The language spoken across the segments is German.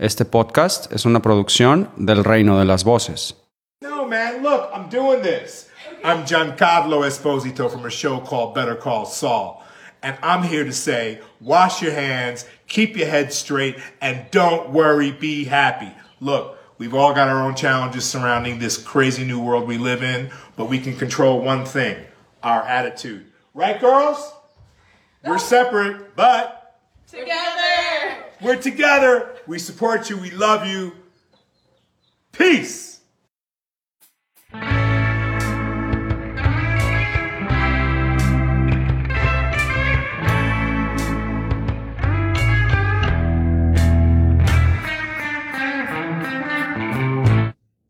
Este podcast es una producción del Reino de las Voces. No, man, look, I'm doing this. I'm Giancarlo Esposito from a show called Better Call Saul. And I'm here to say, wash your hands, keep your head straight, and don't worry, be happy. Look, we've all got our own challenges surrounding this crazy new world we live in, but we can control one thing our attitude. Right, girls? We're separate, but Together! we're together. We support you. We love you. Peace.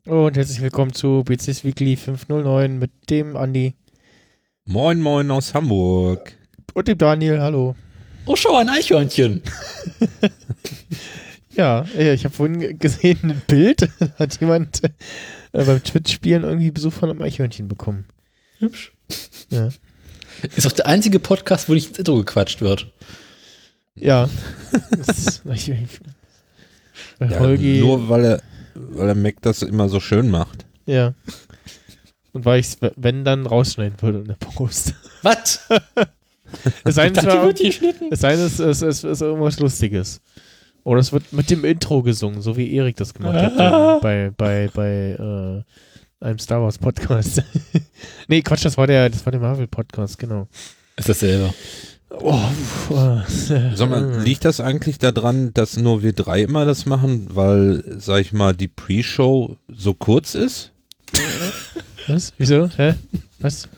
Und herzlich willkommen zu BCS Weekly 509 mit dem Andi Moin, moin aus Hamburg. und dem Daniel. Hallo. Oh, schau, ein Eichhörnchen. Ja, ich habe vorhin gesehen, ein Bild, hat jemand äh, beim Twitch-Spielen irgendwie Besuch von einem Eichhörnchen bekommen. Hübsch. Ja. Ist auch der einzige Podcast, wo nicht ins Intro gequatscht wird. Ja. Das, ich, Ja, Holgi, nur weil er, weil er Mac das immer so schön macht. ja. Und weil ich es, wenn dann, rausschneiden würde in der Post. Was? Es sei denn, es, war, geschnitten. es, sei denn, es, es, es ist irgendwas Lustiges. Oder es wird mit dem Intro gesungen, so wie Erik das gemacht hat bei, bei, bei äh, einem Star Wars Podcast. nee, Quatsch, das war der, das war der Marvel Podcast, genau. Ist dasselbe. Oh, äh, Sag mal, liegt das eigentlich daran, dass nur wir drei immer das machen, weil, sag ich mal, die Pre-Show so kurz ist? Was? Wieso? Hä? Was?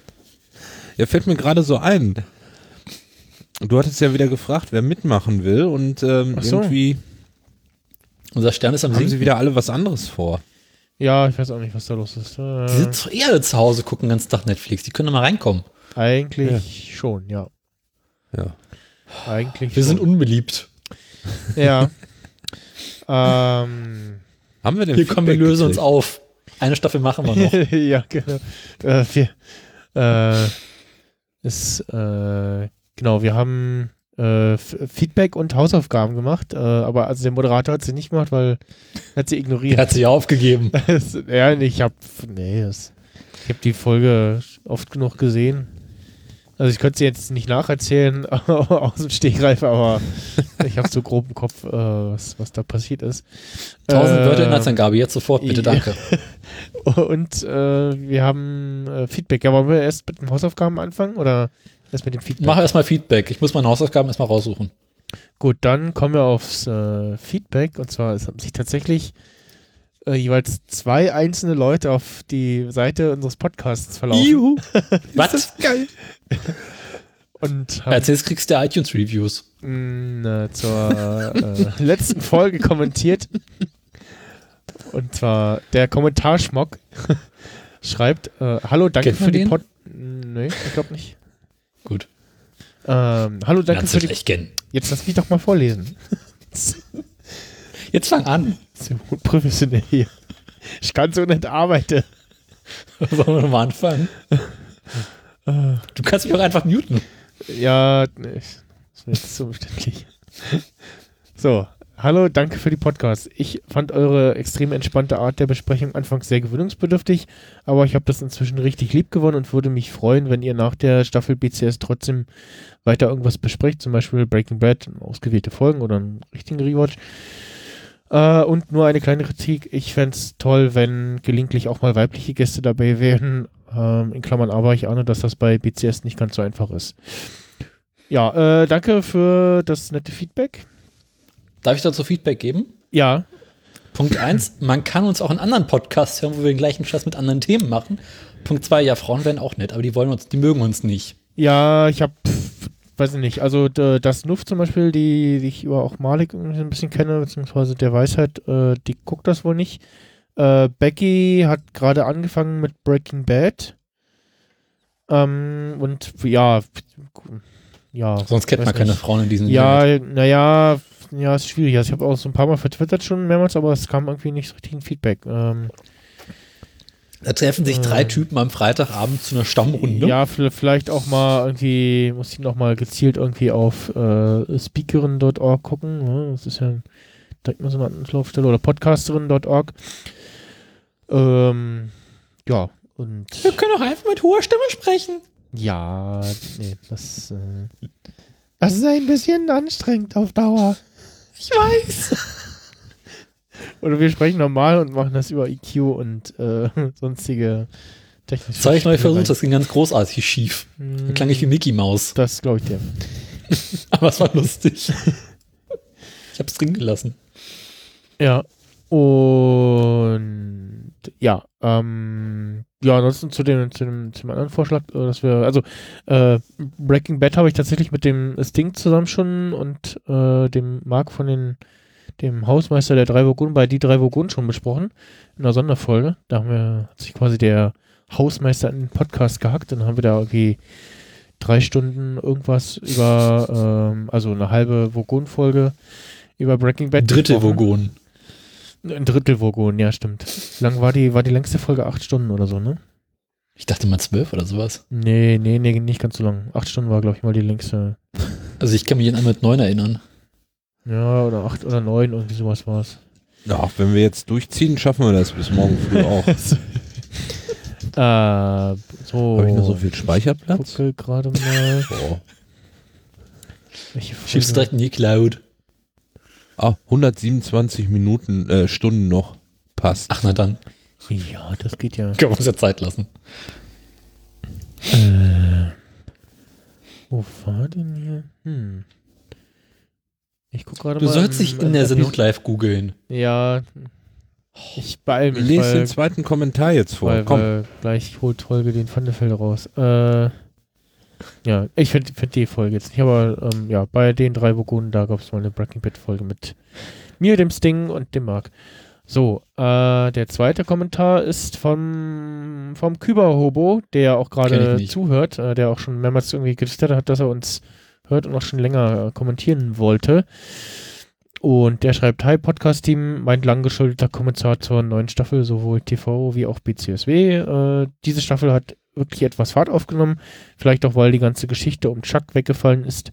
Ja, fällt mir gerade so ein. Du hattest ja wieder gefragt, wer mitmachen will und ähm, Ach so. irgendwie Unser Stern ist am haben sie wieder alle was anderes vor. Ja, ich weiß auch nicht, was da los ist. Äh, Die sind doch eher zu Hause, gucken den ganzen Tag Netflix. Die können doch mal reinkommen. eigentlich schon, ja. Ja. Eigentlich Wir schon. sind unbeliebt. Ja. ähm. Haben wir denn Hier kommen wir Feedback lösen uns gekriegt? auf. Eine Staffel machen wir noch. ja, genau. Äh, wir, äh, ist, äh, genau, wir haben äh, Feedback und Hausaufgaben gemacht, äh, aber also der Moderator hat sie nicht gemacht, weil er hat sie ignoriert. hat sich aufgegeben. Das- ja, ich habe nee, das, ich habe die Folge oft genug gesehen. Also ich könnte sie jetzt nicht nacherzählen aus dem Stegreif, aber ich habe so grob im Kopf, äh, was, was da passiert ist. Tausend Äh, Wörter Inhaltsangabe. Jetzt sofort, bitte, danke. Und äh, wir haben äh, Feedback. Ja, wollen wir erst mit den Hausaufgaben anfangen oder erst mit dem Feedback? Mach erstmal Feedback. Ich muss meine Hausaufgaben erstmal raussuchen. Gut, dann kommen wir aufs äh, Feedback. Und zwar, es haben sich tatsächlich äh, jeweils zwei einzelne Leute auf die Seite unseres Podcasts verlaufen. Was? geil. Und haben Als jetzt kriegst du iTunes-Reviews. mh, äh, zur äh, letzten Folge kommentiert. Und zwar der Kommentarschmock schreibt: äh, Hallo, danke Kennt für die den? Pod. Nee, ich glaube nicht. Ähm, hallo, danke Kannst für die. kennen. Jetzt lass mich doch mal vorlesen. Jetzt fang an. Ist ja unprofessionell hier. Ich kann so nicht arbeiten. Sollen wir nochmal anfangen? Du kannst mich auch einfach muten. Ja, nee, das wäre jetzt so umständlich. So, hallo, danke für die Podcasts. Ich fand eure extrem entspannte Art der Besprechung anfangs sehr gewöhnungsbedürftig, aber ich habe das inzwischen richtig lieb gewonnen und würde mich freuen, wenn ihr nach der Staffel BCS trotzdem weiter irgendwas besprecht, zum Beispiel Breaking Bad, ausgewählte Folgen oder einen richtigen Rewatch. Äh, und nur eine kleine Kritik. Ich fände es toll, wenn gelegentlich auch mal weibliche Gäste dabei wären. Ähm, in Klammern aber, ich ahne, dass das bei BCS nicht ganz so einfach ist. Ja, äh, danke für das nette Feedback. Darf ich dazu Feedback geben? Ja, Punkt eins: man kann uns auch in anderen Podcasts hören, wo wir den gleichen Scheiß mit anderen Themen machen. Punkt zwei: ja, Frauen wären auch nett, aber die wollen uns, die mögen uns nicht. ja, ich habe, weiß ich nicht, also das Nuff zum Beispiel, die, die ich über auch Malik ein bisschen kenne, beziehungsweise der Weisheit, äh, die guckt das wohl nicht. Äh, Becky hat gerade angefangen mit Breaking Bad. Ähm, und ja, ja. Sonst kennt man keine nicht. Frauen in diesen Ja, naja, ja, ist schwierig. Also ich habe auch so ein paar Mal vertwittert schon mehrmals, aber es kam irgendwie nicht so richtig ein Feedback. Ähm, Da treffen sich drei Typen am Freitagabend zu einer Stammrunde. Ja, vielleicht auch mal irgendwie, muss ich noch mal gezielt irgendwie auf äh, speakerin.org gucken. Ne? Das ist ja direkt mal so eine Anlaufstelle oder podcasterin.org. Ähm, ja, und Wir können auch einfach mit hoher Stimme sprechen. ja, nee, das, äh, das ist ein bisschen anstrengend auf Dauer. Ich weiß. Oder wir sprechen normal und machen das über EQ und äh, sonstige technische Das habe ich neu versucht, das ging ganz großartig schief. Da klang ich wie Mickey Maus. Das glaube ich dir. Aber es war lustig. Ich habe es drin gelassen. Ja. Und ja, ähm, ja, ansonsten zu dem, zu dem, zu dem anderen Vorschlag, äh, dass wir, also äh, Breaking Bad habe ich tatsächlich mit dem Sting zusammen schon und äh, dem Marc von den, dem Hausmeister der drei Vogonen bei die drei Vogonen schon besprochen in einer Sonderfolge. Da haben wir, hat sich quasi der Hausmeister in den Podcast gehackt, dann haben wir da irgendwie drei Stunden irgendwas über, ähm, also eine halbe Vogon-Folge über Breaking Bad. Dritte gesprochen. Vogon. Ein Drittel Vogon, ja, stimmt. Lang war die, war die längste Folge acht Stunden oder so, ne? Ich dachte mal zwölf oder sowas. Nee, nee, nee, nicht ganz so lang. Acht Stunden war, glaube ich, mal die längste. Also ich kann mich an einmal mit neun erinnern. Ja, oder acht oder neun, irgendwie sowas war es. Ja, wenn wir jetzt durchziehen, schaffen wir das bis morgen früh auch. Äh, so. Habe ich noch so viel Speicherplatz? Gucke gerade mal. Boah. Welche Schieb's direkt in die Cloud. Ah, 127 Minuten, äh, Stunden noch. Passt. Ach, na dann. Ja, das geht ja. Können wir uns ja Zeit lassen. Äh, wo war denn hier? Hm. Ich guck gerade Du mal. sollst dich in der Sendung live googeln. Ja. Ich beeil mich. Lese den zweiten Kommentar jetzt vor. Weil, Komm. weil gleich holt Folge den Pfannefeld raus. Äh, ja, ich finde find die Folge jetzt nicht, aber ähm, ja, bei den drei Vogonen, da gab es mal eine Breaking Bad Folge mit mir, dem Sting und dem Mark. So, äh, der zweite Kommentar ist vom, vom Küber-Hobo, der auch gerade zuhört, äh, der auch schon mehrmals irgendwie getestet hat, dass er uns hört und auch schon länger äh, kommentieren wollte. Und der schreibt, Hi Podcast-Team, mein langgeschuldeter Kommentar zur neuen Staffel, sowohl TV wie auch BCSW. Äh, diese Staffel hat wirklich etwas Fahrt aufgenommen, vielleicht auch, weil die ganze Geschichte um Chuck weggefallen ist.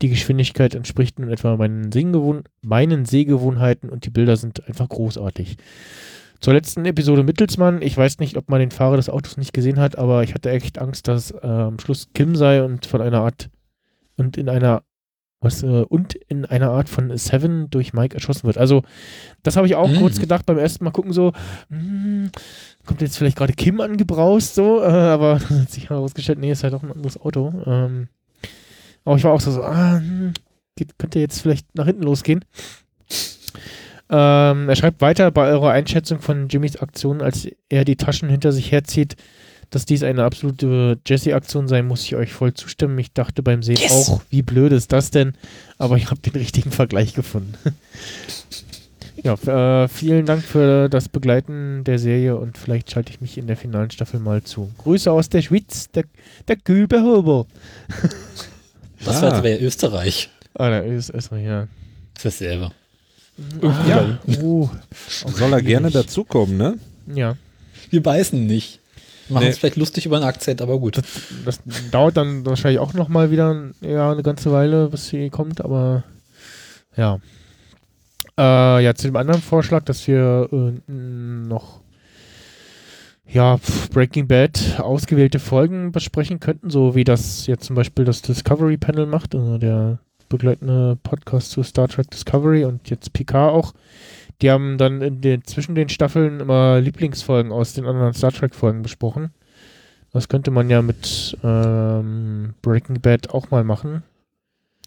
Die Geschwindigkeit entspricht nun etwa meinen, Sehgewohn meinen Sehgewohnheiten und die Bilder sind einfach großartig. Zur letzten Episode Mittelsmann, ich weiß nicht, ob man den Fahrer des Autos nicht gesehen hat, aber ich hatte echt Angst, dass äh, am Schluss Kim sei und von einer Art und in einer was, äh, und in einer Art von Seven durch Mike erschossen wird. Also, das habe ich auch Mhm. kurz gedacht beim ersten Mal gucken, so, hm, kommt jetzt vielleicht gerade Kim angebraust, so, äh, aber hat sich herausgestellt, nee, ist halt auch ein anderes Auto. Ähm, aber ich war auch so, so ah, hm, geht, könnte jetzt vielleicht nach hinten losgehen. Ähm, er schreibt weiter bei eurer Einschätzung von Jimmys Aktion, als er die Taschen hinter sich herzieht, dass dies eine absolute Jesse-Aktion sein, muss ich euch voll zustimmen. Ich dachte beim Sehen Yes! auch, wie blöd ist das denn? Aber ich habe den richtigen Vergleich gefunden. ja, äh, vielen Dank für das Begleiten der Serie und vielleicht schalte ich mich in der finalen Staffel mal zu. Grüße aus der Schweiz, der, der Gülbehober. Das Ah. wäre Österreich. Ah, da ist Österreich, ja. Das ist dasselbe. Ja. Oh, Soll er gerne dazukommen, ne? Ja. Wir beißen nicht. Machen Nee. uns vielleicht lustig über einen Akzent, aber gut. Das dauert dann wahrscheinlich auch noch mal wieder ja, eine ganze Weile, bis sie kommt, aber ja. Äh, ja, zu dem anderen Vorschlag, dass wir äh, noch ja, Breaking Bad ausgewählte Folgen besprechen könnten, so wie das jetzt zum Beispiel das Discovery Panel macht, also der begleitende Podcast zu Star Trek Discovery und jetzt Picard auch. Die haben dann in den, zwischen den Staffeln immer Lieblingsfolgen aus den anderen Star Trek Folgen besprochen. Das könnte man ja mit ähm, Breaking Bad auch mal machen.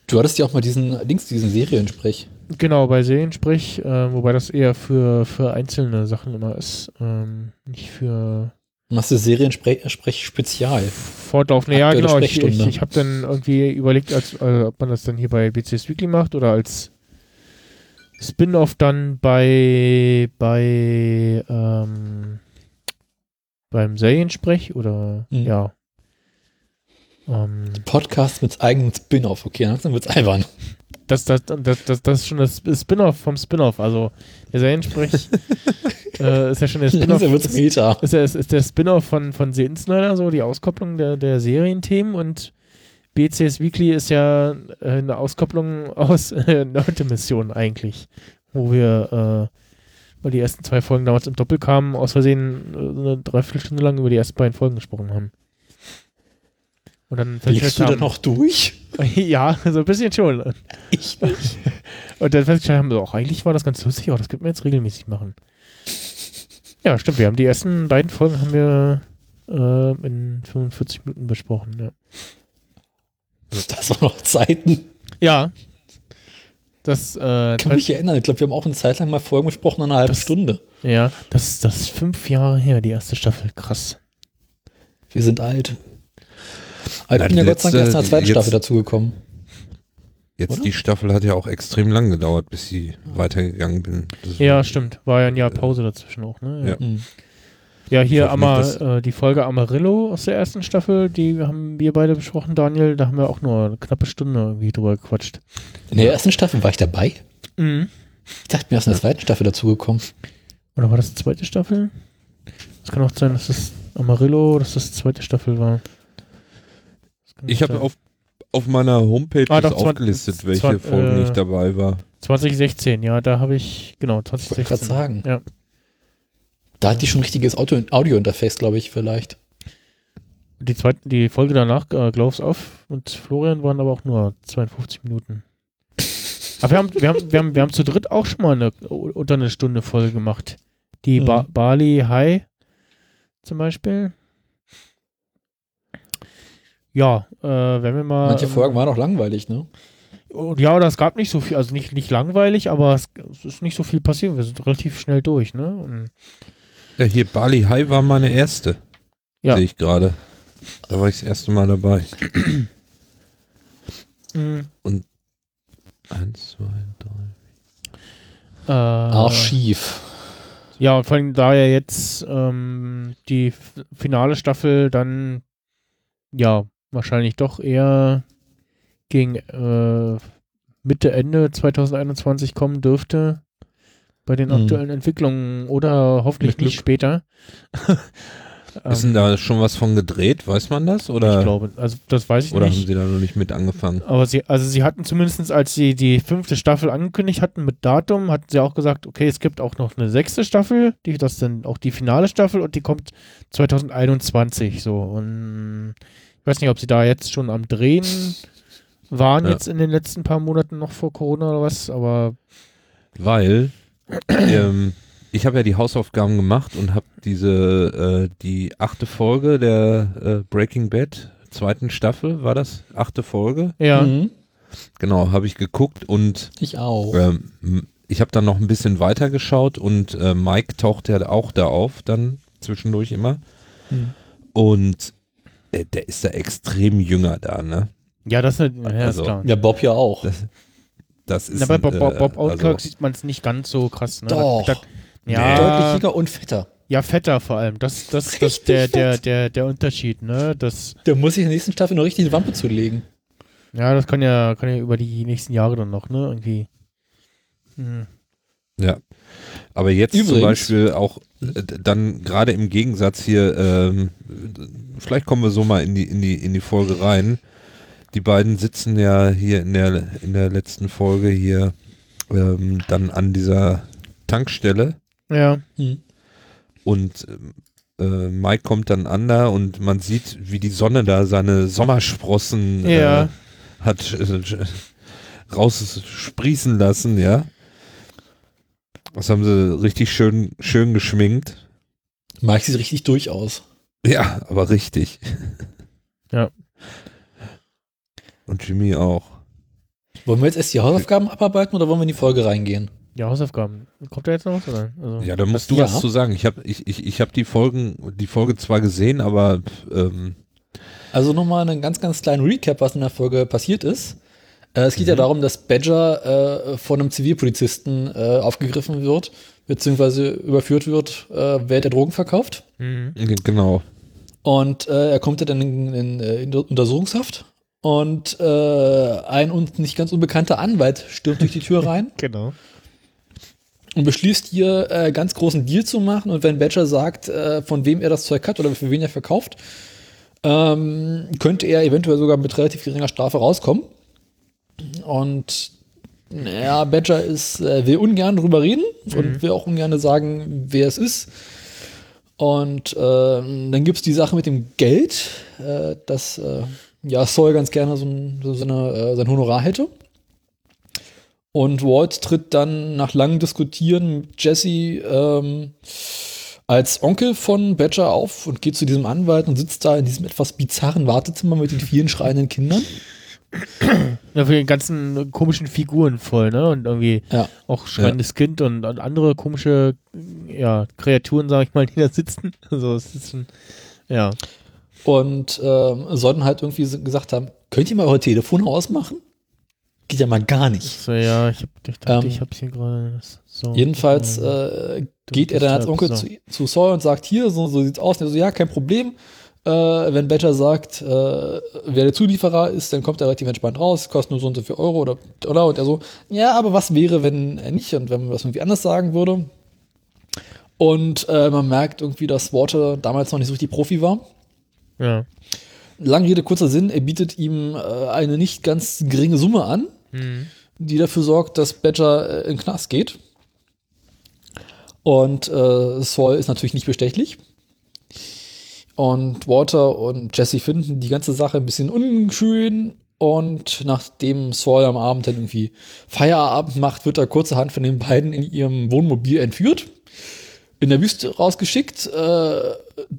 Du hattest ja auch mal diesen, links diesen Seriensprech. Genau, bei Serien sprich, äh, wobei das eher für, für einzelne Sachen immer ist. Ähm, nicht für Machst du Seriensprech Sprech Spezial? fortlaufende. Ja, genau. Ich, ich, ich habe dann irgendwie überlegt, als, äh, ob man das dann hier bei BCS Weekly macht oder als Spin-off dann bei bei ähm, beim Seriensprech oder Mhm. ja. Ähm, Podcast mit eigenem Spin-off. Okay, langsam wird's albern. das, das, das, das, das ist schon das Spin-off vom Spin-off. Also der Seriensprech äh, ist ja schon der Spin-off. Ist, ist, der, ist, der Spin-off von, von The Insider, so die Auskopplung der, der Serienthemen und BCS Weekly ist ja äh, eine Auskopplung aus äh, Nerd-Mission eigentlich. wo wir, äh, weil die ersten zwei Folgen damals im Doppel kamen, aus Versehen äh, eine Dreiviertelstunde lang über die ersten beiden Folgen gesprochen haben. Und dann Liegst du festgestellt da noch durch? ja, so ein bisschen schon. Ich nicht. Und dann festgestellt haben, so, auch eigentlich war das ganz lustig, aber das könnten wir jetzt regelmäßig machen. Ja, stimmt, wir haben die ersten beiden Folgen haben wir äh, in 45 Minuten besprochen, ja. Das waren noch Zeiten. Ja. Das, äh, Kann mich erinnern. Ich glaube, wir haben auch eine Zeit lang mal Folgen besprochen, eine halbe Das- Stunde. ja, das, das ist fünf Jahre her, die erste Staffel. Krass. Wir sind alt. Aber ich bin ja Gott sei Dank erst in der zweiten jetzt- Staffel dazugekommen. Jetzt Oder? die Staffel hat ja auch extrem lang gedauert, bis sie weitergegangen bin. Das Ja, stimmt. War ja ein Jahr Pause dazwischen auch, ne? Ja. Hm. Ja, hier Ich hoffe nicht, Ama, dass- äh, die Folge Amarillo aus der ersten Staffel, die haben wir beide besprochen, Daniel. Da haben wir auch nur eine knappe Stunde irgendwie drüber gequatscht. In der ersten Staffel war ich dabei. Mhm. Ich dachte mir, in der zweiten Staffel dazugekommen. Oder war das die zweite Staffel? Es kann auch sein, dass das Amarillo, dass das die zweite Staffel war. Ich habe auf, auf meiner Homepage Ah, das doch, aufgelistet, welche zwan- Folgen äh, ich dabei war. 2016, ja, da habe ich, genau, Wollte ich 2016. gerade sagen. Ja. Da hatte ich schon ein richtiges Audio- Audio-Interface, glaube ich, vielleicht. Die, zweite, die Folge danach, äh, Gloves Off und Florian, waren aber auch nur 52 Minuten. Aber wir haben, wir, haben, wir, haben, wir haben zu dritt auch schon mal eine, unter eine Stunde Folge gemacht. Die Mhm. ba Bali High zum Beispiel. Ja, äh, wenn wir mal. Manche Folgen waren auch langweilig, ne? Und ja, oder es gab nicht so viel, also nicht, nicht langweilig, aber es, es ist nicht so viel passiert. Wir sind relativ schnell durch, ne? Und, Ja, hier Bali High war meine erste. Ja. Sehe ich gerade. Da war ich das erste Mal dabei. mh, Eins, zwei, drei. äh, Archiv. Ja, und vor allem da ja jetzt ähm, die finale Staffel dann ja wahrscheinlich doch eher gegen äh, Mitte, Ende 2021 kommen dürfte bei den Mhm. aktuellen Entwicklungen oder hoffentlich nicht später. Ist denn da schon was von gedreht? Weiß man das? Oder, ich glaube, also das weiß ich oder haben nicht. sie da noch nicht mit angefangen? Aber sie, also sie hatten zumindest, als sie die fünfte Staffel angekündigt hatten mit Datum, hatten sie auch gesagt, okay, es gibt auch noch eine sechste Staffel, die, das ist dann auch die finale Staffel und die kommt 2021 so. Und ich weiß nicht, ob sie da jetzt schon am Drehen waren Ja. jetzt in den letzten paar Monaten noch vor Corona oder was, aber Weil ähm, ich habe ja die Hausaufgaben gemacht und habe diese äh, die achte Folge der äh, Breaking Bad zweiten Staffel war das achte Folge ja, Mhm. genau habe ich geguckt und Ich auch. ähm, ich habe dann noch ein bisschen weiter geschaut und äh, Mike taucht ja auch da auf dann zwischendurch immer Mhm. und äh, der ist da extrem jünger da ne ja, das ist, eine, ja, Also, ist klar. Ja, Bob ja auch. Das- das ist Na, bei Bob, Bob, Bob äh, Odenkirk also, sieht man es nicht ganz so krass. Ne? Doch. Da, da, Deutlich ja, jünger und fetter. ja, fetter vor allem. Das, das, das der, der, der, der Unterschied, ne? Das, Der muss sich in der nächsten Staffel noch richtig die Wampe zulegen. Ja, das kann ja, kann ja über die nächsten Jahre dann noch, ne? Irgendwie. Hm. Ja. Aber jetzt zum Übrigens- Beispiel auch äh, dann gerade im Gegensatz hier, ähm, vielleicht kommen wir so mal in die, in die, in die Folge rein. Die beiden sitzen ja hier in der, in der letzten Folge hier ähm, dann an dieser Tankstelle Ja, Hm. und äh, Mike kommt dann an da und man sieht, wie die Sonne da seine Sommersprossen Ja. äh, hat äh, raussprießen lassen, ja. Das haben sie richtig schön, schön geschminkt. Mike sieht richtig durch aus. Ja, aber richtig. Ja. Und Jimmy auch. Wollen wir jetzt erst die Hausaufgaben abarbeiten oder wollen wir in die Folge reingehen? ja, Hausaufgaben. Kommt da jetzt noch was? Oder? Also, Ja, da musst du Ja. was zu sagen. Ich habe ich, ich, ich hab die Folgen, die Folge zwar gesehen, aber ähm, Also nochmal einen ganz, ganz kleinen Recap, was in der Folge passiert ist. Äh, es geht ja Mhm. darum, dass Badger äh, von einem Zivilpolizisten äh, aufgegriffen wird, beziehungsweise überführt wird, äh, wer der Drogen verkauft. Mhm. genau. Und äh, er kommt ja dann in, in, äh, in Untersuchungshaft. Und äh, ein uns nicht ganz unbekannter Anwalt stürmt durch die Tür rein Genau. und beschließt hier äh, ganz großen Deal zu machen. Und wenn Badger sagt, äh, von wem er das Zeug hat oder für wen er verkauft, ähm, könnte er eventuell sogar mit relativ geringer Strafe rauskommen. Und naja, Badger ist, äh, will ungern drüber reden und will auch ungern sagen, wer es ist. Und äh, dann gibt es die Sache mit dem Geld, äh, dass äh, ja, Saul ganz gerne so, ein, so seine, äh, sein Honorar hätte. Und Walt tritt dann nach langem Diskutieren mit Jesse ähm, als Onkel von Badger auf und geht zu diesem Anwalt und sitzt da in diesem etwas bizarren Wartezimmer mit den vielen schreienden Kindern. Ja, für den ganzen komischen Figuren voll, ne? Und irgendwie Ja. auch schreiendes Kind und, und andere komische ja, Kreaturen, sag ich mal, die da sitzen. Also es ist schon, ja. Und ähm, sollten halt irgendwie gesagt haben, könnt ihr mal eure Telefone ausmachen? Geht ja mal gar nicht. So, ja, ich hab ich dachte, Ähm, ich hab's hier gerade. So, Jedenfalls äh, geht er dann als Onkel so. zu, zu Saul und sagt, hier, so, so sieht's aus. Und er so, ja, kein Problem. Äh, wenn Badger sagt, äh, wer der Zulieferer ist, dann kommt er relativ entspannt raus, kostet nur so und so viel Euro oder, oder und er so, ja, aber was wäre, wenn er nicht und wenn man das irgendwie anders sagen würde? Und äh, man merkt irgendwie, dass Walter damals noch nicht so richtig Profi war. Ja. Lange Rede, kurzer Sinn, er bietet ihm äh, eine nicht ganz geringe Summe an, Mhm. die dafür sorgt, dass Badger äh, in den Knast geht. Und äh, Saul ist natürlich nicht bestechlich. Und Walter und Jesse finden die ganze Sache ein bisschen unschön. Und nachdem Saul am Abend dann irgendwie Feierabend macht, wird er kurzerhand von den beiden in ihrem Wohnmobil entführt. In der Wüste rausgeschickt, äh,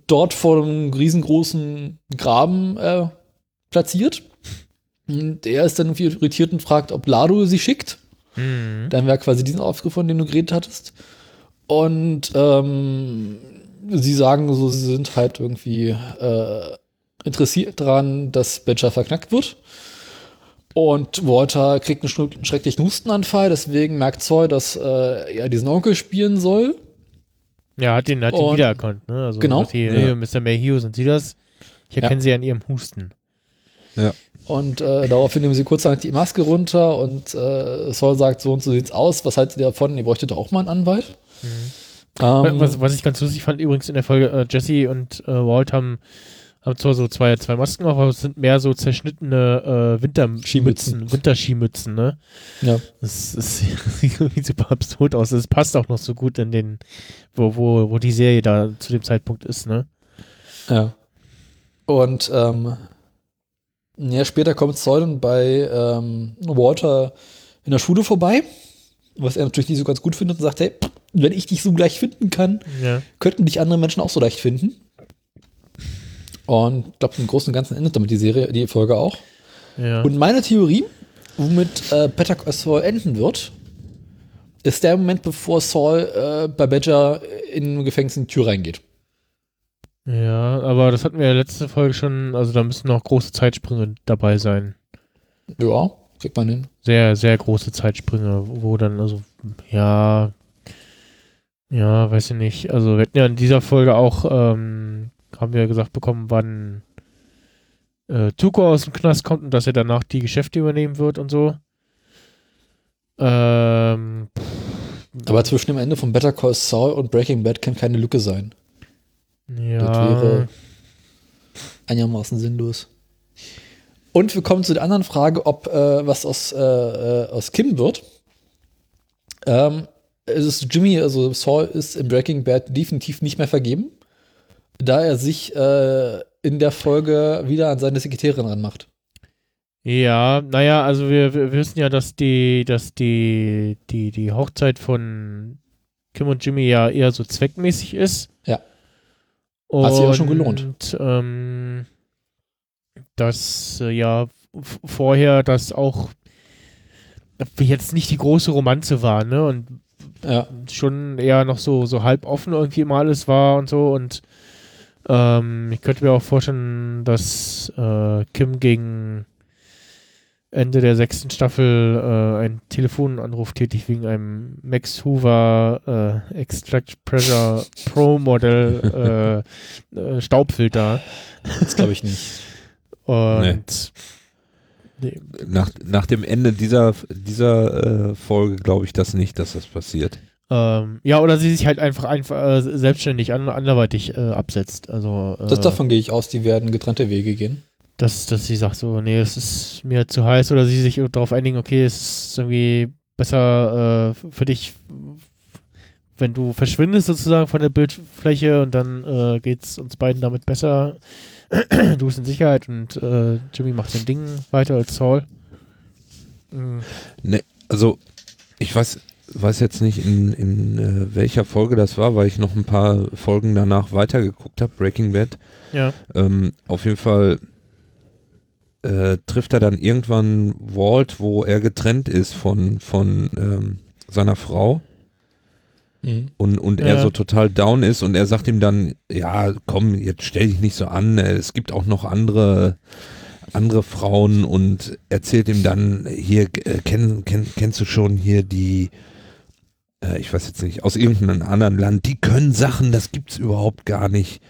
dort vor einem riesengroßen Graben äh, platziert. Und er ist dann irgendwie irritiert und fragt, ob Lado sie schickt. Mhm. Dann wäre quasi diesen Aufgriff, von dem du geredet hattest. Und ähm, sie sagen so, sie sind halt irgendwie äh, interessiert daran, dass Badger verknackt wird. Und Walter kriegt einen schrecklichen Hustenanfall, deswegen merkt Zoll, dass äh, er diesen Onkel spielen soll. Ja, hat ihn, hat ihn wiedererkannt, ne? Also Genau. hier, Ja. Mr. Mayhew, sind Sie das? Ich erkenne Sie an Ihrem Husten. Und äh, daraufhin nehmen sie kurzerhand die Maske runter und äh, Saul sagt, so und so sieht's aus. Was haltet ihr davon? Ihr bräuchtet doch auch mal einen Anwalt. Ähm, was, was ich ganz lustig fand übrigens in der Folge, äh, Jesse und äh, Walt haben, haben zwar so zwei, zwei Masken auf, aber es sind mehr so zerschnittene äh, Winterskimützen, Skimützen. Winterskimützen, ne? ja. Das, das sieht irgendwie super absurd aus. Das passt auch noch so gut in den, wo, wo, wo die Serie da zu dem Zeitpunkt ist, ne? Ja. Und ähm, ja, später kommt dann bei ähm, Walter in der Schule vorbei, was er natürlich nicht so ganz gut findet und sagt, hey, wenn ich dich so leicht finden kann, Ja. könnten dich andere Menschen auch so leicht finden. Und ich glaube, im Großen und Ganzen endet damit die Serie, die Folge auch. Ja. Und meine Theorie, womit äh, Better Call Saul enden wird, ist der Moment, bevor Saul äh, bei Badger in Gefängnis in die Tür reingeht. ja, aber das hatten wir ja letzte Folge schon, also da müssen noch große Zeitsprünge dabei sein. Ja, kriegt man hin. Sehr, sehr große Zeitsprünge, wo dann, also, ja, ja, weiß ich nicht. Also wir hatten ja in dieser Folge auch, ähm, haben wir gesagt bekommen, wann äh, Tuko aus dem Knast kommt und dass er danach die Geschäfte übernehmen wird und so. Ähm, Aber zwischen dem Ende von Better Call Saul und Breaking Bad kann keine Lücke sein. ja. Das wäre einigermaßen sinnlos. Und wir kommen zu der anderen Frage, ob äh, was aus, äh, äh, aus Kim wird. Ähm, es ist Jimmy, also Saul ist in Breaking Bad definitiv nicht mehr vergeben, da er sich äh, in der Folge wieder an seine Sekretärin ranmacht. Ja, naja, also wir, wir wissen ja, dass die, dass die, die, die Hochzeit von Kim und Jimmy ja eher so zweckmäßig ist. Ja. Hat sich aber schon gelohnt. Und ähm, dass äh, ja vorher das auch jetzt nicht die große Romanze war, ne? Und Ja. schon eher noch so, so halb offen irgendwie immer alles war und so. Und ähm, ich könnte mir auch vorstellen, dass äh, Kim gegen Ende der sechsten Staffel äh, einen Telefonanruf tätigt wegen einem Max Hoover äh, Extract Pressure Pro Model äh, äh, Staubfilter. Das glaube ich nicht. Und nee. Nach, nach dem Ende dieser, dieser äh, Folge glaube ich das nicht, dass das passiert. Ähm, ja, oder sie sich halt einfach, einfach äh, selbstständig an, anderweitig äh, absetzt. Also, äh, Das, davon gehe ich aus, die werden getrennte Wege gehen. dass, dass sie sagt so, nee, es ist mir zu heiß oder sie sich darauf einigen, okay, es ist irgendwie besser äh, für dich, wenn du verschwindest sozusagen von der Bildfläche und dann äh, geht es uns beiden damit besser. du bist in Sicherheit und äh, Jimmy macht sein Ding weiter als Saul. Mhm. Ne, also ich weiß, weiß jetzt nicht, in, in äh, welcher Folge das war, weil ich noch ein paar Folgen danach weitergeguckt habe, Breaking Bad. Ja. Ähm, auf jeden Fall äh, trifft er dann irgendwann Walt, wo er getrennt ist von, von ähm, seiner Frau Mhm. und, und er Ja. so total down ist und er sagt ihm dann, ja, komm, jetzt stell dich nicht so an, äh, es gibt auch noch andere andere Frauen und erzählt ihm dann, hier, äh, kenn, kenn, kennst du schon hier die, äh, ich weiß jetzt nicht, aus irgendeinem anderen Land, die können Sachen, das gibt's überhaupt gar nicht.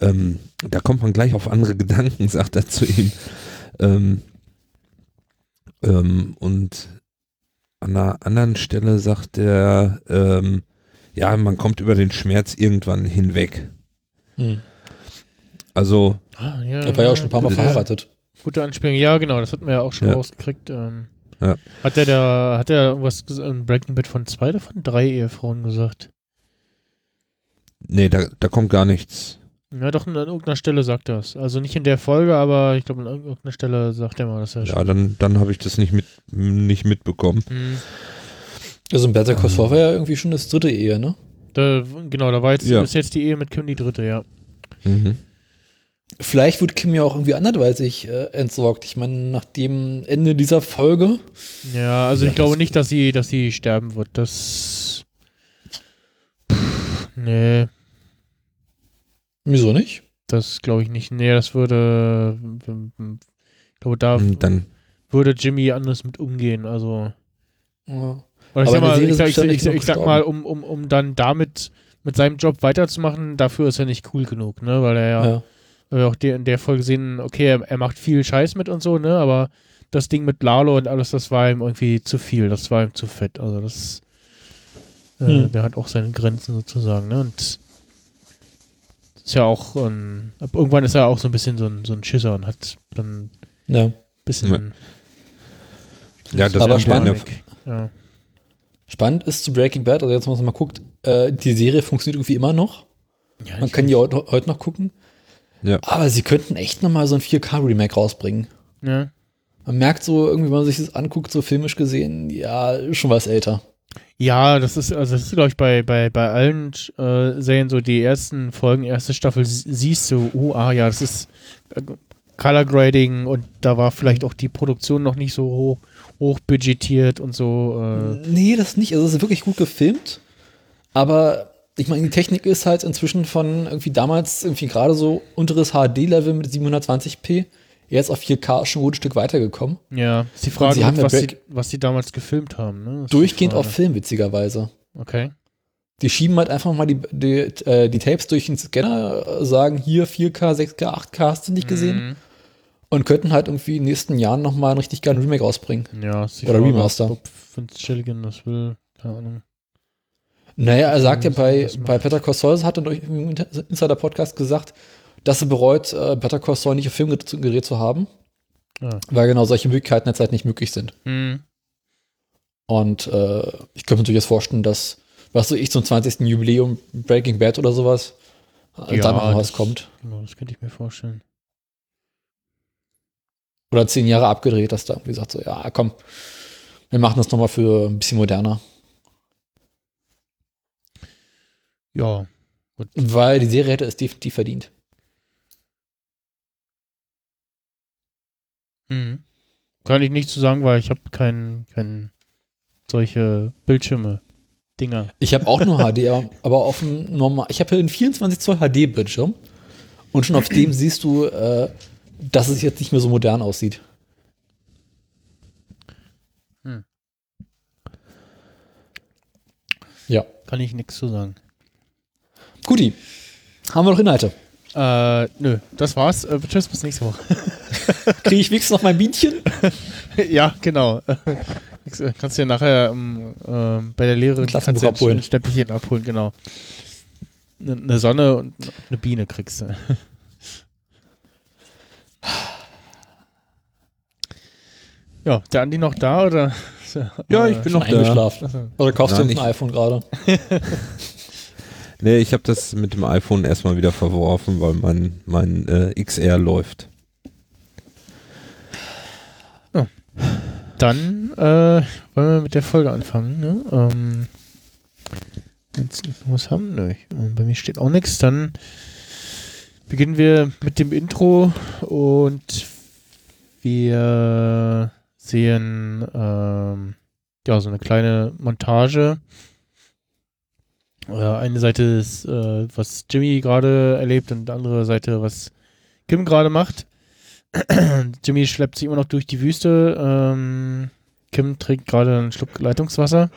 Ähm, da kommt man gleich auf andere Gedanken, sagt er zu ihm. Ähm, ähm, und an einer anderen Stelle sagt er, ähm, ja, man kommt über den Schmerz irgendwann hinweg. Mhm. Also, Ah, ja, Er war ja auch schon ein paar Mal das- verheiratet. Gute Anspielung. Ja, genau, das hatten wir ja auch schon Ja. rausgekriegt. Ähm, Ja. Hat der da, hat der irgendwas ges- in Breaking Bad von zwei oder von drei Ehefrauen gesagt? nee, da, da kommt gar nichts. Ja, doch, an irgendeiner Stelle sagt er es. Also nicht in der Folge, aber ich glaube, an irgendeiner Stelle sagt er mal, dass er Ja, dann, dann habe ich das nicht, mit, nicht mitbekommen. Hm. Also in Better Call Saul war ja irgendwie schon das dritte Ehe, ne? Da, genau, da war jetzt, Ja. ist jetzt die Ehe mit Kim die dritte, ja. Mhm. Vielleicht wird Kim ja auch irgendwie anderweitig äh, entsorgt. Ich meine, nach dem Ende dieser Folge. Ja, also Ja, ich glaube das- nicht, dass sie, dass sie sterben wird. Das. Pff, nee, Wieso nicht? das glaube ich nicht. Nee, das würde. Ich glaube, da Und dann, würde Jimmy anders mit umgehen. Also. Ja. Oder ich Aber sag mal, ich, sag, ich, ich, ich sag mal, um, um, um dann damit mit seinem Job weiterzumachen, dafür ist er nicht cool genug, ne? Weil er ja, Ja. Weil wir auch in der Folge sehen, okay, er, er macht viel Scheiß mit und so, ne? Aber das Ding mit Lalo und alles, das war ihm irgendwie zu viel, das war ihm zu fett. Also das äh, Hm. der hat auch seine Grenzen sozusagen, ne? Und ist ja auch, ähm, ab irgendwann ist er auch so ein bisschen so ein, so ein Schisser und hat dann ein ja. bisschen. ja, das der, spannend. Ja. Spannend ist zu Breaking Bad, also jetzt, wenn man mal guckt, äh, die Serie funktioniert irgendwie immer noch. ja Man kann die heute, heute noch gucken. Ja. Aber sie könnten echt nochmal so ein 4K-Remake rausbringen. ja. Man merkt so, irgendwie, wenn man sich das anguckt, so filmisch gesehen, ja, schon was älter. Ja, das ist, also das ist, glaube ich, bei, bei, bei allen äh, Serien so die ersten Folgen, erste Staffel sie- siehst du, oh, ah ja, das ist äh, Color Grading und da war vielleicht auch die Produktion noch nicht so hoch, hoch budgetiert und so. Äh, Nee, das nicht. Also es ist wirklich gut gefilmt. Aber ich meine, die Technik ist halt inzwischen von irgendwie damals irgendwie gerade so unteres HD-Level mit 720p jetzt auf 4K schon ein gutes Stück weitergekommen. ja, ist die Frage, ja was, sie, was sie damals gefilmt haben. Ne? Durchgehend auf Film, witzigerweise. Okay. Die schieben halt einfach mal die, die, äh, die Tapes durch den Scanner, sagen hier 4K, 6K, 8K hast du nicht gesehen Mhm. und könnten halt irgendwie in den nächsten Jahren nochmal einen richtig geilen Remake rausbringen. Ja, ist die Oder Frage, Remaster. Ob Vince Gilligan das will. Keine Ahnung. Naja, er sagt ja bei, bei Call Saul, hat er durch im Insider-Podcast gesagt, dass er bereut, äh, Better Call Saul nicht auf Filmgerät zu haben, Ah. weil genau solche Möglichkeiten derzeit nicht möglich sind. Mhm. Und äh, ich könnte mir durchaus vorstellen, dass, was so ich zum 20. Jubiläum Breaking Bad oder sowas, äh, Ja, da noch was das- kommt. Genau, das könnte ich mir vorstellen. Oder zehn Jahre abgedreht, dass da irgendwie sagt so, ja, komm, wir machen das nochmal für ein bisschen moderner. Ja. Weil die Serie hätte es definitiv verdient. Mhm. Kann ich nicht zu sagen, weil ich habe kein, kein solche Bildschirme, Dinger. Ich habe auch nur HD, aber- aber auf dem normal. Ich habe hier einen 24 Zoll HD-Bildschirm und schon auf dem siehst du, äh, dass es jetzt nicht mehr so modern aussieht. Hm. Ja. Kann ich nichts zu sagen. Guti. Haben wir noch Inhalte? Äh, nö, das war's. Äh, tschüss, bis nächste Woche. Kriege ich wenigstens noch mein Bienchen? ja, genau. Äh, kannst du dir nachher ähm, ähm, bei der Lehrerin kannst du abholen. ein Schnäppchen abholen, genau. Eine ne Sonne und eine Biene kriegst du. Ja, der Andi noch da oder? Ja, ich bin noch da. eingeschlafen. Oder kaufst Nein, du ein iPhone gerade? Nee, ich habe das mit dem iPhone erstmal wieder verworfen, weil mein, mein äh, XR läuft. Dann äh, wollen wir mit der Folge anfangen. Ne? Ähm, jetzt, was haben? Nö, Bei mir steht auch nichts. Dann beginnen wir mit dem Intro und wir sehen ähm, ja so eine kleine Montage. Äh, eine Seite ist, äh, was Jimmy gerade erlebt und die andere Seite, was Kim gerade macht. Jimmy schleppt sich immer noch durch die Wüste. Ähm, Kim trinkt gerade einen Schluck Leitungswasser.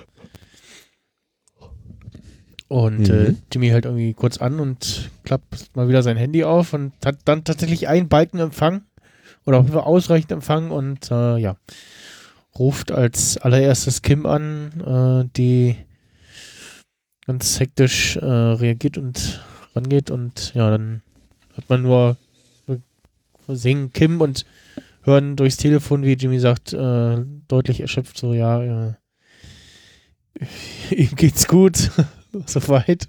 Und Mhm. äh, Jimmy hält irgendwie kurz an und klappt mal wieder sein Handy auf und hat dann tatsächlich einen Balken Empfang oder Fall ausreichend Empfang und äh, ja, ruft als allererstes Kim an, äh, die ganz hektisch äh, reagiert und rangeht und ja, dann hat man nur singen Kim und hören durchs Telefon, wie Jimmy sagt, äh, deutlich erschöpft, so, ja, äh, ihm geht's gut, soweit.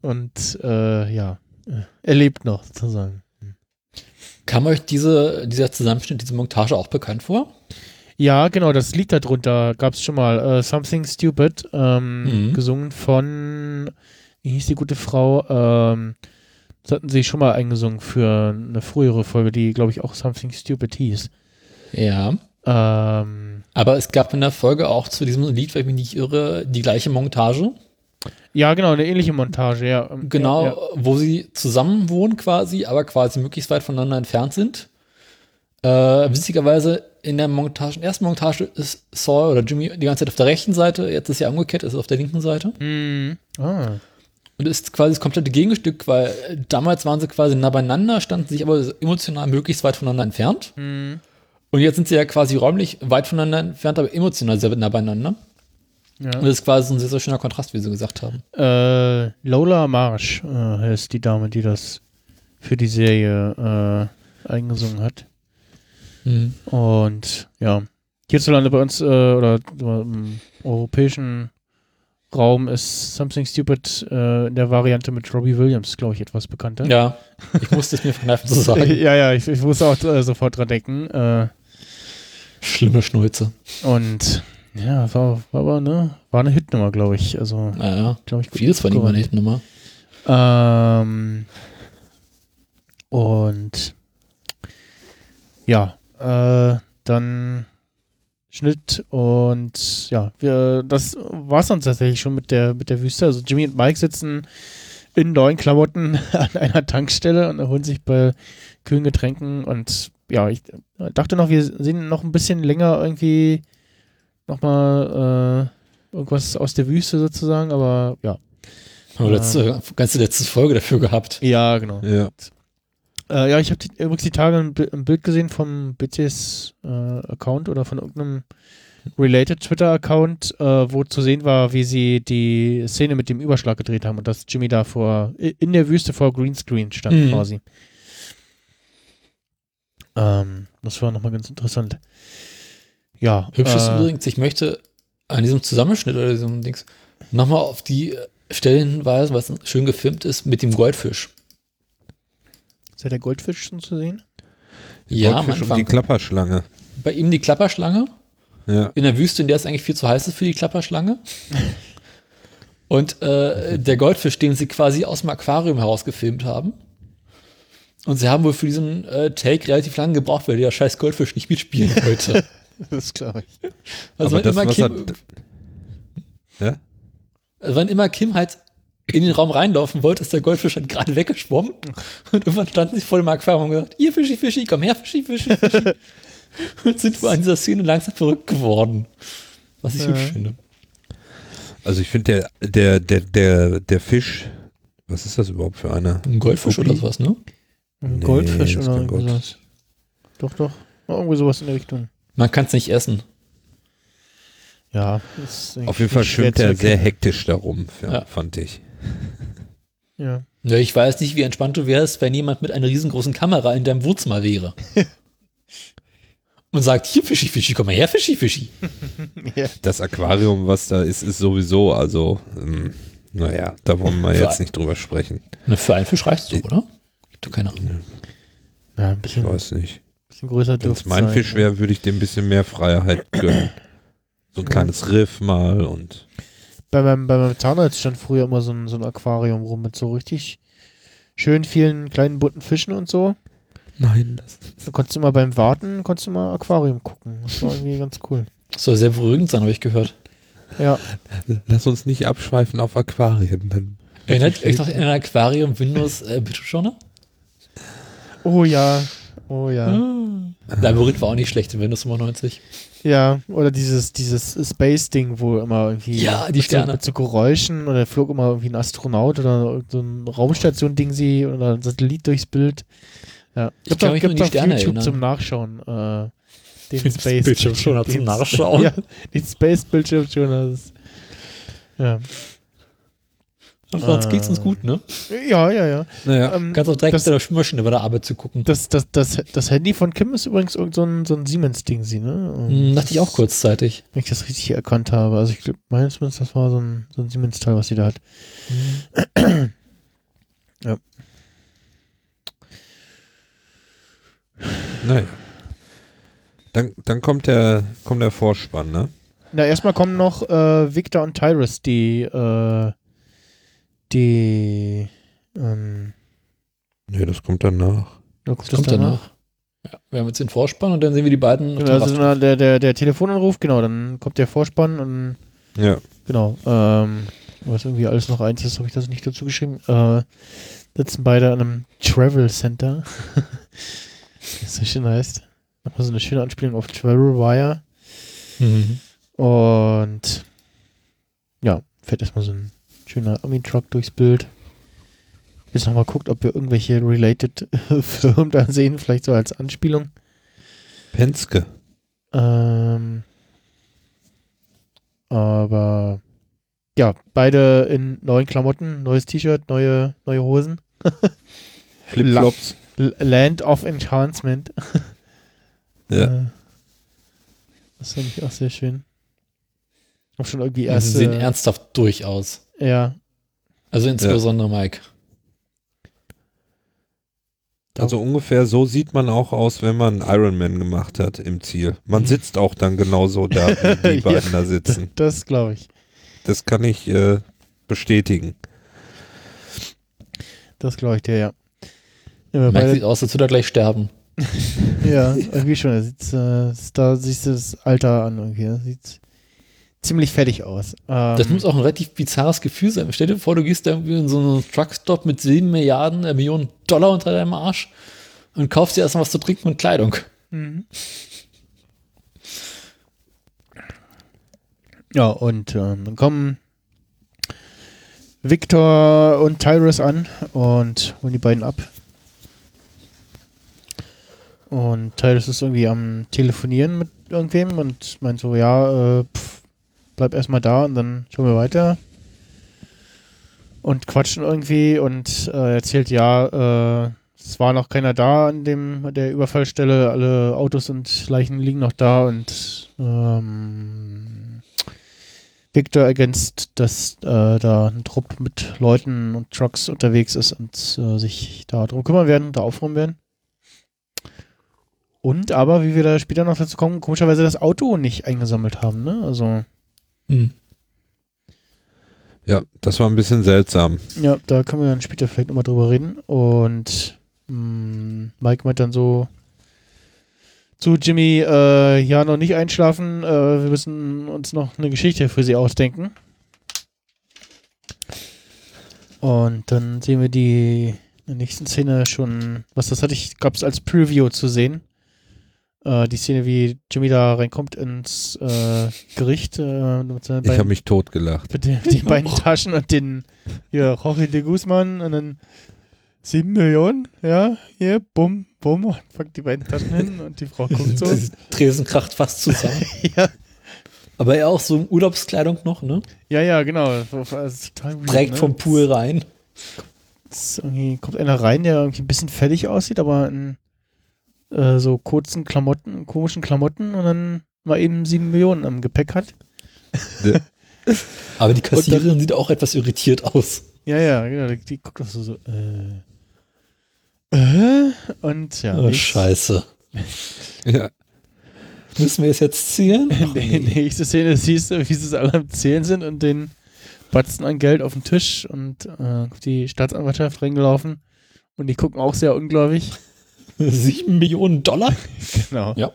Und äh, ja, äh, er lebt noch, sozusagen. Kam euch diese, dieser Zusammenschnitt, diese Montage auch bekannt vor? Ja, genau, das Lied darunter gab es schon mal, äh, Something Stupid, ähm, Mhm. gesungen von, wie hieß die gute Frau, ähm, das hatten sie schon mal eingesungen für eine frühere Folge, die, glaube ich, auch Something Stupid hieß. Ja. Ähm, Aber es gab in der Folge auch zu diesem Lied, wenn ich mich nicht irre, die gleiche Montage. Ja, genau, eine ähnliche Montage, ja. Ähm, Genau, Ja, ja. wo sie zusammen wohnen quasi, aber quasi möglichst weit voneinander entfernt sind. Äh, witzigerweise in der Montage, in der ersten Montage ist Saul oder Jimmy die ganze Zeit auf der rechten Seite, jetzt ist ja umgekehrt, ist auf der linken Seite. Mhm. Ah. Und ist quasi das komplette Gegenstück, weil damals waren sie quasi nah beieinander, standen sich aber emotional möglichst weit voneinander entfernt. Mhm. Und jetzt sind sie ja quasi räumlich weit voneinander entfernt, aber emotional sehr nah beieinander. Ja. Und das ist quasi ein sehr, sehr schöner Kontrast, wie sie gesagt haben. Äh, Lola Marsh äh, heißt die Dame, die das für die Serie äh, eingesungen hat. Mhm. Und ja, hierzulande bei uns äh, oder im europäischen Raum ist Something Stupid äh, in der Variante mit Robbie Williams, glaube ich, etwas bekannter. Ja, ich musste es mir verkneifen zu sagen. ja, ja, ich, ich muss auch äh, sofort dran denken. Äh, Schlimme Schnulze. und ja, war, war aber ne, war eine Hitnummer, glaube ich. Also, Naja, glaube ich, vieles von ihm war abgeräumt. nicht Nummer. Ähm, und ja, äh, dann Schnitt und ja, wir, das war es dann tatsächlich schon mit der, mit der Wüste. Also Jimmy und Mike sitzen in neuen Klamotten an einer Tankstelle und erholen sich bei kühlen Getränken und ja, ich dachte noch, wir sehen noch ein bisschen länger irgendwie nochmal äh, irgendwas aus der Wüste sozusagen, aber ja. Haben wir letzte, ganze letzte Folge dafür gehabt. Ja, genau. Ja. Äh, ja, ich habe übrigens die Tage ein, Bi- ein Bild gesehen vom BCs äh, Account oder von irgendeinem related Twitter-Account, äh, wo zu sehen war, wie sie die Szene mit dem Überschlag gedreht haben und dass Jimmy da vor in der Wüste vor Greenscreen stand Mhm. quasi. Ähm, das war nochmal ganz interessant. Ja. Hübsch ist äh, übrigens, ich möchte an diesem Zusammenschnitt oder diesem Dings nochmal auf die Stellen hinweisen, was schön gefilmt ist mit dem Goldfisch. Ist ja der Goldfisch schon zu sehen? Ja, am Goldfisch und die. Klapperschlange. Bei ihm die Klapperschlange Ja. in der Wüste, in der es eigentlich viel zu heiß ist für die Klapperschlange. Und äh, der Goldfisch, den sie quasi aus dem Aquarium heraus gefilmt haben. Und sie haben wohl für diesen äh, Take relativ lange gebraucht, weil der scheiß Goldfisch nicht mitspielen wollte. Das glaube ich. Also Aber wann das, immer Kim, er, ja? also wann immer Kim halt in den Raum reinlaufen wollte, ist der Goldfisch halt gerade weggeschwommen. Und irgendwann standen sie vor dem Aquarium und gesagt, ihr Fischi, Fischi, komm her, Fischi, Fischi, Fischi. und sind an dieser Szene langsam verrückt geworden. Was ich Ja. hübsch finde. Also ich finde der, der, der, der, der Fisch, was ist das überhaupt für einer? Ein Goldfisch oder sowas, ne? Ein Nee, Goldfisch oder Gold. sowas. Doch, doch. Irgendwie sowas in der Richtung. Man kann es nicht essen. Ja. ist Auf jeden Fall schwimmt er sehr hektisch darum, ja, Ja. fand ich. Ja. Ja, ich weiß nicht, wie entspannt du wärst, wenn jemand mit einer riesengroßen Kamera in deinem Wohnzimmer wäre. und sagt, hier Fischi, Fischi, komm mal her, Fischi, Fischi. Das Aquarium, was da ist, ist sowieso, also, ähm, naja, da wollen wir jetzt nicht drüber sprechen. Na, für einen Fisch reicht's doch, oder? Gibt doch keine Ahnung. Ja, ein Ich bisschen, weiß nicht. bisschen größer Wenn es mein sein, Fisch wäre, würde ich dem ein bisschen mehr Freiheit gönnen. So ein kleines Riff mal und Bei meinem, bei meinem Zahnarzt stand früher immer so ein, so ein Aquarium rum mit so richtig schön vielen kleinen bunten Fischen und so. Nein, das Da konntest du mal beim Warten, konntest du mal Aquarium gucken. Das war irgendwie ganz cool. Soll sehr beruhigend sein, habe ich gehört. Ja, Lass uns nicht abschweifen auf Aquarien. Dann Erinnert euch noch in ein Aquarium Windows äh, Bildschirmschoner? oh ja, oh ja. Labyrinth war auch nicht schlecht in Windows 95. Ja, oder dieses, dieses Space-Ding, wo immer irgendwie Ja, die mit, so, Sterne. mit so Geräuschen oder flog immer irgendwie ein Astronaut oder so ein Raumstation-Ding sie oder ein Satellit durchs Bild. Ja. Ich kann mich nur an die auf Sterne YouTube erinnern. zum Nachschauen. Äh, den Den Space Bildschirmschoner zum den- Nachschauen. Ja, den Space-Bildschirmschoner. das ist- Ja. Und sonst Äh. geht's uns gut, ne? ja, ja, ja. naja, Ähm, Kannst auch direkt das, mit der Spülmaschine bei der Arbeit zu gucken. das, das, das, das Handy von Kim ist übrigens irgend so ein, so ein Siemens-Ding, sie, ne? Hm, dachte ich auch kurzzeitig. Wenn ich das richtig erkannt habe. Also ich glaube, meines zumindest, das war so ein, so ein Siemens-Teil, was sie da hat. naja. Dann, dann kommt der, kommt der Vorspann, ne? Na, erstmal kommen noch äh, Victor und Tyrus, die, äh, die, ähm, Nee, das kommt danach. da kommt Das kommt danach. Ja, wir haben jetzt den Vorspann und dann sehen wir die beiden Genau, also Rast- na, der, der, der Telefonanruf, genau, dann kommt der Vorspann und Ja. genau, ähm, was irgendwie alles noch eins ist, habe ich das nicht dazu geschrieben. Äh, sitzen beide an einem Travel Center. das so schön heißt. Nochmal so eine schöne Anspielung auf Travel Wire. Mhm. Und ja, fährt erstmal so ein schöner Army-Truck durchs Bild. Jetzt nochmal guckt, ob wir irgendwelche related Firmen da sehen, vielleicht so als Anspielung. Penske. Ähm, aber ja, beide in neuen Klamotten, neues T-Shirt, neue, neue Hosen. Flipflops. Land of Enhancement. Ja. Äh, das fand ich auch sehr schön. Auch schon irgendwie Ja, erst. Sie sehen ernsthaft durch aus. Ja, Also insbesondere Mike. Also ungefähr so sieht man auch aus, wenn man Ironman gemacht hat im Ziel. Man Mhm. sitzt auch dann genauso da, wie die Ja. beiden da sitzen. das glaube ich. Das kann ich äh, bestätigen. Das glaube ich dir, ja. Ja, Mike sieht aus, als würde er gleich sterben. Ja, irgendwie schon. Er sieht, äh, da siehst du das Alter an irgendwie. Er sieht ziemlich fertig aus. Ähm, Das muss auch ein relativ bizarres Gefühl sein. Stell dir vor, du gehst da irgendwie in so einen Truckstop mit 7 Milliarden, äh, Millionen Dollar unter deinem Arsch und kaufst dir erstmal was zu trinken und Kleidung. Mhm. Ja, und ähm, dann kommen Victor und Tyrus an und holen die beiden ab. Und Tyrus ist irgendwie am Telefonieren mit irgendwem und meint so, ja, äh, pff, bleib erstmal da und dann schauen wir weiter. Und quatschen irgendwie und äh, erzählt, ja, äh, es war noch keiner da an dem der Überfallstelle. Alle Autos und Leichen liegen noch da und ähm, Victor ergänzt, dass äh, da ein Trupp mit Leuten und Trucks unterwegs ist und äh, sich da drum kümmern werden, da aufräumen werden. Und aber, wie wir da später noch dazu kommen, komischerweise das Auto nicht eingesammelt haben, ne? Also, Hm. Ja, das war ein bisschen seltsam. ja, da können wir dann später vielleicht nochmal drüber reden. Und mh, Mike meint dann so zu Jimmy, äh, ja, noch nicht einschlafen, äh, wir müssen uns noch eine Geschichte für sie ausdenken. Und dann sehen wir die in der nächsten Szene schon, was das hatte ich, gab es als Preview zu sehen. Äh, die Szene, wie Jimmy da reinkommt ins äh, Gericht. Äh, mit seinen Ich habe mich totgelacht. mit den, die beiden Taschen und den hier Jorge de Guzman und dann 7 Millionen, ja, hier, bumm, bumm, und packt die beiden Taschen hin und die Frau guckt so. Das Tresen kracht fast zusammen. ja, Aber er auch so in Urlaubskleidung noch, ne? ja, ja, genau. Direkt ne? vom Pool rein. Irgendwie kommt einer rein, der irgendwie ein bisschen fertig aussieht, aber in äh, so kurzen Klamotten, komischen Klamotten und dann mal eben sieben Millionen am Gepäck hat. Aber die Kassiererin sieht auch etwas irritiert aus. Ja, ja, genau. Die, die guckt doch so, so äh, äh, und ja. Oh, scheiße. Ja. Müssen wir es jetzt zielen? Ach, Die nee. nächste Szene siehst du, wie sie es alle am Zählen sind und den Batzen an Geld auf den Tisch und äh, die Staatsanwaltschaft reingelaufen und die gucken auch sehr ungläubig. Sieben Millionen Dollar? Genau. Ja.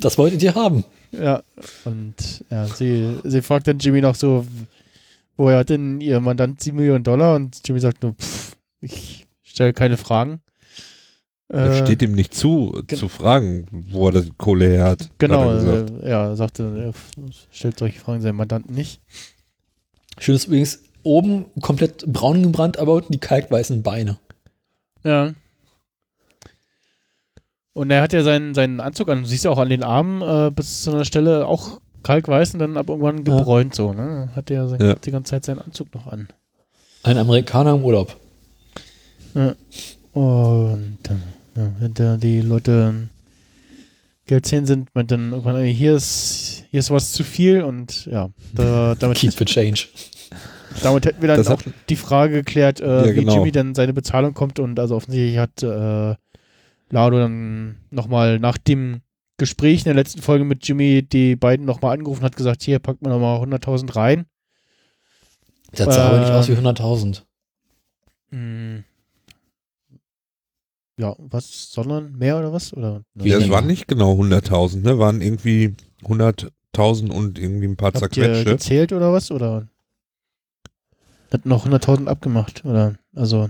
Das wolltet ihr haben. Ja, und ja, sie, sie fragt dann Jimmy noch so, woher hat denn ihr Mandant 7 Millionen Dollar? Und Jimmy sagt nur, pff, ich stelle keine Fragen. Es Äh, steht ihm nicht zu, gen- zu fragen, wo er die Kohle her hat. Genau, hat er äh, ja, er sagte, er stellt solche Fragen seinem Mandanten nicht. Schön ist übrigens oben komplett braun gebrannt, aber unten die kalkweißen Beine. Ja. Und er hat ja seinen, seinen Anzug an, du siehst ja auch an den Armen äh, bis zu einer Stelle auch kalkweiß und dann ab irgendwann Ja. gebräunt so, ne? Hat er sein, Ja. die ganze Zeit seinen Anzug noch an. Ein Amerikaner im Urlaub. Und dann, ja, wenn da die Leute Geld sehen sind, meint dann irgendwann, ey, hier ist, hier ist was zu viel und ja, da, damit, Keep the change. damit hätten wir dann Das auch hat- die Frage geklärt, äh, Ja, wie genau. Jimmy dann seine Bezahlung kommt und also offensichtlich hat äh, Lado dann nochmal nach dem Gespräch in der letzten Folge mit Jimmy die beiden nochmal angerufen und hat gesagt, hier, packt mal nochmal 100.000 rein. Das sah aber nicht Äh, aus wie 100.000. Hm. Ja, was, sondern mehr oder was? Oder? Ja, es waren nicht genau 100.000, ne? Waren irgendwie 100.000 und irgendwie ein paar Habt ihr zerquetschte. gezählt oder was? Oder hat noch 100.000 abgemacht? Oder also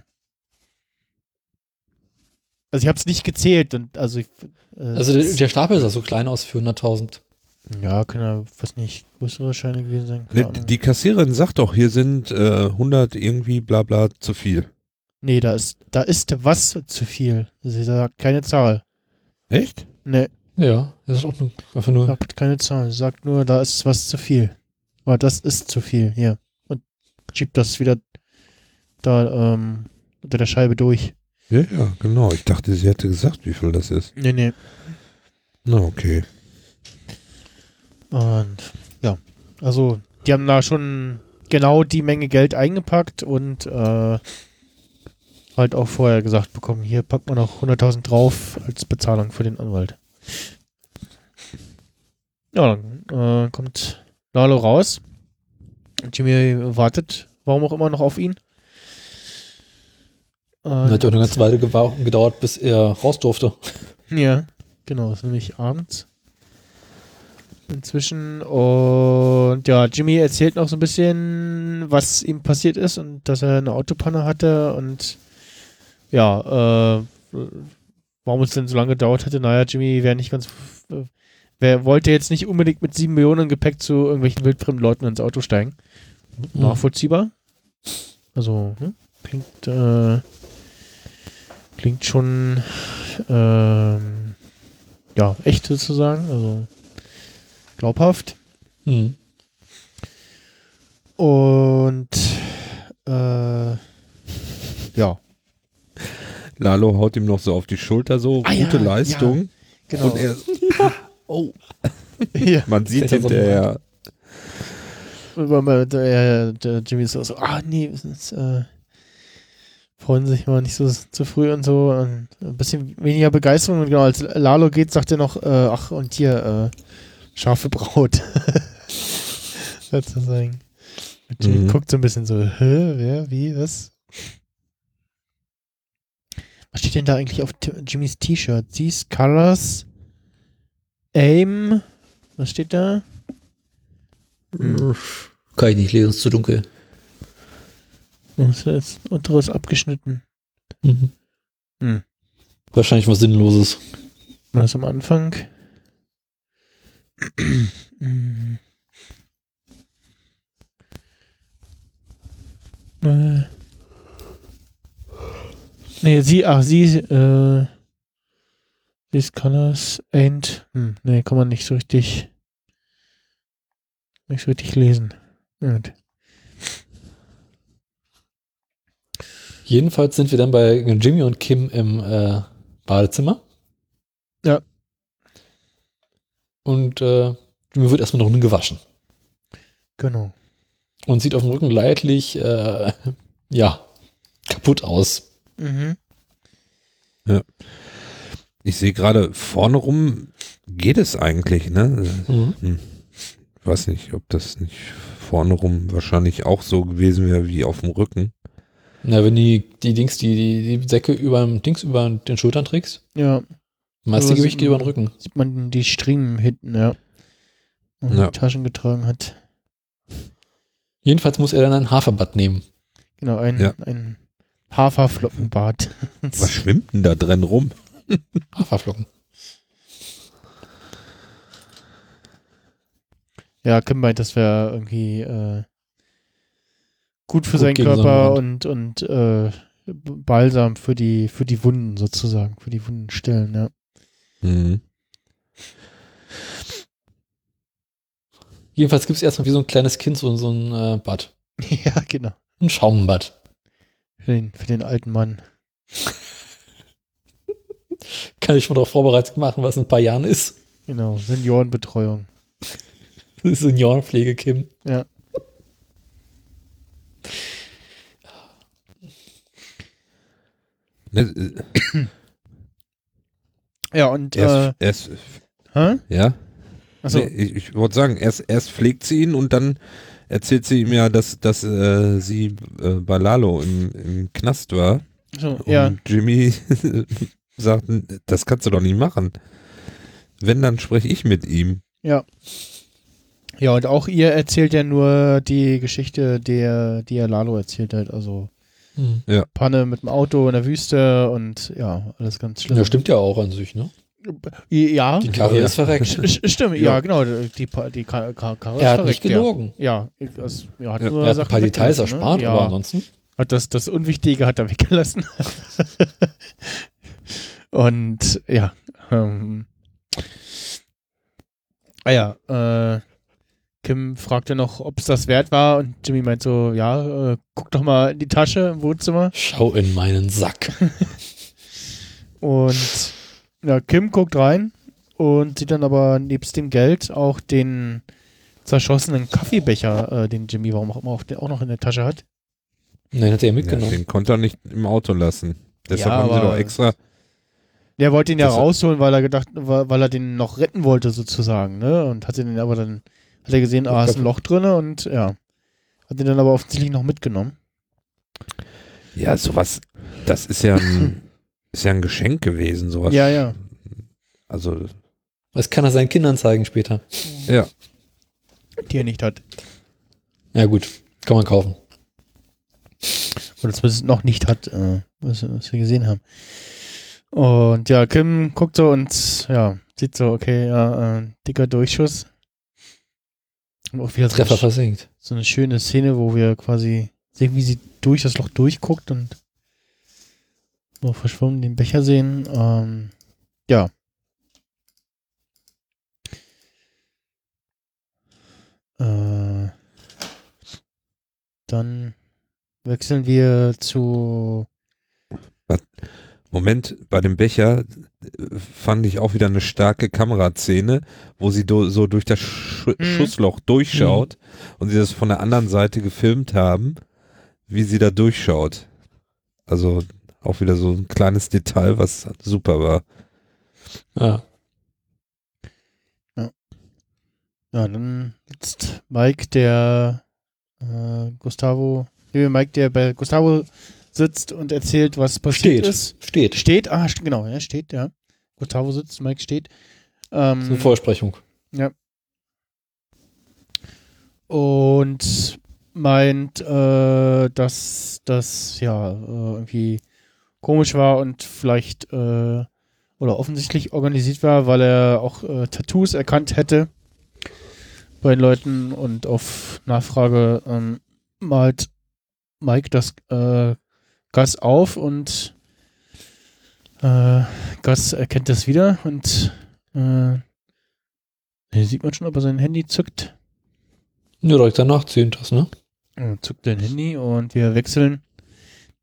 also ich habe es nicht gezählt und also ich, äh, Also der, der Stapel sah so klein aus für 100.000. ja, kann ja was nicht größere Scheine gewesen sein. Ne, die Kassiererin sagt doch, hier sind äh, 100 irgendwie bla bla zu viel. nee, da ist da ist was zu viel. Sie sagt keine Zahl. Echt? Nee, Ja, das ist auch nur, einfach nur. sagt keine Zahl. Sie sagt nur, da ist was zu viel. Aber das ist zu viel, hier. Und schiebt das wieder da ähm, unter der Scheibe durch. Ja, ja, genau. Ich dachte, sie hätte gesagt, wie viel das ist. Nee, nee. Na, okay. Und ja, also die haben da schon genau die Menge Geld eingepackt und äh, halt auch vorher gesagt bekommen, hier packt man noch 100.000 drauf als Bezahlung für den Anwalt. Ja, dann äh, kommt Lalo raus. Jimmy wartet, warum auch immer, noch auf ihn. Hat ja auch eine ganze Weile gedauert, bis er raus durfte. Ja, genau, ist nämlich abends. Inzwischen und ja, Jimmy erzählt noch so ein bisschen, was ihm passiert ist und dass er eine Autopanne hatte und ja, äh, warum es denn so lange gedauert hatte. Naja, Jimmy wäre nicht ganz, äh, wer wollte jetzt nicht unbedingt mit sieben Millionen Gepäck zu irgendwelchen wildfremden Leuten ins Auto steigen. Nachvollziehbar. Also, hm, klingt, äh, klingt schon ähm, ja, echt sozusagen, also glaubhaft. Mhm. Und äh, ja, Lalo haut ihm noch so auf die Schulter, so Ah, ja, gute Leistung. genau. Und er, Oh. ja, man sieht er so hinterher, der, der Jimmy ist auch so, ah nee, es ist, äh, freuen sich mal nicht so zu früh und so. Und ein bisschen weniger Begeisterung. Und genau, als Lalo geht, sagt er noch, äh, ach und hier, äh, scharfe Braut. Sozusagen. Und Mhm. guckt so ein bisschen so, hä, wer, wie, was? Was steht denn da eigentlich auf Jimmys T-Shirt? These colors aim. Was steht da? Kann ich nicht lesen, ist zu dunkel. Ist das unteres abgeschnitten. Mhm. Hm. Wahrscheinlich was Sinnloses. Was am Anfang? Äh. Nee, sie, ach, sie, äh, these colors ain't, hm, nee, kann man nicht so richtig, nicht so richtig lesen. Gut. Jedenfalls sind wir dann bei Jimmy und Kim im äh, Badezimmer. Ja. Und äh, Jimmy wird erstmal noch nur gewaschen. Genau. Und sieht auf dem Rücken leidlich, äh, ja, kaputt aus. Mhm. Ich sehe gerade vorne rum geht es eigentlich, ne? Mhm. Hm. Ich weiß nicht, ob das nicht vorne rum wahrscheinlich auch so gewesen wäre wie auf dem Rücken. Na, wenn die, die Dings, die, die, die Säcke über Dings über den Schultern trägst, Ja, meiste So Gewicht geht über man- den Rücken. sieht man die Striemen hinten, ja. Und Ja. die Taschen getragen hat. Jedenfalls muss er dann ein Haferbad nehmen. Genau, ein, Ja. ein Haferflockenbad. Was schwimmt denn da drin rum? Haferflocken. Ja, Kim meint, das wäre irgendwie äh, gut für Gut seinen Körper und, und äh, Balsam für die, für die Wunden sozusagen, für die Wundenstellen, ja. Mhm. Jedenfalls gibt es erstmal wie so ein kleines Kind so, so ein äh, Bad. ja, genau. Ein Schaumbad. Für den, für den alten Mann. Kann ich schon darauf vorbereitet machen, was in ein paar Jahren ist. Genau, Seniorenbetreuung. Seniorenpflege, Kim. Ja. Ne, äh, Ja, und, äh, erst, erst, hä? ja? Achso, Nee, ich ich wollte sagen, erst, erst pflegt sie ihn und dann erzählt sie ihm ja, dass, dass äh, sie äh, bei Lalo im, im Knast war. so, Und ja, Jimmy sagt, das kannst du doch nicht machen. Wenn, dann spreche ich mit ihm. ja. Ja, und auch ihr erzählt ja nur die Geschichte, der, die er Lalo erzählt hat. Also Hm. Panne mit dem Auto in der Wüste und ja, alles ganz schlimm. Ja, stimmt ja auch an sich, ne? Ja, Die Karre Ja. ist verreckt. Stimmt, ja, genau. Die, Pa- die Ka- Ka- Karre ist Er hat verreckt, nicht gelogen. Ja, ja, das, ja, hat Ja. nur Er hat ein paar Details weggelassen, erspart, ne? aber ja, ansonsten. hat das, das Unwichtige hat er weggelassen. Und ja, ähm, ah ja, äh, Kim fragte noch, ob es das wert war und Jimmy meint so, ja, äh, guck doch mal in die Tasche im Wohnzimmer. Schau in meinen Sack. Und ja, Kim guckt rein und sieht dann aber nebst dem Geld auch den zerschossenen Kaffeebecher, äh, den Jimmy warum auch immer auch, auch noch in der Tasche hat. Nein, hat er Ja, mitgenommen. den konnte er nicht im Auto lassen. Deshalb Ja, haben sie doch extra. Der wollte ihn ja rausholen, weil er gedacht, weil, weil er den noch retten wollte sozusagen, ne? Und hat den aber dann, hat er gesehen, ah, ist ein Loch drinne und ja. Hat den dann aber offensichtlich noch mitgenommen. Ja, sowas, das ist ja ein, ist ja ein Geschenk gewesen, sowas. Ja, ja. Also, Das kann er seinen Kindern zeigen später. ja. Die er nicht hat. Ja, gut. Kann man kaufen. Oder zumindest noch nicht hat, äh, was, was wir gesehen haben. Und ja, Kim guckt so und ja, sieht so, okay, ja, äh, dicker Durchschuss. Und auch wieder so Treffer eine, versenkt. so eine schöne Szene, wo wir quasi sehen, wie sie durch das Loch durchguckt und so verschwommen den Becher sehen. Ähm, ja. Äh, dann wechseln wir zu Moment, bei dem Becher fand ich auch wieder eine starke Kameraszene, wo sie do, so durch das Sch Mhm. Schussloch durchschaut und sie das von der anderen Seite gefilmt haben, wie sie da durchschaut. Also auch wieder so ein kleines Detail, was super war. Ja. Ja, dann sitzt Mike, der äh, Gustavo, nee, Mike, der bei Gustavo sitzt und erzählt, was passiert Steht. ist. Steht. Steht, ah, genau, ja, steht, ja. Gustavo sitzt, Mike steht. Das ist eine Ähm, Vorsprechung. und meint, äh, dass das ja äh, irgendwie komisch war und vielleicht äh, oder offensichtlich organisiert war, weil er auch äh, Tattoos erkannt hätte bei den Leuten und auf Nachfrage ähm, malt Mike das äh, Gas auf und äh, Gas erkennt das wieder und äh, hier sieht man schon, ob er sein Handy zückt. Ja, direkt danach zählt das, ne? Er zückt sein Handy und wir wechseln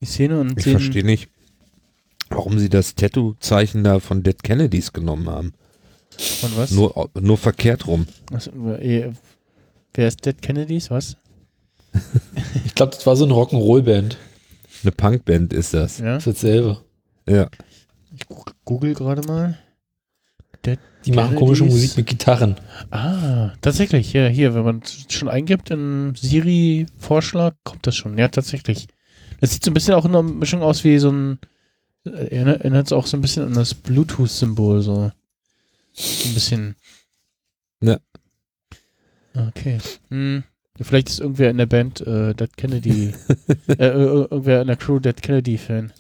die Szene und Ich verstehe nicht. warum sie das Tattoo-Zeichen da von Dead Kennedys genommen haben. Und was? Nur, nur verkehrt rum. was wer ist Dead Kennedys? Was? Ich glaube, das war so eine Rock'n'Roll-Band. Eine Punkband ist das. Ja. Das ist dasselbe. Ja. Ich google gerade mal. Dead Die machen komische Musik mit Gitarren. Ah, tatsächlich. Ja, hier, wenn man es schon eingibt in Siri-Vorschlag, kommt das schon. Ja, tatsächlich. Das sieht so ein bisschen auch in einer Mischung aus wie so ein. äh, Erinnert, erinnert es auch so ein bisschen an das Bluetooth-Symbol. So. so ein bisschen. Ja. Okay. Hm. Vielleicht ist irgendwer in der Band äh, Dead Kennedy. äh, äh, irgendwer in der Crew Dead Kennedy-Fan.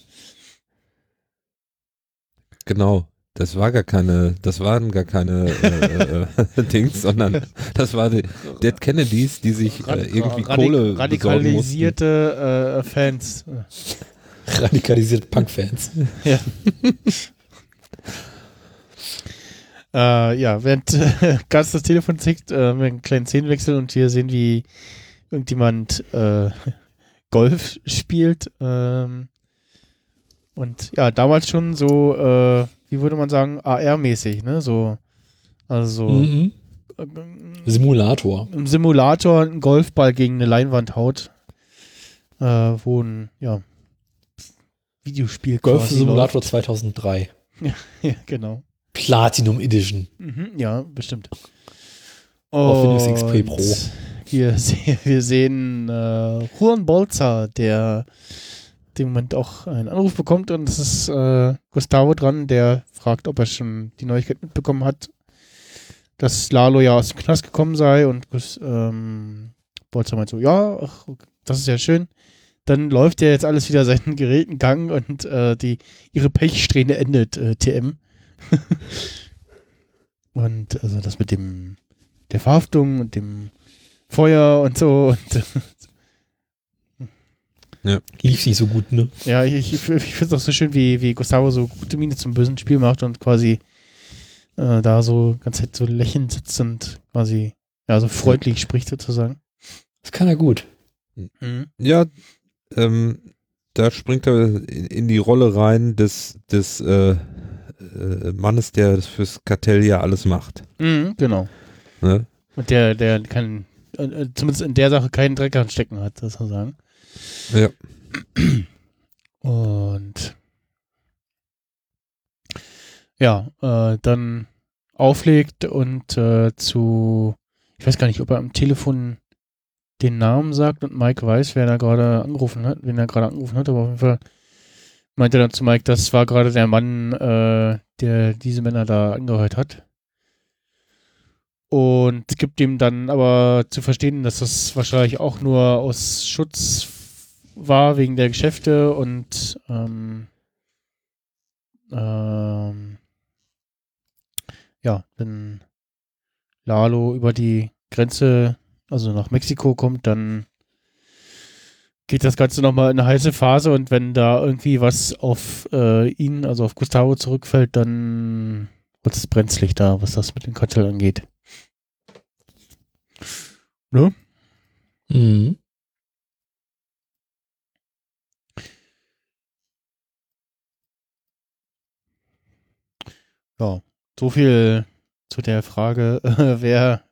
Genau. Das war gar keine, das waren gar keine äh, äh, Dings, sondern das war die Dead Kennedys, die sich äh, irgendwie Radik- Kohle. Radikalisierte äh, Fans. Radikalisierte Punk-Fans. Ja. Äh, ja, während äh, Gas das Telefon zickt, äh, haben wir einen kleinen Szenenwechsel und wir sehen, wie irgendjemand äh, Golf spielt. Ähm, und ja, damals schon so, äh, wie würde man sagen, AR-mäßig, ne? So, also so Mhm. äh, Simulator. im Simulator einen Golfball gegen eine Leinwand haut, äh, wo ein, ja, Videospiel quasi Golf-Simulator 2003. läuft. Ja, genau. Platinum Edition. Mhm, ja, bestimmt. Auf Windows XP Pro. Hier, wir sehen äh, Juan Bolzer, der im Moment auch einen Anruf bekommt und es ist äh, Gustavo dran, der fragt, ob er schon die Neuigkeit mitbekommen hat, dass Lalo ja aus dem Knast gekommen sei und ähm, Bolzer meint so, ja, ach, das ist ja schön. Dann läuft ja jetzt alles wieder seinen geregelten Gang und äh, die ihre Pechsträhne endet, äh, TM. und also das mit dem der Verhaftung und dem Feuer und so. Und, Lief nicht so gut, ne? ja, ich, ich, ich finde es auch so schön, wie, wie Gustavo so gute Miene zum bösen Spiel macht und quasi äh, da so ganz Zeit so lächelnd sitzt und quasi ja so freundlich spricht sozusagen. Das kann er gut. Mhm. Ja, ähm, da springt er in, in die Rolle rein des, des äh, äh, Mannes, der das fürs Kartell ja alles macht. Mhm, genau. Ne? Und der, der kann äh, äh, zumindest in der Sache keinen Dreck anstecken hat, sozusagen. Ja. Und ja, äh, dann auflegt und äh, zu, ich weiß gar nicht, ob er am Telefon den Namen sagt und Mike weiß, wer da gerade angerufen hat, wen er gerade angerufen hat, aber auf jeden Fall meinte dann zu Mike, das war gerade der Mann, äh, der diese Männer da angehört hat. Und gibt ihm dann aber zu verstehen, dass das wahrscheinlich auch nur aus Schutz war wegen der Geschäfte und ähm, ähm, ja, wenn Lalo über die Grenze, also nach Mexiko kommt, dann geht das Ganze nochmal in eine heiße Phase und wenn da irgendwie was auf äh, ihn, also auf Gustavo zurückfällt, dann wird es brenzlig da, was das mit dem Kartell angeht. Ne? Mhm. Ja, so viel zu der Frage, äh, wer,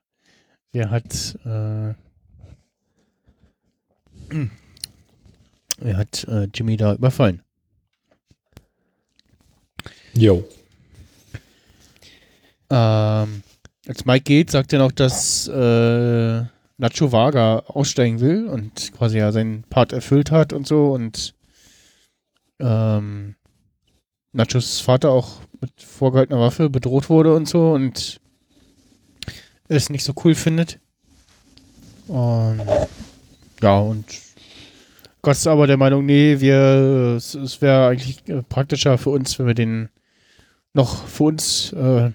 wer hat, äh, wer hat äh, Jimmy da überfallen? Jo. Ähm, als Mike geht, sagt er noch, dass äh, Nacho Vaga aussteigen will und quasi ja seinen Part erfüllt hat und so und ähm, Nachos Vater auch mit vorgehaltener Waffe bedroht wurde und so und es nicht so cool findet. Und ja, und Gott ist aber der Meinung, nee, wir, es, es wäre eigentlich äh, praktischer für uns, wenn wir den noch für uns äh,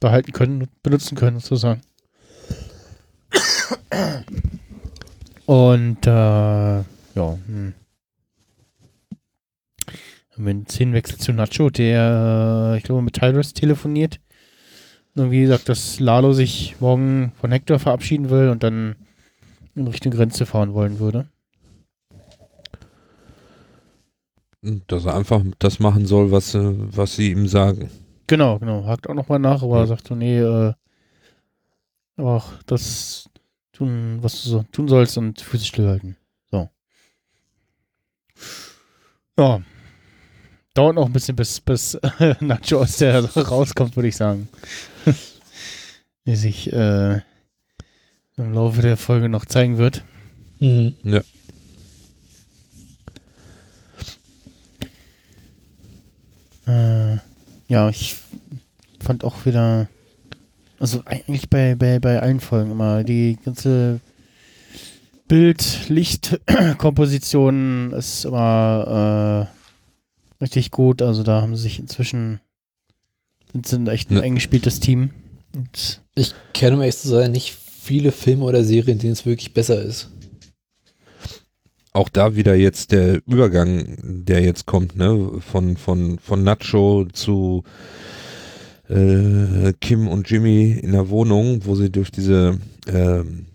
behalten können, benutzen können, sozusagen. Und äh, ja, hm. Einen Szenenwechsel zu Nacho, der, äh, ich glaube, mit Tyrus telefoniert. Und irgendwie sagt, dass Lalo sich morgen von Hector verabschieden will und dann in Richtung Grenze fahren wollen würde. Dass er einfach das machen soll, was, äh, was sie ihm sagen. Genau, genau. Hakt auch nochmal nach, aber er sagt so, nee, äh, aber auch das tun, was du so tun sollst und Füße stillhalten. So. Ja. Dauert noch ein bisschen, bis, bis äh, Nacho aus der rauskommt, würde ich sagen. Wie sich äh, im Laufe der Folge noch zeigen wird. Mhm. Ja. Äh, ja, ich fand auch wieder, also eigentlich bei, bei, bei allen Folgen immer, die ganze Bild, Licht, Komposition ist immer äh, richtig gut. Also da haben sie sich inzwischen, sind, sind echt ein Ja. eingespieltes Team. Und Ich kenne, um ehrlich zu sein, nicht viele Filme oder Serien, in denen es wirklich besser ist. Auch da wieder jetzt der Übergang, der jetzt kommt, ne, von, von, von Nacho zu äh, Kim und Jimmy in der Wohnung, wo sie durch diese ähm,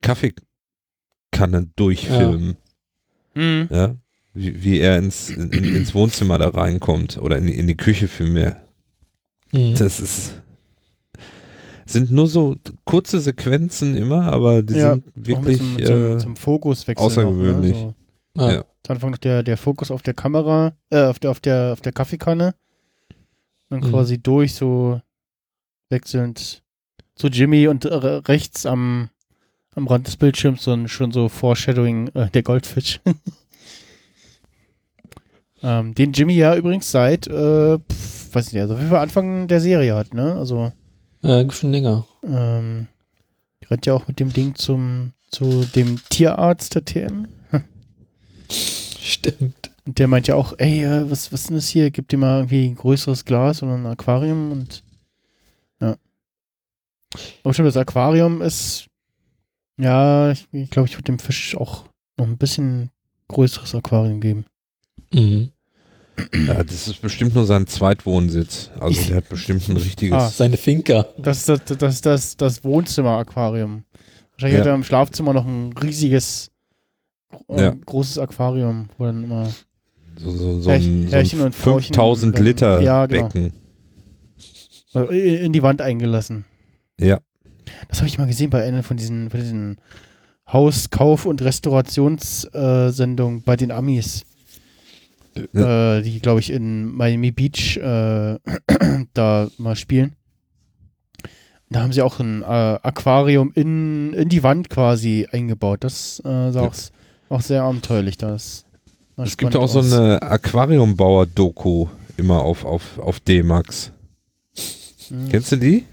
Kaffeekanne durchfilmen. Mhm. Ja. Wie, wie er ins, in, ins Wohnzimmer da reinkommt oder in, die- in die Küche vielmehr. Mhm. Das ist sind nur so kurze Sequenzen immer, aber die Ja, sind wirklich zum, zum, äh, zum Fokuswechsel. außergewöhnlich. Noch, ne? so. Ah, ja. Zu Anfang noch der, der Fokus auf der Kamera, äh, auf der, auf der, auf der Kaffeekanne. Dann Mhm. quasi durch, so wechselnd zu Jimmy und äh, rechts am, am Rand des Bildschirms so ein, schon so Foreshadowing äh, der Goldfisch. ähm, den Jimmy ja übrigens seit, äh, pf, weiß nicht, also wie wir Anfang der Serie hat, ne? Also, Äh, schon länger. ähm, die rennt ja auch mit dem Ding zum, zu dem Tierarzt der TM. Stimmt. Und der meint ja auch, ey, äh, was, was ist denn das hier? Gib dir mal irgendwie ein größeres Glas oder ein Aquarium und ja. Aber schon das Aquarium ist, ja, ich glaube, ich, glaub, ich würde dem Fisch auch noch ein bisschen größeres Aquarium geben. Mhm. Ja, das ist bestimmt nur sein Zweitwohnsitz. Also der hat bestimmt ein richtiges. Ah. Seine Finca. Das ist das, das, das, das, Wohnzimmer-Aquarium. Wahrscheinlich Ja. hat er im Schlafzimmer noch ein riesiges, äh, Ja. großes Aquarium, wo dann immer So, so, so Herrchen- ein, so Herrchen ein und Frauchen 5000 dann- Liter ja, genau. Becken. äh, in die Wand eingelassen. Ja. Das habe ich mal gesehen bei einer von diesen, von diesen Haus-, Kauf- und Restaurationssendungen bei den Amis. Äh, die, glaube ich, in Miami Beach äh, da mal spielen. Da haben sie auch ein äh, Aquarium in, in die Wand quasi eingebaut. Das äh, sah Ja. auch, auch sehr abenteuerlich. Das Es gibt auch so aus. eine Aquariumbauer-Doku immer auf, auf, auf D-Max. Hm. Kennst du die?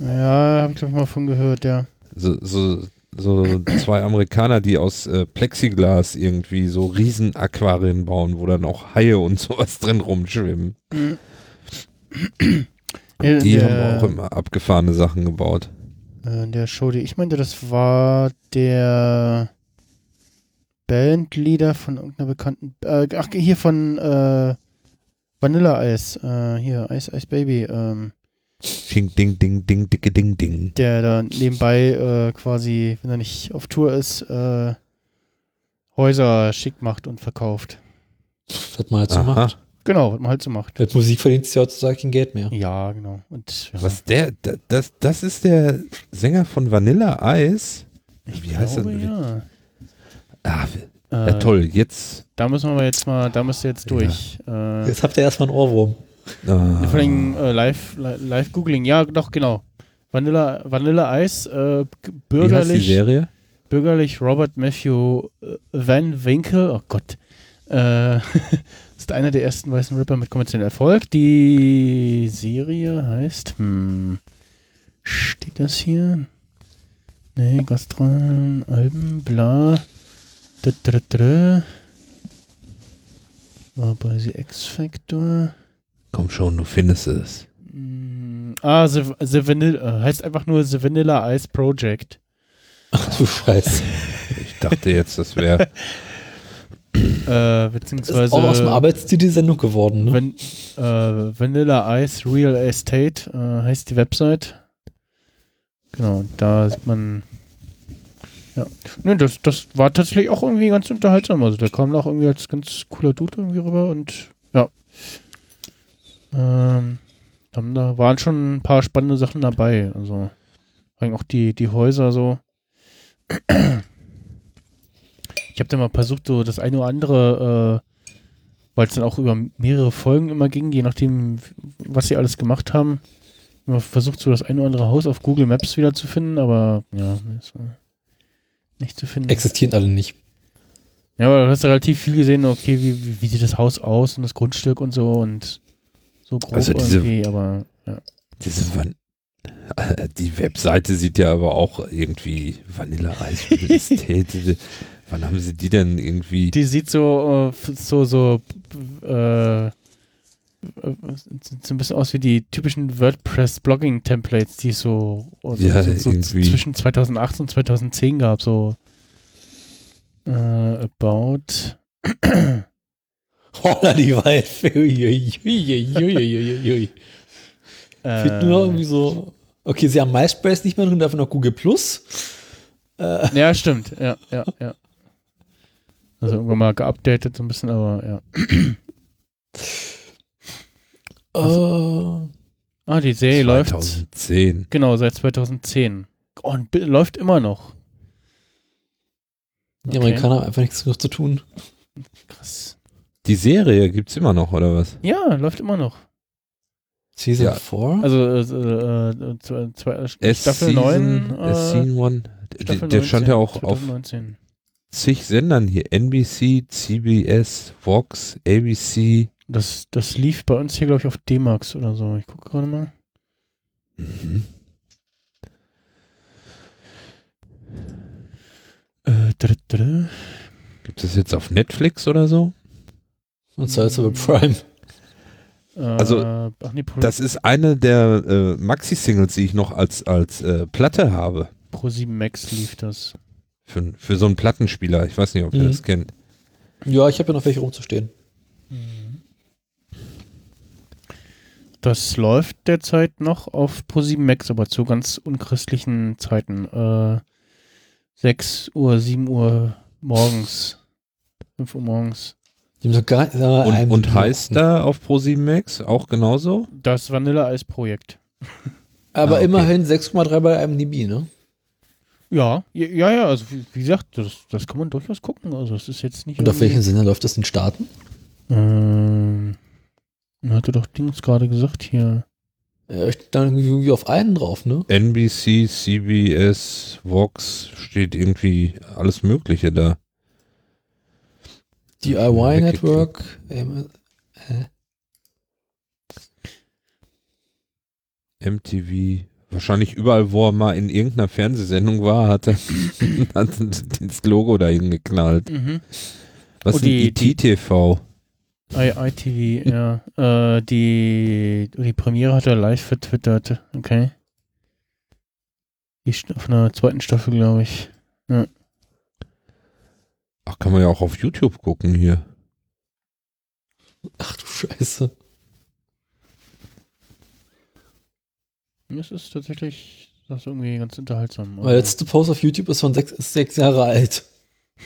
Ja, habe ich glaube ich mal von gehört, ja. So, so, so zwei Amerikaner, die aus äh, Plexiglas irgendwie so riesen Aquarien bauen, wo dann auch Haie und sowas drin rumschwimmen. Ja, Die der- haben auch immer abgefahrene Sachen gebaut. Äh, in der Show, die ich meinte, das war der Bandleader von irgendeiner bekannten, äh, ach, hier von äh, Vanilla Ice, äh, hier, Ice Ice Baby, ähm, Ding, ding, ding, ding, dicke, ding, ding. der da nebenbei äh, quasi, wenn er nicht auf Tour ist, äh, Häuser schick macht und verkauft. Was man halt so Aha. macht. Genau, was man halt so macht. Mit Musik verdient es ja heutzutage kein Geld mehr. Ja, genau. Und ja, Was der, da- das, das ist der Sänger von Vanilla Ice. Wie heißt glaube, das? Ja. Ah, ja, Äh, toll, jetzt. Da müssen wir jetzt mal, da müsst ihr jetzt durch. Äh, Jetzt habt ihr erstmal einen Ohrwurm. Ah, Vor allem äh, live, li- live googling. Ja, doch, genau. Vanilla, Vanilla Ice, äh, g- wie heißt die bürgerlich, Serie? bürgerlich Robert Matthew äh, Van Winkle, oh Gott, äh, ist einer der ersten weißen Rapper mit kommerziellem Erfolg. Die Serie heißt, hm, steht das hier? Nee, Gastralen, Alben, bla. Da. War bei The X Factor. Komm schon, du findest es. Mm, Ah, The, The Vanilla, heißt einfach nur The Vanilla Ice Project. Ach du Scheiße. Ich dachte jetzt, das wäre. Äh, beziehungsweise ist auch aus dem Arbeitsstil die Sendung geworden, ne? Van, äh, Vanilla Ice Real Estate äh, heißt die Website. Genau, da sieht man ja. Ne, das, das war tatsächlich auch irgendwie ganz unterhaltsam. Also der kam auch irgendwie als ganz cooler Dude irgendwie rüber und. Ähm, dann, da waren schon ein paar spannende Sachen dabei. Also vor allem auch die, die Häuser so. Ich habe da mal versucht, so das eine oder andere, äh, weil es dann auch über mehrere Folgen immer ging, je nachdem, was sie alles gemacht haben, immer versucht, so das eine oder andere Haus auf Google Maps wieder zu finden, aber ja, äh, nicht zu finden. Existieren alle nicht. Ja, aber du hast relativ viel gesehen, okay, wie, wie, wie sieht das Haus aus und das Grundstück und so und so grob Also diese- irgendwie, aber ja. Diese Van die Webseite sieht ja aber auch irgendwie Vanilleeis. Wann haben sie die denn irgendwie? Die sieht so, äh, so, so, äh, sieht so ein bisschen aus wie die typischen WordPress-Blogging-Templates, die es so, so, Ja, so irgendwie. zwischen 2008 und 2010 gab, so äh, about. Holla die Waldfee. Fehlt nur noch Äh, irgendwie so. Okay, sie haben MySpace nicht mehr drin, dafür noch Google Plus. ja, stimmt, ja, ja, ja. Also irgendwann mal geupdatet so ein bisschen, aber ja. Äh, Ah, die Serie läuft, 2010. genau, seit 2010. Oh, und läuft immer noch. Die Amerikaner haben einfach nichts genug zu tun. Krass. Die Serie gibt's immer noch, oder was? Ja, läuft immer noch. Season Ja. 4? Also äh, äh, zwei, zwei, S Staffel Season, 9. S Season. Der, Staffel der stand 19, ja auch auf 2019. zig Sendern hier. NBC, CBS, Vox, ABC. Das, das lief bei uns hier, glaube ich, auf D-Max oder so. Ich gucke gerade mal. Mhm. Äh. Gibt es jetzt auf Netflix oder so? Und zwar ist aber Prime. Äh, Also, ach nee, Das ist eine der äh, Maxi-Singles, die ich noch als, als äh, Platte habe. Pro 7 Max lief das. Für, für so einen Plattenspieler. Ich weiß nicht, ob ihr Mhm. das kennt. Ja, ich habe ja noch welche rumzustehen. Das läuft derzeit noch auf Pro 7 Max, aber zu ganz unchristlichen Zeiten. Äh, 6 Uhr, 7 Uhr morgens. 5 Uhr morgens. Die haben so gar, sag mal, Und, und heißt da auf Pro7 Max auch genauso? Das Vanille-Eis-Projekt. Aber Ah, okay. immerhin 6,3 bei IMDb, ne? Ja, ja, ja, also wie, gesagt, das, das kann man durchaus gucken. Also es ist jetzt nicht. Und auf welchen Sender läuft das in Staaten? Ähm, hatte doch Dings gerade gesagt hier. Ja, steht dann irgendwie auf einen drauf, ne? NBC, CBS, Vox, steht irgendwie alles Mögliche da. DIY. Network. MTV. Wahrscheinlich überall, wo er mal in irgendeiner Fernsehsendung war, hat er, hat das Logo dahin geknallt. Mhm. Was Oh, ist die- ein ITTV? I ITV, ja. Äh, die, die Premiere hat er live vertwittert. Okay. Die auf einer zweiten Staffel, glaube ich. Ach, kann man ja auch auf YouTube gucken hier. ach du Scheiße. Das ist tatsächlich das ist irgendwie ganz unterhaltsam. Mein letzte Post auf YouTube ist von sechs, ist sechs Jahre alt.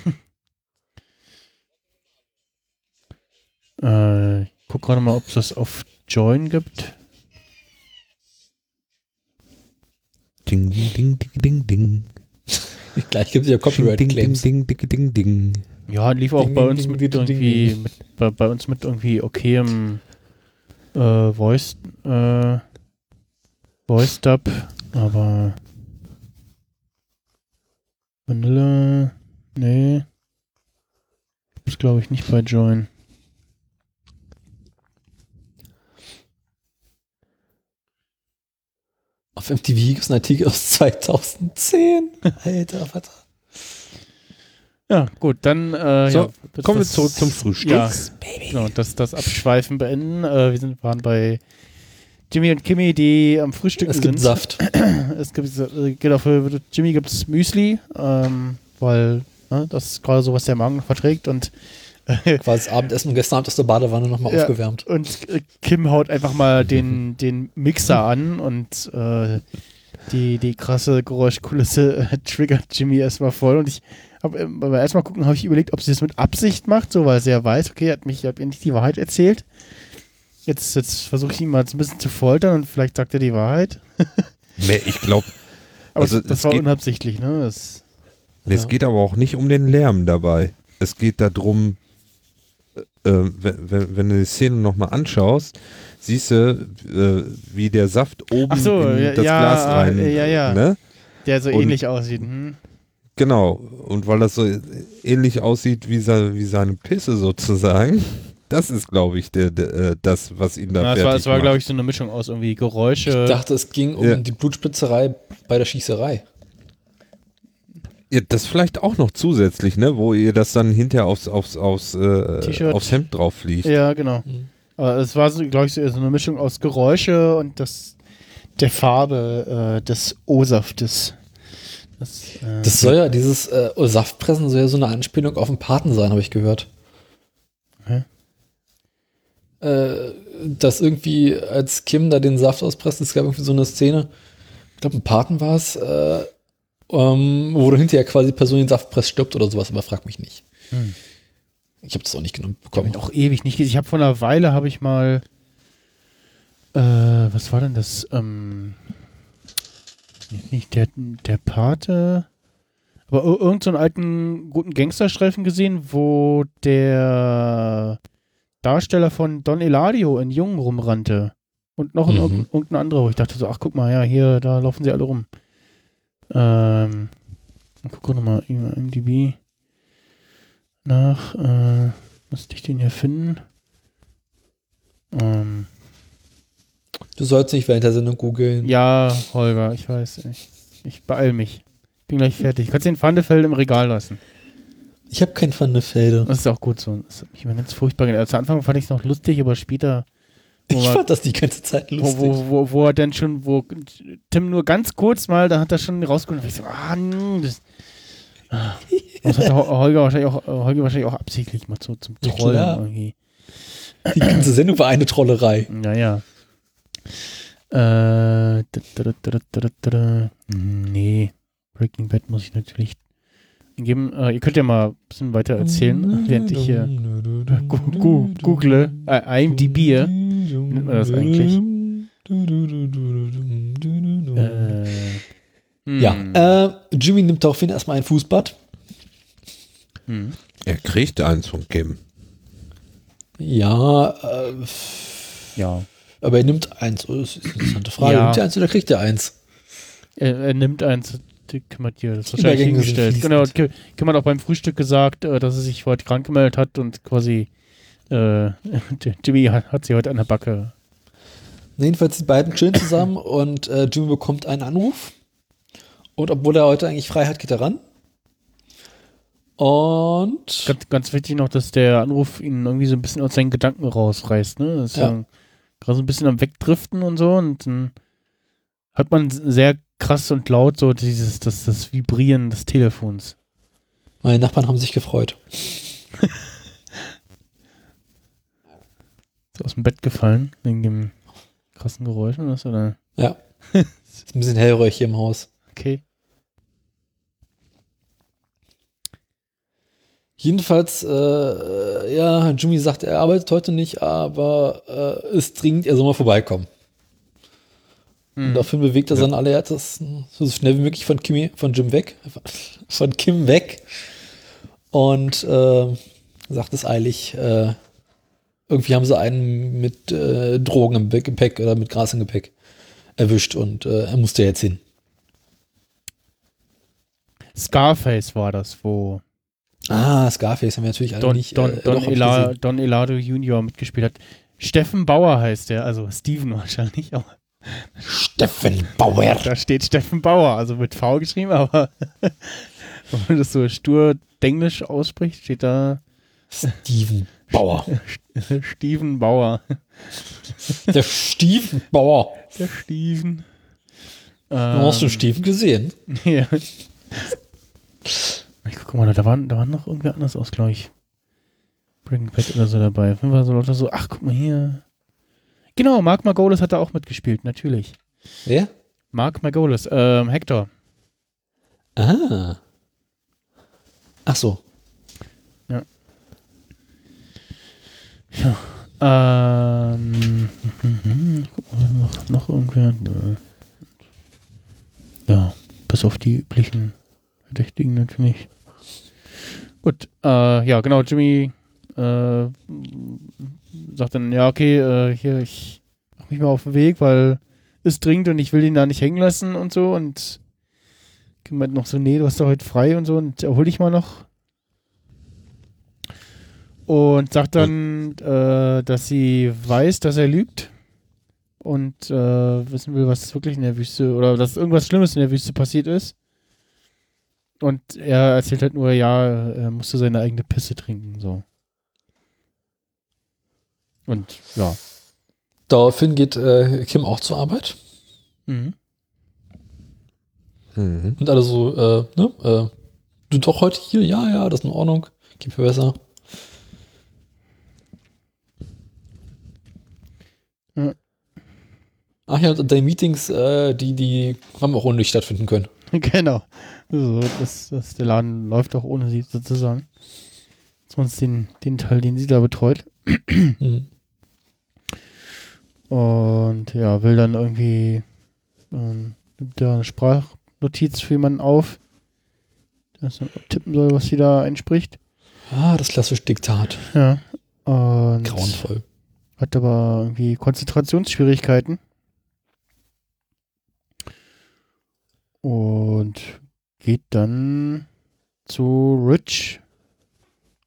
Äh, ich guck gerade mal, ob es das auf Join gibt. Ding, ding, ding, ding, ding, ding. Gleich gibt es ja Ding, ding, Copyright-Claims. ding, ding, ding, ding. Ja, lief auch Ding, bei uns ding, mit irgendwie, ding. mit, bei, bei uns mit irgendwie okayem äh, Voice, äh, Voice Dub, aber Vanilla, nee, ist glaube ich nicht bei Join. Auf MTV gibt es einen Artikel aus 2010. Alter, Vater. Ja, gut, dann äh, So, ja, Kommen wir zurück zum Frühstück. Ja, genau, das, das Abschweifen beenden. Äh, wir sind, waren bei Jimmy und Kimmy, die am Frühstücken Es gibt sind. Saft. Es gibt, äh, genau, für Jimmy gibt es Müsli, ähm, weil ne, das ist gerade so, was der Magen verträgt und, Quasi das Abendessen und gestern Abend aus der Badewanne nochmal Ja. aufgewärmt. und äh, Kim haut einfach mal den, den Mixer an und äh, die, die krasse Geräuschkulisse äh, triggert Jimmy erstmal voll und ich habe äh, beim ersten Mal gucken, habe ich überlegt, ob sie das mit Absicht macht, so weil sie ja weiß, okay, er hat mich, hat mir nicht die Wahrheit erzählt. Jetzt, jetzt versuche ich ihn mal ein bisschen zu foltern und vielleicht sagt er die Wahrheit. Nee, ich glaube, Aber Also, das, das war geht- unabsichtlich, ne? Das, es geht aber auch nicht um den Lärm dabei. Es geht darum, äh, wenn, wenn, wenn du die Szene nochmal anschaust, siehst du, äh, wie der Saft oben Ach so, in ja, das ja, Glas rein. ja, ja. Ne? der so Und- ähnlich aussieht. Hm. Genau. Und weil das so ähnlich aussieht wie, se, wie seine Pisse sozusagen, das ist, glaube ich, der, der, äh, das, was ihn da Na, es war, fertig es war glaube ich, so eine Mischung aus irgendwie Geräusche. Ich dachte, es ging um Ja. die Blutspitzerei bei der Schießerei. Ja, das vielleicht auch noch zusätzlich, ne, wo ihr das dann hinterher aufs, aufs, aufs, äh, aufs Hemd drauf fliegt. Ja, genau. Mhm. Aber es war, so, glaube ich, so so eine Mischung aus Geräusche und das, der Farbe äh, des O-Saftes. Das, äh, Das soll ja, dieses äh, Saftpressen soll ja so eine Anspielung auf den Paten sein, habe ich gehört. Hä? Äh, dass irgendwie, als Kim da den Saft auspresst, es gab irgendwie so eine Szene, ich glaube, ein Paten war es, äh, ähm, wo dann hinterher quasi die Person den Saft presst, stirbt oder sowas, aber frag mich nicht. Hm. Ich habe das auch nicht genommen Ich bekommen. ihn auch ewig nicht gesehen. Ich habe vor einer Weile habe ich mal äh, was war denn das? Ähm, nicht- der, der Pate, aber ir- irgend so einen alten guten Gangsterstreifen gesehen, wo der Darsteller von Don Eladio in Jungen rumrannte. Und noch Mhm. irgendein irgendein anderer, wo ich dachte so, ach guck mal, ja, hier, da laufen sie alle rum. Ähm, guck nochmal, IMDb nach, äh, müsste ich den hier finden? Ähm, Du sollst nicht während der Sendung googeln. ja, Holger, ich weiß, ich, ich beeil mich. Bin gleich fertig. Kannst den Pfandefeld im Regal lassen. Ich habe kein Pfannefelde. Das ist auch gut so. Das hat mich immer ganz furchtbar gedacht. Zu Anfang fand ich es noch lustig, aber später, Ich fand das die ganze Zeit lustig. wo, wo, wo er dann schon, wo Tim nur ganz kurz mal, da hat er schon rausgeholt. Ich so, ah, nö, das, das hat Holger wahrscheinlich auch, Holger wahrscheinlich auch absichtlich mal so zum Ja, Trollen klar. irgendwie. Die ganze Sendung war eine Trollerei. Naja. Äh. Nee, Breaking Bad muss ich natürlich geben. Äh, ihr könnt ja mal ein bisschen weiter erzählen, während ich hier gu gu google. Äh, IMDb, äh, nennt man das eigentlich? Äh, hm. Ja, äh, Jimmy nimmt daraufhin erstmal ein Fußbad. Hm. Er kriegt eins von Kim. Ja, äh, Ja. aber er nimmt eins. Oh, das ist eine interessante Frage. Ja. Nimmt er eins oder kriegt er eins? Er, er nimmt eins, kümmert hier, das ist wahrscheinlich hingestellt. Genau, hat auch beim Frühstück gesagt, äh, dass er sich heute krank gemeldet hat und quasi äh, Jimmy hat, hat sie heute an der Backe. Jedenfalls die beiden chillen zusammen und äh, Jimmy bekommt einen Anruf. Und obwohl er heute eigentlich frei hat, geht er ran. Und Ganz, ganz wichtig noch, dass der Anruf ihn irgendwie so ein bisschen aus seinen Gedanken rausreißt. Ne? Das ist ja. Ja. gerade so ein bisschen am Wegdriften und so. Und dann hört man sehr krass und laut so dieses, das, das Vibrieren des Telefons. meine Nachbarn haben sich gefreut. Ist aus dem Bett gefallen, wegen dem krassen Geräusch oder was? Oder? Ja. ist ein bisschen hellröhrig hier im Haus. Okay. Jedenfalls, äh, ja, Jimmy sagt, er arbeitet heute nicht, aber äh, ist dringend, er soll mal vorbeikommen. Und Hm. daraufhin bewegt er sein allererstes so schnell wie möglich von, Kimi, von Jim weg, von Kim weg und äh, sagt es eilig, äh, irgendwie haben sie einen mit äh, Drogen im Gepäck oder mit Gras im Gepäck erwischt und äh, er musste jetzt hin. Scarface war das, wo Ah, Scarface haben wir natürlich alle Don, nicht. Don, äh, Don, ich Ela, gesehen. Don Elado Junior mitgespielt hat. Steffen Bauer heißt der, also Steven wahrscheinlich, aber Steffen Bauer. da steht Steffen Bauer, also mit V geschrieben, aber wenn man das so stur Denglisch ausspricht, steht da Steven Bauer. Steven Bauer. Der Steven Bauer. Der Steven. Du hast du Ähm, Steven gesehen? ja. Ich guck mal, da waren, da waren noch irgendwer anders aus, glaube ich. Breaking Bad oder so dabei. Jeden Fall so Leute so, ach, guck mal hier. Genau, Mark Margolis hat da auch mitgespielt, natürlich. Wer? Mark Margolis, ähm, Hector. Ah. Ach so. Ähm, guck mal, noch, noch irgendwer. Ja, bis auf die üblichen Verdächtigen natürlich. Gut, äh, ja, genau, Jimmy äh, sagt dann, ja, okay, äh, hier, ich mach mich mal auf den Weg, weil es dringend und ich will ihn da nicht hängen lassen und so und meint noch so, nee, du hast doch heute frei und so und erhol dich mal noch. Und sagt dann, äh, dass sie weiß, dass er lügt und äh, wissen will, was wirklich in der Wüste oder dass irgendwas Schlimmes in der Wüste passiert ist. Und er erzählt halt nur, ja, er musste seine eigene Pisse trinken, so. Und ja. Daraufhin geht äh, Kim auch zur Arbeit. Mhm. Mhm. Und alle so, äh, ne, äh, du doch heute hier? Ja, ja, das ist in Ordnung. Geht mir besser. Ja. Ach ja, und deine Meetings, äh, die, die haben auch ohne dich stattfinden können. Genau. So, das, das, der Laden läuft auch ohne sie sozusagen. Sonst den, den Teil, den sie da betreut. Mhm. Und ja, will dann irgendwie ähm, nimmt da eine Sprachnotiz für jemanden auf, der dann tippen soll, was sie da einspricht. Ah, das klassische Diktat. Ja. Und Grauenvoll. hat aber irgendwie Konzentrationsschwierigkeiten. Und geht dann zu Rich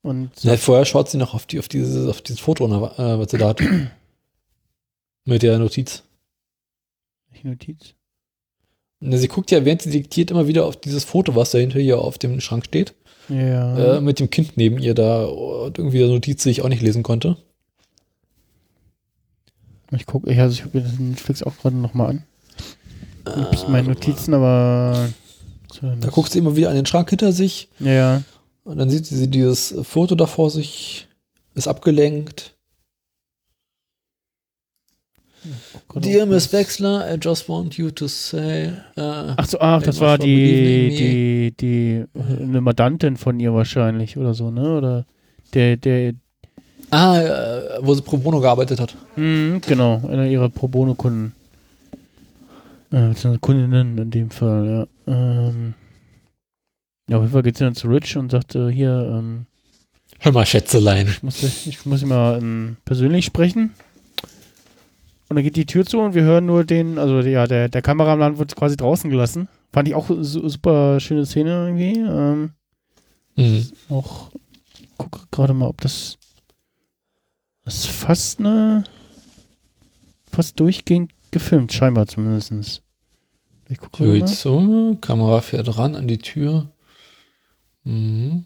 und Ja, vorher schaut sie noch auf, die, auf, dieses, auf dieses Foto, äh, was sie da hat. Mit der Notiz. die Notiz. Na, sie guckt ja, während sie diktiert, immer wieder auf dieses Foto, was da hinter ihr auf dem Schrank steht. Ja. Äh, mit dem Kind neben ihr da und irgendwie eine Notiz, die ich auch nicht lesen konnte. ich gucke, ich, also ich gucke mir das Netflix auch gerade nochmal an. Ich hab meine Notizen, aber. Da guckt sie immer wieder an den Schrank hinter sich ja. und dann sieht sie dieses Foto da vor sich, ist abgelenkt. Dear Miss Wexler, I just want you to say. Äh, Ach so, ach, das war die, die, die, eine Mandantin von ihr wahrscheinlich oder so, ne? Oder der, der, ah, äh, wo sie pro bono gearbeitet hat. Mhm, genau, einer ihrer Pro Bono-Kunden. Äh, beziehungsweise Kundinnen in dem Fall, ja. Ähm, ja, auf jeden Fall geht sie dann zu Rich und sagt, äh, hier, ähm, Hör mal, Schätzelein. ich muss, ich muss mal ähm, persönlich sprechen. Und dann geht die Tür zu und wir hören nur den, also ja, der, der Kameramann wird quasi draußen gelassen. Fand ich auch su super schöne Szene irgendwie. Ähm, Mhm. auch gucke gerade mal, ob das das ist fast eine fast durchgehend gefilmt, scheinbar zumindest. Ich gucke mal. zu, Kamera fährt ran an die Tür. Mhm.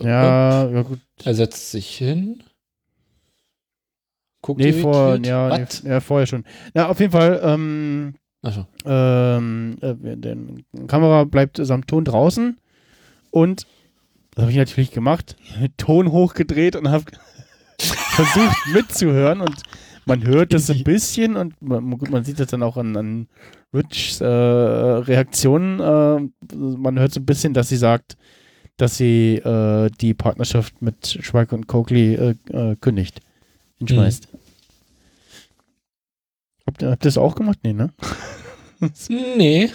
Ja, ja gut. Er setzt sich hin. Guckt Nee, vor, ja, nee, ja, vorher schon. Ja, auf jeden Fall, ähm, Achso. ähm, äh, der Kamera bleibt samt Ton draußen und das habe ich natürlich gemacht, Ton hochgedreht und habe versucht mitzuhören und man hört das ein bisschen und man, man sieht das dann auch an, an Richs äh, Reaktionen. Äh, man hört so ein bisschen, dass sie sagt, dass sie äh, die Partnerschaft mit Schweig und Coakley äh, äh, kündigt. Hinschmeißt. Habt, ihr, habt ihr das auch gemacht? Nee, ne? Nee.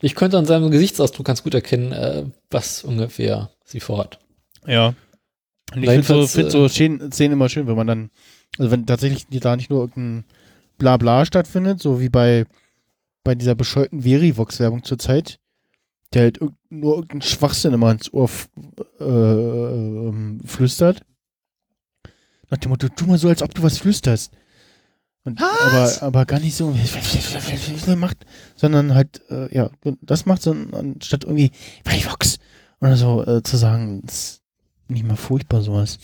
Ich könnte an seinem Gesichtsausdruck ganz gut erkennen, äh, was ungefähr sie vorhat. Ja. Und ich finde so, find so Szenen, Szenen immer schön, wenn man dann, also wenn tatsächlich da nicht nur irgendein Blabla stattfindet, so wie bei, bei dieser bescheuerten Verivox-Werbung zur Zeit, der halt irg- nur irgendeinen Schwachsinn immer ins Ohr äh, ähm, flüstert. Nach dem Motto, tu mal so, als ob du was flüsterst. Und, aber, aber gar nicht so macht, sondern halt, äh, ja, das macht so, anstatt irgendwie Verivox oder so äh, zu sagen, das ist nicht mal furchtbar sowas.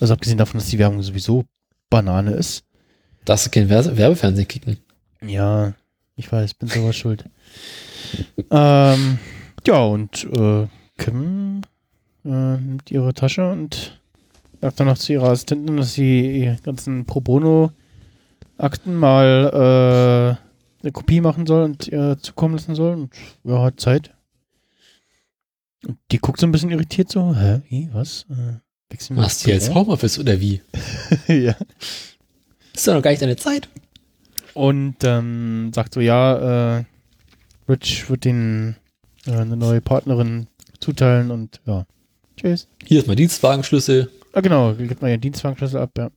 Also abgesehen davon, dass die Werbung sowieso Banane ist. Darfst du kein Werbe Werbefernsehen kicken? Ja, ich weiß, bin sowas schuld. Ähm, ja, und äh, Kim äh, nimmt ihre Tasche und sagt dann noch zu ihrer Assistentin, dass sie die ganzen Pro Bono Akten mal eine Kopie machen soll und ihr zukommen lassen soll. Und ja, hat Zeit. Und die guckt so ein bisschen irritiert so. Hä? Wie? Was? Äh, wechseln Machst du jetzt? Homeoffice oder wie? ja. Ist doch noch gar nicht deine Zeit. Und ähm, sagt so, ja, äh, Rich wird den äh, eine neue Partnerin zuteilen und ja. Tschüss. Hier ist mein Dienstwagenschlüssel. Ah, genau, gibt mal ihren Dienstwagenschlüssel ab, ja.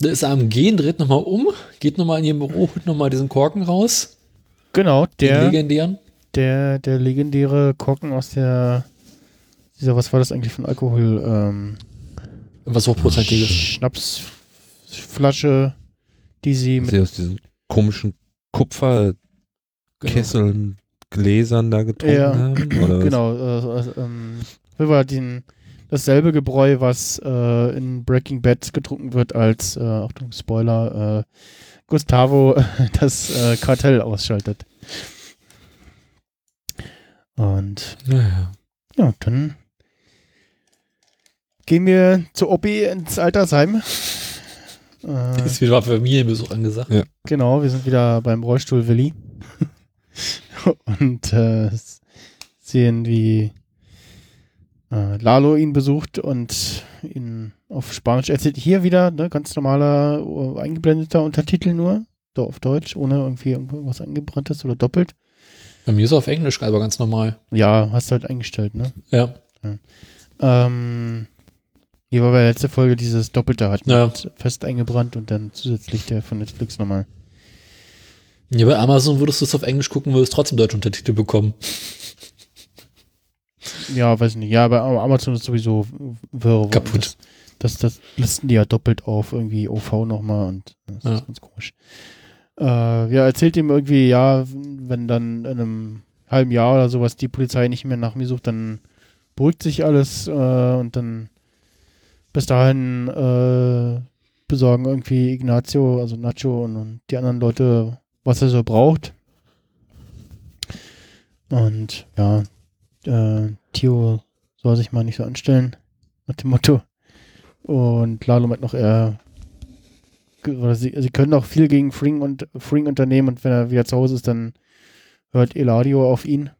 Da ist er am Gehen, dreht nochmal um, geht nochmal in ihr Büro, holt nochmal diesen Korken raus. Genau, Den der, legendären. der, der legendäre Korken aus der, dieser, was war das eigentlich von Alkohol? Ähm, Was hochprozentiges. Schnapsflasche, die sie Was mit, sie aus diesen komischen Kupferkesseln, Gläsern da getrunken Ja, haben? Oder was? genau, äh, äh, ähm, das war den, dasselbe Gebräu, was äh, in Breaking Bad getrunken wird, als, äh, Achtung, Spoiler, äh, Gustavo das äh, Kartell ausschaltet. Und Naja. ja, dann gehen wir zu Oppi ins Altersheim. Äh, Ist wieder Familienbesuch angesagt. Ja. Genau, wir sind wieder beim Rollstuhl Willi. und äh, sehen, wie äh, Lalo ihn besucht und ihn auf Spanisch erzählt. Hier wieder, ne, ganz normaler, äh, eingeblendeter Untertitel nur. So auf Deutsch, ohne irgendwie irgendwas eingebranntes oder doppelt. Bei mir ist er auf Englisch, aber ganz normal. Ja, hast du halt eingestellt, ne? Ja. Ähm, hier war bei der letzten Folge dieses Doppelte hat Ja. fest eingebrannt und dann zusätzlich der von Netflix nochmal. Ja, bei Amazon würdest du es auf Englisch gucken, würdest trotzdem deutsche Untertitel bekommen. Ja, weiß nicht. Ja, aber Amazon ist sowieso wirr. Kaputt. Das, das, das listen die ja doppelt auf, irgendwie OV nochmal und das Ja. ist ganz komisch. Äh, ja, erzählt ihm irgendwie, ja, wenn dann in einem halben Jahr oder sowas die Polizei nicht mehr nach mir sucht, dann beruhigt sich alles äh, und dann bis dahin äh, besorgen irgendwie Ignacio, also Nacho und, und die anderen Leute, was er so braucht. Und ja, äh, Tio soll sich mal nicht so anstellen, nach dem Motto. Und Lalo meint noch, er oder sie, sie können auch viel gegen Fring und Fring unternehmen und wenn er wieder zu Hause ist, dann hört Eladio auf ihn.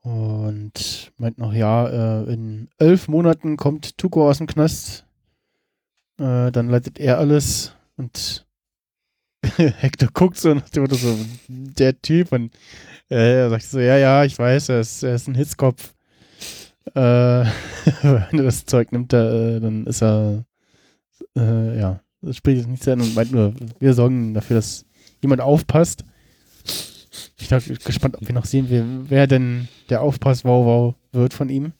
Und meint noch, ja, äh, in elf Monaten kommt Tuko aus dem Knast. Äh, dann leitet er alles und Hector guckt so nach dem Motto so, der Typ und äh, er sagt so, ja, ja, ich weiß, er ist, er ist ein Hitzkopf. Äh, wenn er das Zeug nimmt, da, äh, dann ist er, äh, ja, das spricht jetzt nicht zu Ende und meint nur, wir sorgen dafür, dass jemand aufpasst. Ich bin gespannt, ob wir noch sehen, wer, wer denn der Aufpass-Wow-Wow wird von ihm.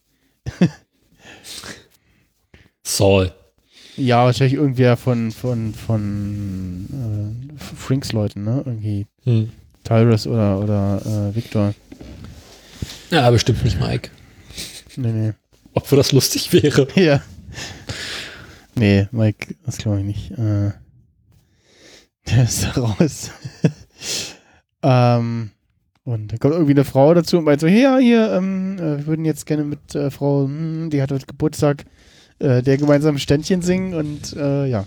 Saul. Ja, wahrscheinlich irgendwer von, von, von äh, Frinks Leuten, ne? Irgendwie Hm. Tyrus oder, oder äh, Victor. Ja, bestimmt nicht Mike. Nee, nee. Obwohl das lustig wäre. Ja. Nee, Mike, das glaube ich nicht. Äh, der ist da raus. ähm, und da kommt irgendwie eine Frau dazu und meint so, ja, hier, ähm, äh, wir würden jetzt gerne mit äh, Frau, hm, die hat heute Geburtstag, äh, der gemeinsam Ständchen singen und äh, ja.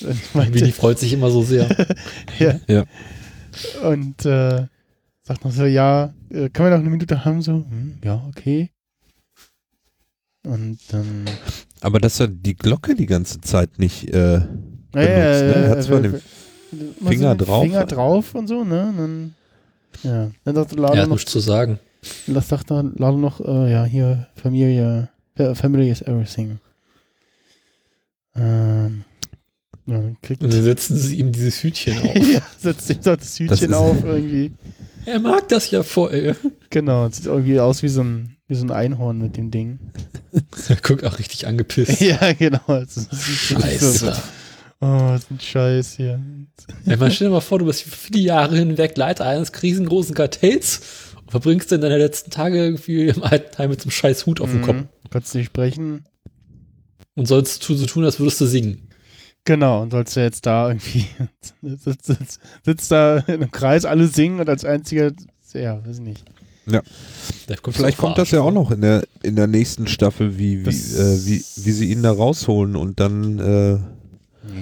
Meinte- Willi freut sich immer so sehr. ja. Ja. Und äh, sagt noch so, ja, äh, können wir noch eine Minute haben? So, hm, ja, okay. Und dann Aber dass er die Glocke die ganze Zeit nicht äh, benutzt, Ja, ja, ne? Er ja, hat zwar äh, den so Finger drauf. Finger drauf und so, ne? Und dann, ja. Dann sagt Lalo er hat noch, nichts zu sagen. das sagt dann Lalo noch, äh, ja, hier, Familie, äh, Family is everything. Ähm, ja, kriegt Und dann setzen sie ihm dieses Hütchen auf. ja, setzt ihm das Hütchen ist- auf irgendwie. er mag das ja voll. Genau, sieht irgendwie aus wie so ein, wie so ein Einhorn mit dem Ding. Er guckt auch richtig angepisst. ja, genau. Ist- es ist so- Scheiße. Oh, was ein Scheiß hier. Ja, man stell dir mal vor, du bist viele Jahre hinweg Leiter eines riesengroßen Kartells und verbringst dann deine letzten Tage irgendwie im Altenheim mit so einem scheiß Hut auf dem Kopf Mhm. Kannst nicht sprechen. und sollst tu- so tun, als würdest du singen. Genau, und sollst du jetzt da irgendwie sitzt, sitzt, sitzt da in einem Kreis, alle singen und als einziger, ja, weiß ich nicht. Da kommt Vielleicht kommt das ja auch noch in der in der nächsten Staffel, wie wie, äh, wie, wie sie ihn da rausholen und dann äh,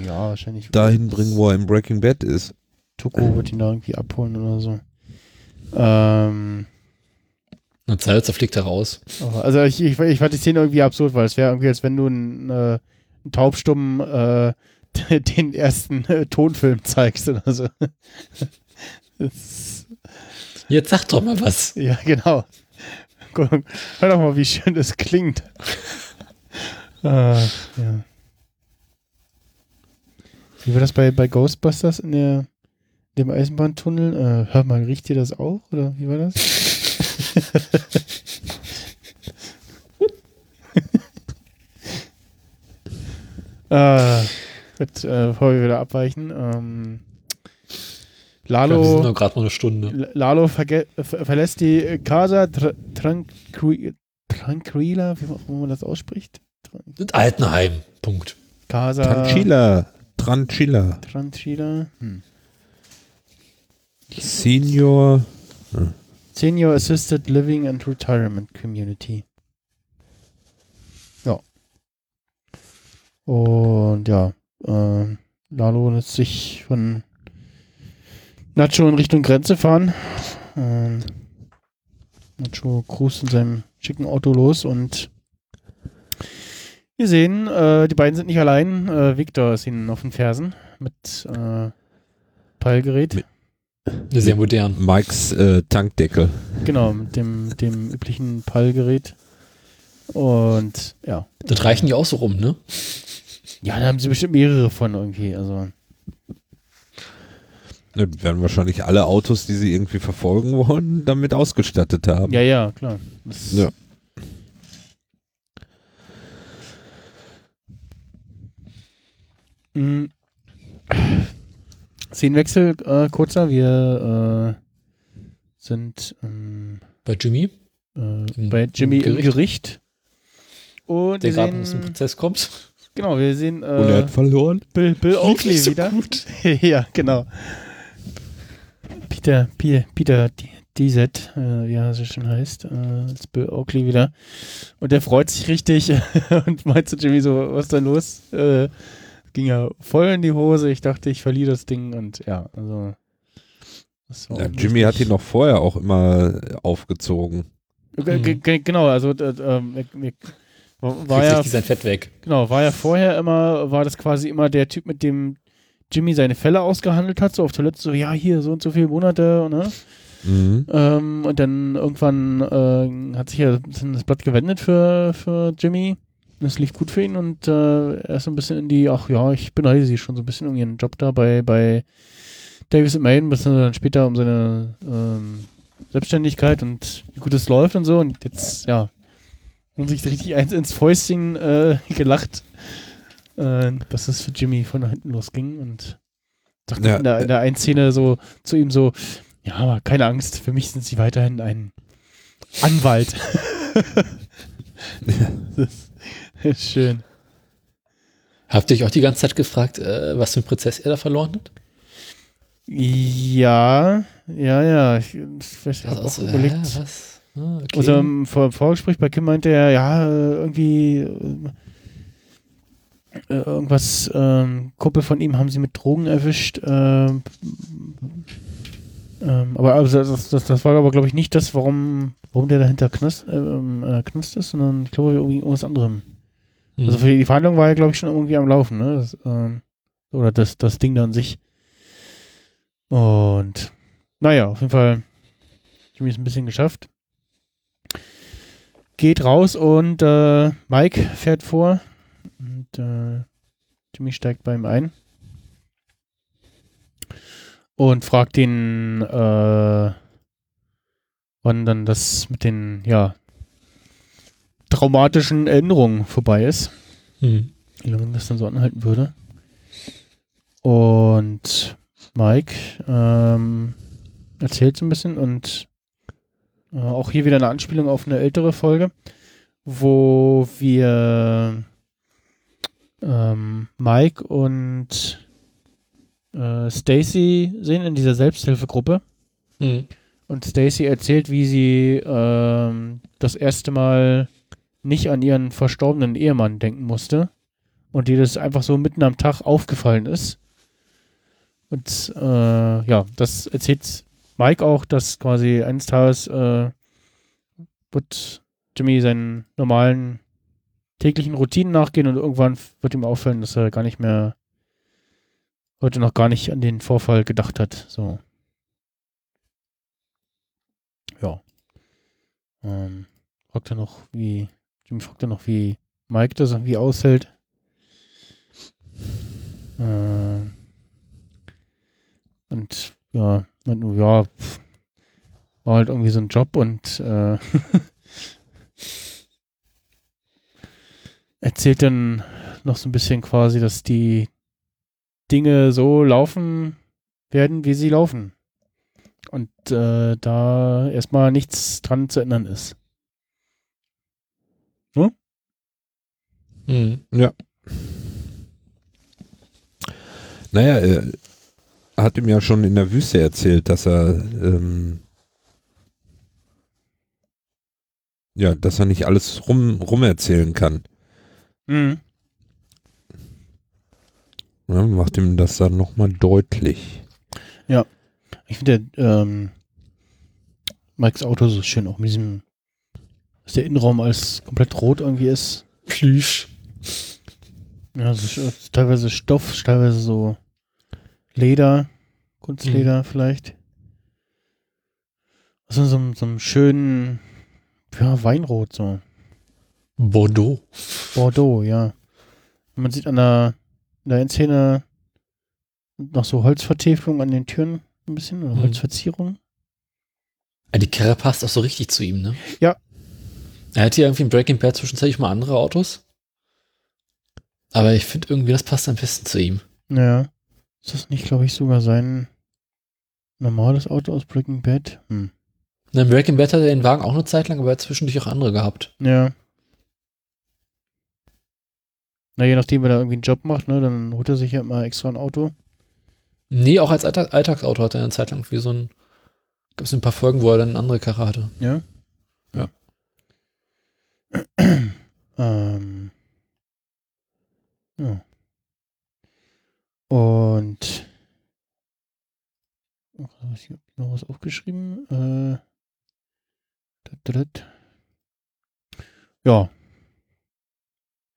Ja, wahrscheinlich. dahin bringen, wo er im Breaking Bad ist. Tuko wird ihn da irgendwie abholen oder so. Ähm, Und Salzer fliegt da raus. aber- also ich, ich, ich fand die Szene irgendwie absurd, weil es wäre irgendwie, als wenn du einen, äh, taubstummen äh, den ersten äh, Tonfilm zeigst oder so. Jetzt sag doch mal was. ja, genau. Guck, hör doch mal, wie schön das klingt. äh, ja. Wie war das bei, bei Ghostbusters in der, dem Eisenbahntunnel? Äh, hör mal, riecht ihr das auch? Oder wie war das? äh, gut, äh, bevor wir wieder abweichen. Ähm, Ja, wir sind Lalo, nur gerade mal eine Stunde. Lalo verlässt die Casa Tr Tranqui Tranquila, wie auch immer man das ausspricht. Tran Das Altenheim. Punkt. Casa Tranchila. Tranchila. Tranquila. Hm. Senior. Senior Assisted Living and Retirement Community. Und ja, äh, Lalo lässt sich von Nacho in Richtung Grenze fahren. Ähm, Nacho cruist in seinem schicken Auto los und wir sehen, äh, die beiden sind nicht allein. Äh, Victor ist ihnen auf den Fersen mit äh, Peilgerät. Mit- Sehr modern. Mikes äh, Tankdeckel. Genau, mit dem, dem üblichen Pallgerät. Und ja. Das reichen die auch so rum, ne? Ja, da haben sie bestimmt mehrere von irgendwie. Also, Ne, werden wahrscheinlich alle Autos, die sie irgendwie verfolgen wollen, damit ausgestattet haben. ja, ja, klar. Das, Ja. Mm. Szenenwechsel, äh, kurzer. Wir äh, sind ähm, Bei Jimmy, äh, Im- bei Jimmy im im Gericht. Gericht. Und der gerade aus dem Prozess kommt. Genau, wir sehen Und er äh, hat verloren. Bill, Bill Oakley so wieder. gut. ja, genau. Peter, Peter, Peter D- DZ, äh, wie er so schön heißt, äh, als Bill Oakley wieder. Und der freut sich richtig und meint zu Jimmy so, was ist denn los? Äh, ging ja voll in die Hose. Ich dachte, ich verliere das Ding und ja, also. das war Ja, Jimmy hat ihn noch vorher auch immer aufgezogen. G- g- g- Genau, also äh, ähm, war Kriegt ja sein Fett weg. Genau, war ja vorher immer, war das quasi immer der Typ, mit dem Jimmy seine Fälle ausgehandelt hat, so auf Toilette, so, ja, hier, so und so viele Monate, ne? Mhm. Ähm, und dann irgendwann äh, hat sich ja das Blatt gewendet für, für Jimmy. Das lief gut für ihn und äh, er ist so ein bisschen in die, ach ja, ich beneide sie schon so ein bisschen um ihren Job da bei, bei Davis and Maiden, bis dann später um seine ähm, Selbstständigkeit und wie gut es läuft und so. Und jetzt, ja, haben sich richtig eins ins Fäustchen äh, gelacht, äh, dass es für Jimmy von hinten losging und dachte Ja, in, der, in der einen Szene so zu ihm so, ja, aber keine Angst, für mich sind sie weiterhin ein Anwalt. das ist schön. Habt ihr euch auch die ganze Zeit gefragt, äh, was für ein Prozess er da verloren hat? Ja, ja, ja. Ich, ich habe auch Also, äh, überlegt. was? Ah, okay. Also im Vor Vorgespräch bei Kim meinte er, ja, äh, irgendwie äh, äh, irgendwas, ähm, Kumpel von ihm haben sie mit Drogen erwischt. Ähm, ähm, aber also das, das, das war aber, glaube ich, nicht das, warum, warum der dahinter knust, ähm, äh, knust ist, sondern ich glaube, irgendwie irgendwas anderem. Hm. Also für die Verhandlung war er, glaube ich, schon irgendwie am Laufen, ne? Das, ähm, oder das, das Ding da an sich. Und naja, auf jeden Fall Jimmy ist ein bisschen geschafft. Geht raus und äh, Mike fährt vor. Und äh, Jimmy steigt bei ihm ein. Und fragt ihn, äh, wann dann das mit den, ja, traumatischen Erinnerungen vorbei ist. Hm. Wie lange das dann so anhalten würde. Und Mike ähm, erzählt so ein bisschen und äh, auch hier wieder eine Anspielung auf eine ältere Folge, wo wir ähm, Mike und äh, Stacy sehen in dieser Selbsthilfegruppe. Hm. Und Stacy erzählt, wie sie ähm, das erste Mal nicht an ihren verstorbenen Ehemann denken musste und dir das einfach so mitten am Tag aufgefallen ist. Und äh, ja, das erzählt Mike auch, dass quasi eines Tages äh, wird Jimmy seinen normalen täglichen Routinen nachgehen und irgendwann wird ihm auffallen, dass er gar nicht mehr heute noch gar nicht an den Vorfall gedacht hat. So. Ja. Ähm, fragt er noch, wie, Jimmy fragt er noch, wie Mike das irgendwie aushält. Äh, und ja, meint nur, ja, pff, war halt irgendwie so ein Job und äh, erzählt dann noch so ein bisschen quasi, dass die Dinge so laufen werden, wie sie laufen. Und äh, da erstmal nichts dran zu ändern ist. Mhm. Ja. Naja, er hat ihm ja schon in der Wüste erzählt, dass er ähm, ja, dass er nicht alles rum, rum erzählen kann. Mhm. Ja, macht ihm das dann nochmal deutlich. Ich finde ähm, Mikes Auto so schön, auch mit diesem, dass der Innenraum als komplett rot irgendwie ist. Plüsch. Ja, so, sch- teilweise Stoff, teilweise so Leder, Kunstleder vielleicht. Also so, einem- so einem schönen, ja, Weinrot so. Bordeaux. Bordeaux, ja. Und man sieht an der, in der Endszene noch so Holzvertäfelung an den Türen ein bisschen oder Mhm. Holzverzierung. Ja, die Karre passt auch so richtig zu ihm, ne? Ja. Er hat hier irgendwie in Breaking Bad zwischenzeitlich mal andere Autos. Aber ich finde irgendwie, das passt am besten zu ihm. Ja. Ist das nicht, glaube ich, sogar sein normales Auto aus Breaking Bad? Hm. Na, In Breaking Bad hat er den Wagen auch eine Zeit lang, aber er hat zwischendurch auch andere gehabt. Ja. Na, je nachdem, wenn er irgendwie einen Job macht, ne, dann holt er sich ja immer extra ein Auto. Nee, auch als Alltag Alltagsauto hat er eine Zeit lang wie so ein. Gab es ein paar Folgen, wo er dann eine andere Karre hatte. Ja. Ja. ähm. Ja. Und. Ich noch was aufgeschrieben? Äh. Ja.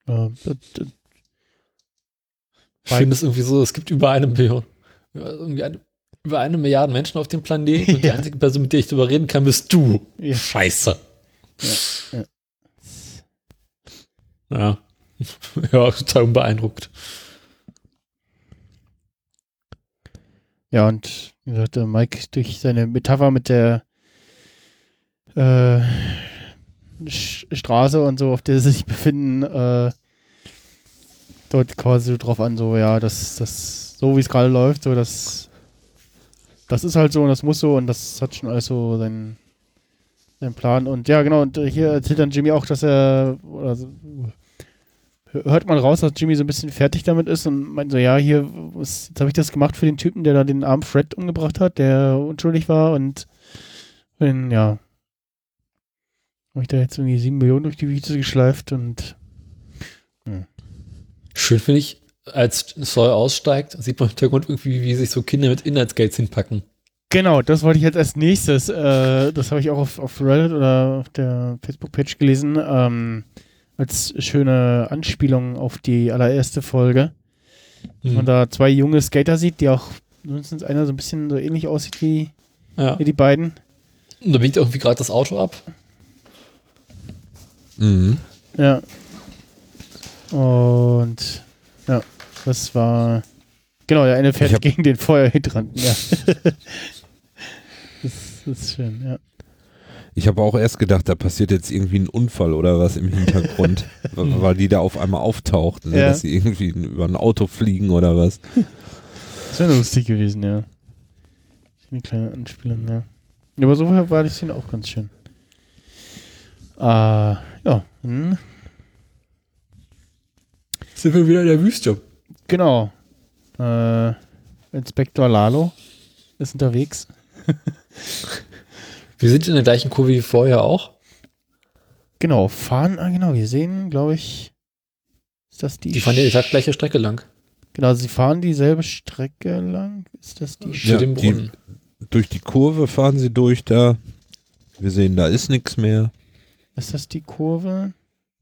Äh, Ich finde es irgendwie so, es gibt über eine Million. eine, über eine Milliarde Menschen auf dem Planeten und die Ja. einzige Person, mit der ich darüber reden kann, bist du. ja. Scheiße. Ja, ja. Ja. ja, total beeindruckt. Ja, und wie gesagt, Mike durch seine Metapher mit der äh, Straße und so, auf der sie sich befinden, äh, dort quasi so drauf an, so, ja, das, das, so wie es gerade läuft, so, das, das ist halt so und das muss so und das hat schon alles so seinen, seinen Plan. Und ja, genau, und hier erzählt dann Jimmy auch, dass er, oder so, hört man raus, dass Jimmy so ein bisschen fertig damit ist und meint so, ja, hier, was, jetzt habe ich das gemacht für den Typen, der da den armen Fred umgebracht hat, der unschuldig war und wenn, ja, habe ich da jetzt irgendwie sieben Millionen durch die Wiese geschleift und Schön finde ich, als Saul aussteigt, sieht man im Hintergrund irgendwie, wie sich so Kinder mit Inhaltsgates hinpacken. Genau, das wollte ich jetzt als nächstes. Äh, das habe ich auch auf, auf Reddit oder auf der Facebook-Page gelesen. Ähm, als schöne Anspielung auf die allererste Folge. Mhm. Man da zwei junge Skater sieht, die auch mindestens einer so ein bisschen so ähnlich aussieht wie, Ja. wie die beiden. Und da biegt irgendwie gerade das Auto ab. Mhm. Ja. Und ja, das war. Genau, der eine fährt gegen den Feuerhydranten, ja. das, das ist schön, ja. Ich habe auch erst gedacht, da passiert jetzt irgendwie ein Unfall oder was im Hintergrund, weil die da auf einmal auftauchten, ne, Ja. dass sie irgendwie über ein Auto fliegen oder was. Das wäre lustig gewesen, ja. Eine kleine Anspielung, ja. Ja, Aber so war die Szene auch ganz schön. Ah, ja. Hm, Sind wir wieder in der Wüste. genau. Äh, Inspektor Lalo ist unterwegs. Wir sind in der gleichen Kurve wie vorher auch. Genau, fahren, ah, genau, wir sehen, glaube ich, Ist das die? Die fahren ja exakt gleiche Strecke lang. genau, sie fahren dieselbe Strecke lang. Ist das die? Zu Ja, dem die- Brunnen. Durch die Kurve fahren sie durch da. Wir sehen, da ist nichts mehr. Ist das die Kurve?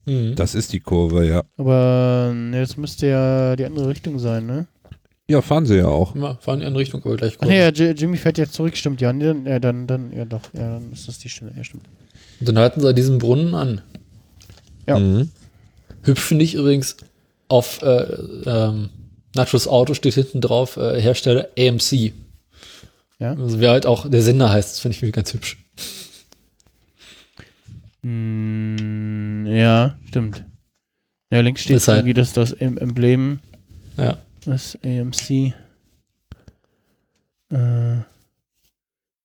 Mhm. Das ist die Kurve, ja. Aber ne, das müsste ja die andere Richtung sein, ne? Ja, fahren sie ja auch. Ja, fahren in Richtung, aber gleich Ach kurz. nee, ja, Jimmy fährt jetzt zurück, stimmt. Ja, nee, dann, ja, dann, dann, ja doch, ja, dann ist das die Stelle. Ja, stimmt. Und dann halten sie diesen Brunnen an. Ja. Mhm. Hübsch finde ich übrigens, auf äh, ähm, Nachos Auto steht hinten drauf äh, Hersteller AMC. Ja. Also wer halt auch der Sender heißt, das finde ich irgendwie ganz hübsch. Mm, ja, stimmt. Ja, links steht Ist halt- irgendwie das, das Em- Emblem, Ja. Das AMC. Äh,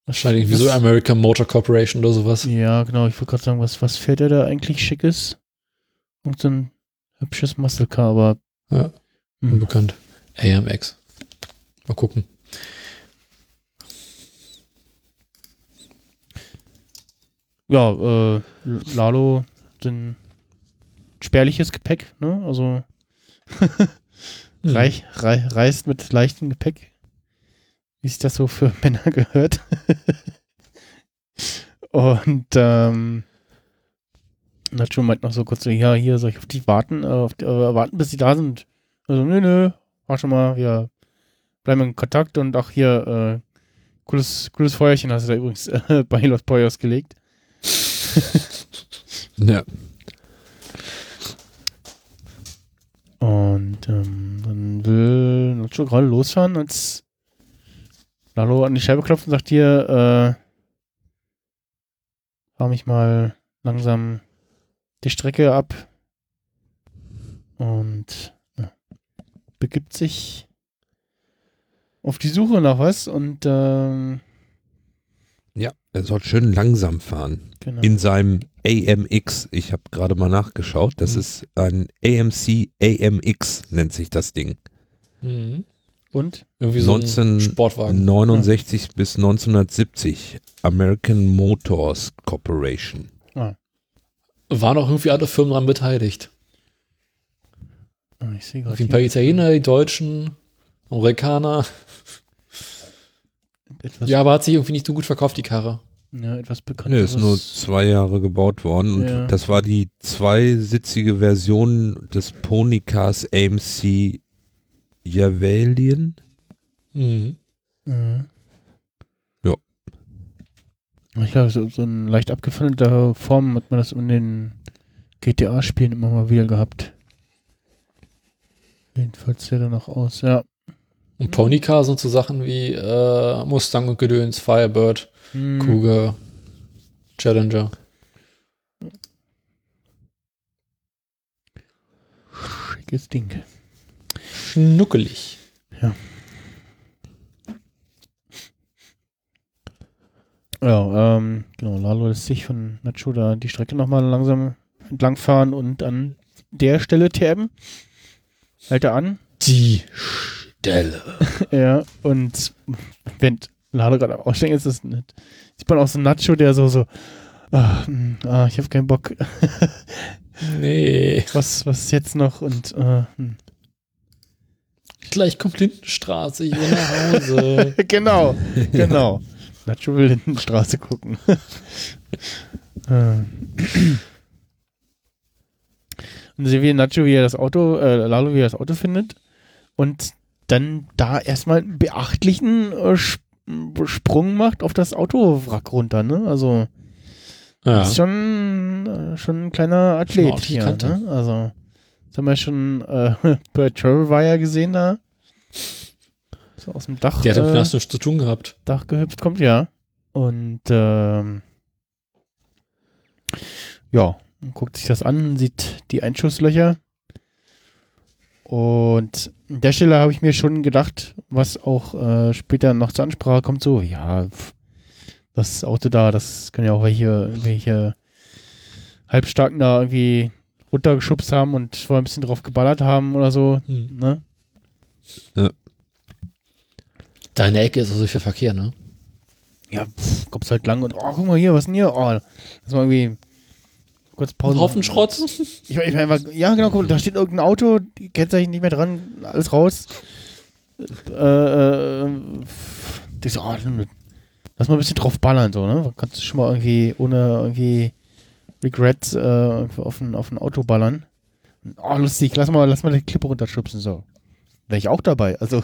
Wahrscheinlich wie so American Motor Corporation oder sowas. Ja, genau, ich wollte gerade sagen, was, was fährt er da eigentlich schickes? Und so ein hübsches Muscle Car, aber. Ja. Hm. Unbekannt. AMX. Mal gucken. Ja, äh, Lalo sind spärliches Gepäck, ne? Also Hm. reich, rei reist mit leichtem Gepäck. Wie sich das so für Männer gehört. Und ähm, Nacho meint noch so kurz so, ja, hier soll ich auf die warten, äh, auf die, äh, warten, bis sie da sind. Also, nö, nö, war schon mal, wir bleiben in Kontakt und auch hier, äh, cooles, cooles Feuerchen hast du da übrigens äh, bei Los Poyos gelegt. Ja. Und ähm, dann will Nacho gerade losfahren, als Lalo an die Scheibe klopft und sagt hier, äh, fahr mich mal langsam die Strecke ab. Und ja, begibt sich auf die Suche nach was und ähm, er soll schön langsam fahren. genau. In seinem AMX. Ich habe gerade mal nachgeschaut. Das Mhm. ist ein AMC AMX, nennt sich das Ding. Mhm. und Irgendwie so 19 ein Sportwagen. 69 bis 1970. American Motors Corporation. Waren auch irgendwie alle Firmen daran beteiligt. oh, ich sehe gerade ein paar Italiener, die Deutschen, Amerikaner. Etwas, Ja, aber hat sich irgendwie nicht so gut verkauft, die Karre. ja, etwas Ne, bekannteres. ist nur zwei Jahre gebaut worden und Ja. das war die zweisitzige Version des Ponycars AMC Javelin. Mhm. Mhm. Ja. Ich glaube, so, so in leicht abgefundener Form hat man das in den GTA-Spielen immer mal wieder gehabt. Jedenfalls sieht er noch aus, ja. Und Ponycar sind so Sachen wie äh, Mustang und Gedöns, Firebird, Hm. Cougar, Challenger. Schickes Ding. Schnuckelig. Ja, ähm, genau, Lalo lässt sich von Nacho da die Strecke nochmal langsam entlangfahren und an der Stelle tabben. Hält er an. Die Stelle. Ja, und wenn Lalo gerade am Aussteigen ist, ist nicht. Sieht man auch so Nacho, der so, so, ah, hm, ah ich habe keinen Bock. Nee. was, was jetzt noch? Und, äh, hm. Gleich kommt Lindenstraße, ich will nach Hause. genau, genau. Nacho will in die Straße gucken. Äh. und sehen wir Nacho, wie er das Auto, äh, Lalo, wie er das Auto findet. Und dann da erstmal einen beachtlichen äh, Sp- Sprung macht auf das Autowrack runter, ne? Also, ja. ist schon, äh, schon ein kleiner Athlet hier, ne? Also, das haben wir schon äh, bei Travel Wire gesehen da. So aus dem Dach. Die hat äh, nichts zu tun gehabt. Dach gehüpft kommt, ja. Und ähm, ja, man guckt sich das an, sieht die Einschusslöcher. Und an der Stelle habe ich mir schon gedacht, was auch äh, später noch zur Ansprache kommt, so, ja, das Auto da, das können ja auch welche, welche Halbstarken da irgendwie runtergeschubst haben und vorher ein bisschen drauf geballert haben oder so, Hm. ne? Deine Ecke ist also für Verkehr, ne? ja, pff, kommst halt lang und, oh, guck mal hier, was ist denn hier? Oh, das war irgendwie kurz Pause. Ein Haufen. Schrott. Ich, ich mein, ja, genau, guck, da steht irgendein Auto, die Kennzeichen nicht mehr dran, alles raus. Äh, äh, so, oh, lass mal ein bisschen drauf ballern, so, ne? Kannst du schon mal irgendwie ohne irgendwie Regrets äh, auf ein, auf ein Auto ballern. Oh, lustig, lass mal, lass mal die Klippe runterschubsen, so. Wäre ich auch dabei, also,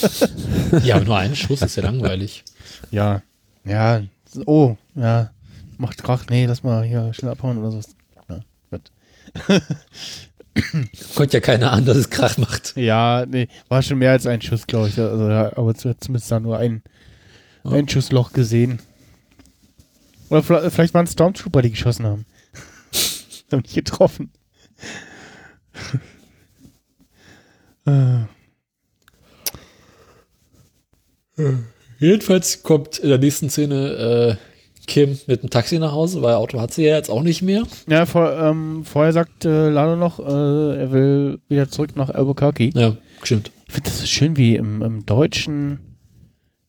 Ja, aber nur ein Schuss ist ja langweilig. ja, ja, oh, ja, macht Krach, nee, lass mal hier schnell abhauen oder so. Ja, gut. Konnte ja keiner ahnen, dass es Krach macht. Ja, nee, war schon mehr als ein Schuss, glaube ich. Also, aber zu- zumindest da nur ein, ein Schussloch gesehen. Oder vielleicht, vielleicht waren es Stormtrooper, die geschossen haben. haben nicht getroffen. äh, Jedenfalls kommt in der nächsten Szene äh, Kim mit dem Taxi nach Hause, weil Auto hat sie ja jetzt auch nicht mehr. ja, vor, ähm, vorher sagt äh, Lalo noch, äh, er will wieder zurück nach Albuquerque. Ja, stimmt. Ich finde das so schön, wie im, im Deutschen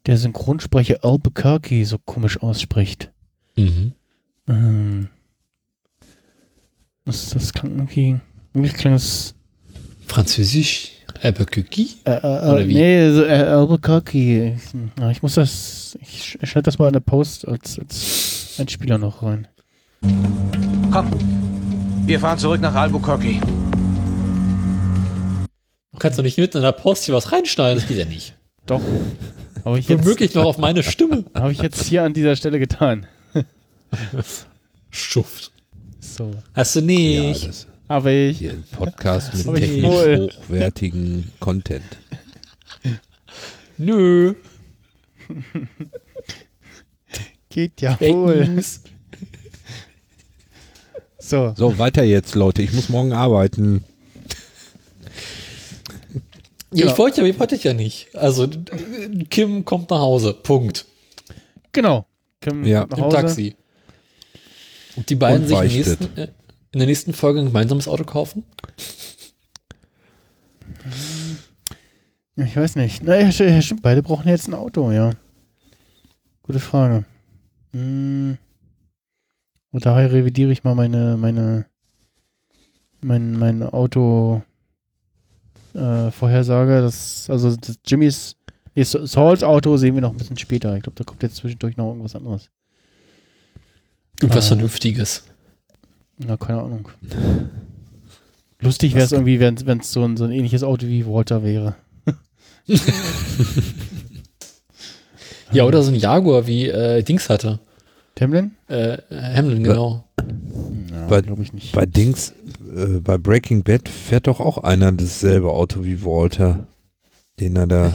der Synchronsprecher Albuquerque so komisch ausspricht. Mhm. Ähm, das, das klang irgendwie. Irgendwie klang es. Französisch, Albuquerque. Äh, äh, Oder äh, wie? nee, so, äh, Albuquerque. Ich, ja, muss das. Ich sch- schneide das mal in der Post als, als Einspieler noch rein. Komm, wir fahren zurück nach Albuquerque. Du kannst doch nicht mitten in der Post hier was reinschneiden, das geht ja nicht. Doch. Habe ich, jetzt- Womöglich noch auf meine Stimme. hab ich jetzt hier an dieser Stelle getan. Schuft. So. Hast du Ja, nicht. das Aber ich. hier ein Podcast mit technisch wohl. hochwertigen Content. Nö. Geht ja Fake wohl. News. So. So, weiter jetzt, Leute. Ich muss morgen arbeiten. Ja, ich wollte ja, ich wollte ja nicht. Also, Kim kommt nach Hause. Punkt. Genau. Kim Ja. nach Im Hause. Taxi. Und die beiden Und sich im nächsten, äh, in der nächsten Folge ein gemeinsames Auto kaufen? Ich weiß nicht. Naja, st- stimmt, beide brauchen jetzt ein Auto, ja. Gute Frage. Hm. Und daher revidiere ich mal meine, meine, mein, mein Auto äh, Vorhersage. Das, also das Jimmys, nee, Sa- Sauls Auto sehen wir noch ein bisschen später. Ich glaube, da kommt jetzt zwischendurch noch irgendwas anderes. Irgendwas Ah. Vernünftiges. Na, keine Ahnung. Lustig wäre es irgendwie, wenn es so ein, so ein ähnliches Auto wie Walter wäre. Ja, oder so ein Jaguar wie äh, Dings hatte. Temlin? Äh, Hamlin, genau. Ja, Bei- glaube ich nicht. Bei Dings, äh, bei Breaking Bad fährt doch auch einer dasselbe Auto wie Walter. Den er da.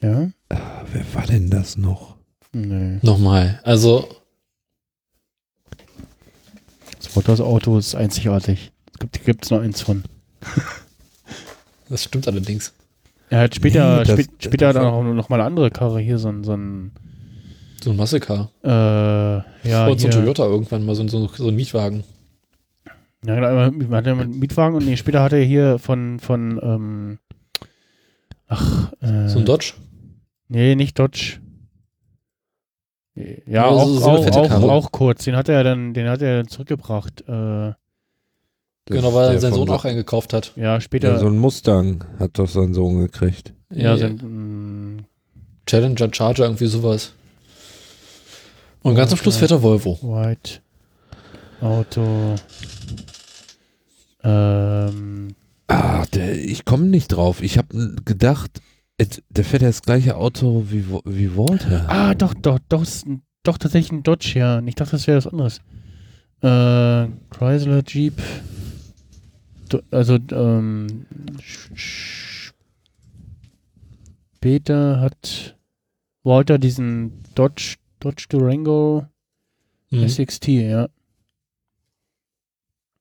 ja? Ah, wer war denn das noch? Nö. Nochmal. Also, Das Walters Auto ist einzigartig. Es gibt gibt's nur eins von. das stimmt allerdings. Er hat später, Nee, das- spä- später das hat er war- noch, noch mal eine andere Karre hier, so ein, so ein So ein Massecar. äh, ja, Und so ein Toyota irgendwann mal, so, ein- so, so ein Mietwagen. ja, genau, man hat ja einen Mietwagen und nee, später hat er hier von, von, ähm, ach, äh, So ein Dodge. nee, nicht Dodge. Ja, auch, so- auch, auch, auch kurz. Den hat er dann, den hat er dann zurückgebracht. Äh, Genau, weil er seinen Sohn auch eingekauft hat. ja, später, Ja, so ein Mustang hat doch sein Sohn gekriegt. ja, Äh, sein, mh, Challenger, Charger, irgendwie sowas. Und ganz am Schluss fährt er Volvo. White Auto. Ähm, Ah, der, ich komme nicht drauf. Ich habe gedacht, der fährt ja das gleiche Auto wie, wie Walter. ah, doch, doch, doch, ist ein, doch tatsächlich ein Dodge, ja. Ich dachte, das wäre was anderes. Äh, Chrysler, Jeep. Do, also, ähm, später hat Walter diesen Dodge, Dodge Durango Mhm. SXT, ja.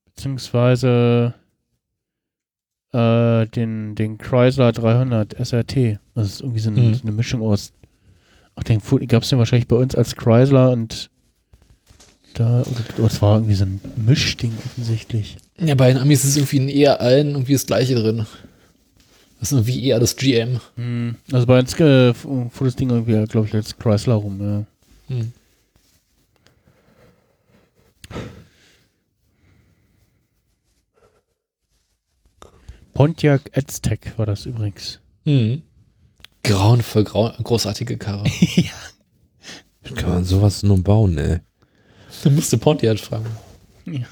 Beziehungsweise äh, den, den Chrysler 300 SRT. Das ist irgendwie so eine, Mhm. so eine Mischung aus. Ach, den gab es den wahrscheinlich bei uns als Chrysler und da, oder, es war irgendwie so ein Mischding offensichtlich. Ja, bei den Amis ist irgendwie in eher allen irgendwie das Gleiche drin. Das ist irgendwie eher das GM. Hm, Also bei uns äh, fuhr das Ding irgendwie, glaube ich, als Chrysler rum, ja. Hm. Pontiac Aztec war das übrigens. Mhm. Grauenvoll, grau großartige Karre. Wie kann man sowas nur bauen, ey? Du musst du Pontiac fragen. Ja.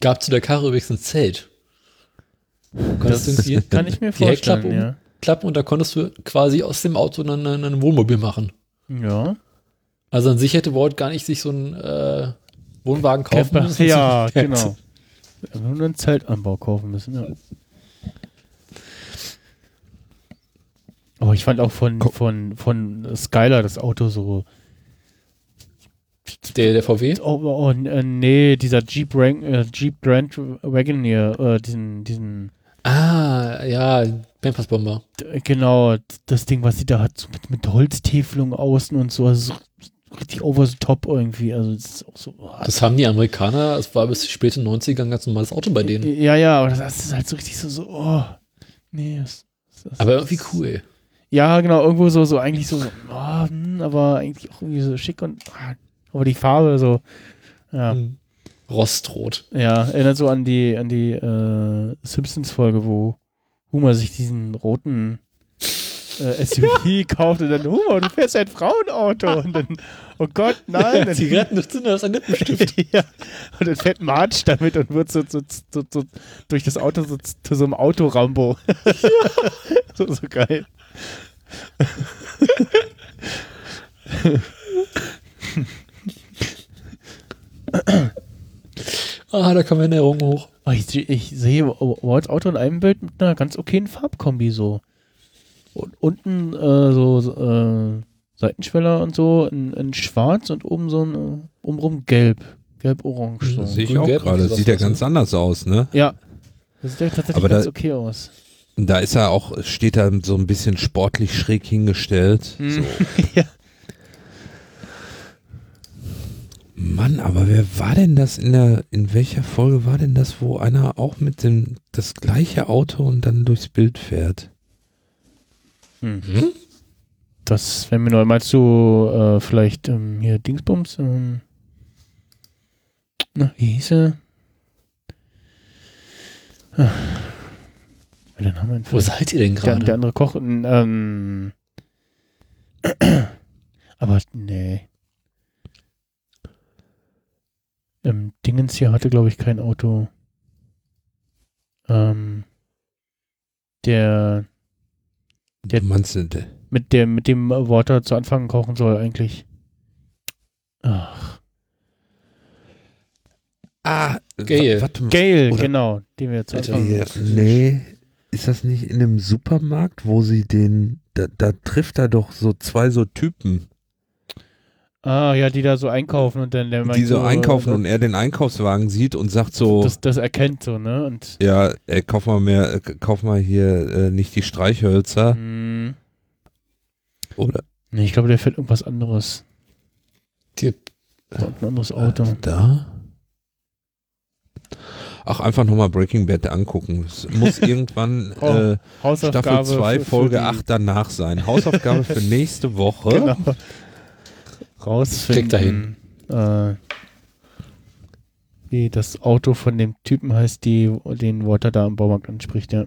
Gab zu der Karre übrigens ein Zelt. Konntest du irgendwie Kann ich mir vorstellen, ja. umklappen und da konntest du quasi aus dem Auto dann ein, ein Wohnmobil machen. Ja. Also an sich hätte Walt gar nicht sich so einen äh, Wohnwagen kaufen Camper. müssen. Ja, genau. Wir haben nur einen Zeltanbau kaufen müssen, ja. Aber ich fand auch von, von, von Skylar das Auto so. Der, der VW? Oh, oh, äh, nee, dieser Jeep, Rank, äh, Jeep Grand Wagoneer, äh, diesen, diesen, Ah, ja, Pampers-Bomber. d- genau, das Ding, was sie da hat, so mit, mit Holztäfelung außen und so, also so richtig over the top irgendwie. Also, das ist auch so. oh, Das haben die Amerikaner, es war bis späte 90er ein ganz normales Auto bei denen. ja, ja, aber das, ist halt so richtig so, so oh, nee. Das, das, Aber irgendwie cool. Ja, genau, irgendwo so, so eigentlich so, oh, hm, aber eigentlich auch irgendwie so schick und, ah, aber die Farbe so, ja, Mhm. Rostrot. ja, erinnert so an die, an die äh, Simpsons-Folge, wo Homer sich diesen roten äh, SUV kauft und dann, Homer, du fährst ein Frauenauto und dann, oh Gott, nein. dann- Zigaretten durch Zünder, das ist ein Lippenstift. ja, und dann fährt Marge damit und wird so, so, so, so durch das Auto so zu so einem Autorambo. so, so geil. Ah, da kommen Erinnerungen hoch. Oh, ich, ich sehe Walts Auto in einem Bild mit einer ganz okayen Farbkombi so. Und unten äh, so äh, Seitenschweller und so in, in schwarz und oben so ein äh, umrum gelb. Gelb-orange. So. Das sehe ich Grün, auch gelb, gerade. Sieht ja ganz anders aus, ne? Ja. Das sieht ja tatsächlich Aber da- ganz okay aus. Da ist er auch, steht er so ein bisschen sportlich schräg hingestellt. Hm. So. Ja. Mann, aber wer war denn das in der, in welcher Folge war denn das, wo einer auch mit dem, das gleiche Auto und dann durchs Bild fährt? Das, wenn mir nur meinst du äh, vielleicht ähm, hier Dingsbums, ähm, na, wie hieß er? Ah. Den haben wir Wo seid ihr denn der, der gerade? andere Koch, ähm, aber nee. Ähm, Dingens hier hatte, glaube ich, kein Auto. Ähm, der, Der- der, mit dem, mit dem Water zu Anfang kochen soll eigentlich. Ach, ah, mal. Gale, Oder- genau, den wir zu Anfang. Ja, nee, ist das nicht in einem Supermarkt, wo sie den, da, da trifft er doch so zwei so Typen, Ah, ja, die da so einkaufen und dann der die so so, einkaufen äh, und er den Einkaufswagen sieht und sagt so, das, das erkennt so, ne? Und ja, ey, kauf mal mehr, äh, kauf mal hier äh, nicht die Streichhölzer, mh, oder nee, ich glaube, der fährt irgendwas anderes. Die, So, Ein anderes Auto. Äh, da? Ach, einfach nochmal Breaking Bad angucken. Es muss irgendwann Oh, äh. Staffel 2, für- für Folge die- 8 danach sein. Hausaufgabe für nächste Woche. Genau. Rausfinden. Äh, wie das Auto von dem Typen heißt, die, den Walter da am Baumarkt anspricht, ja.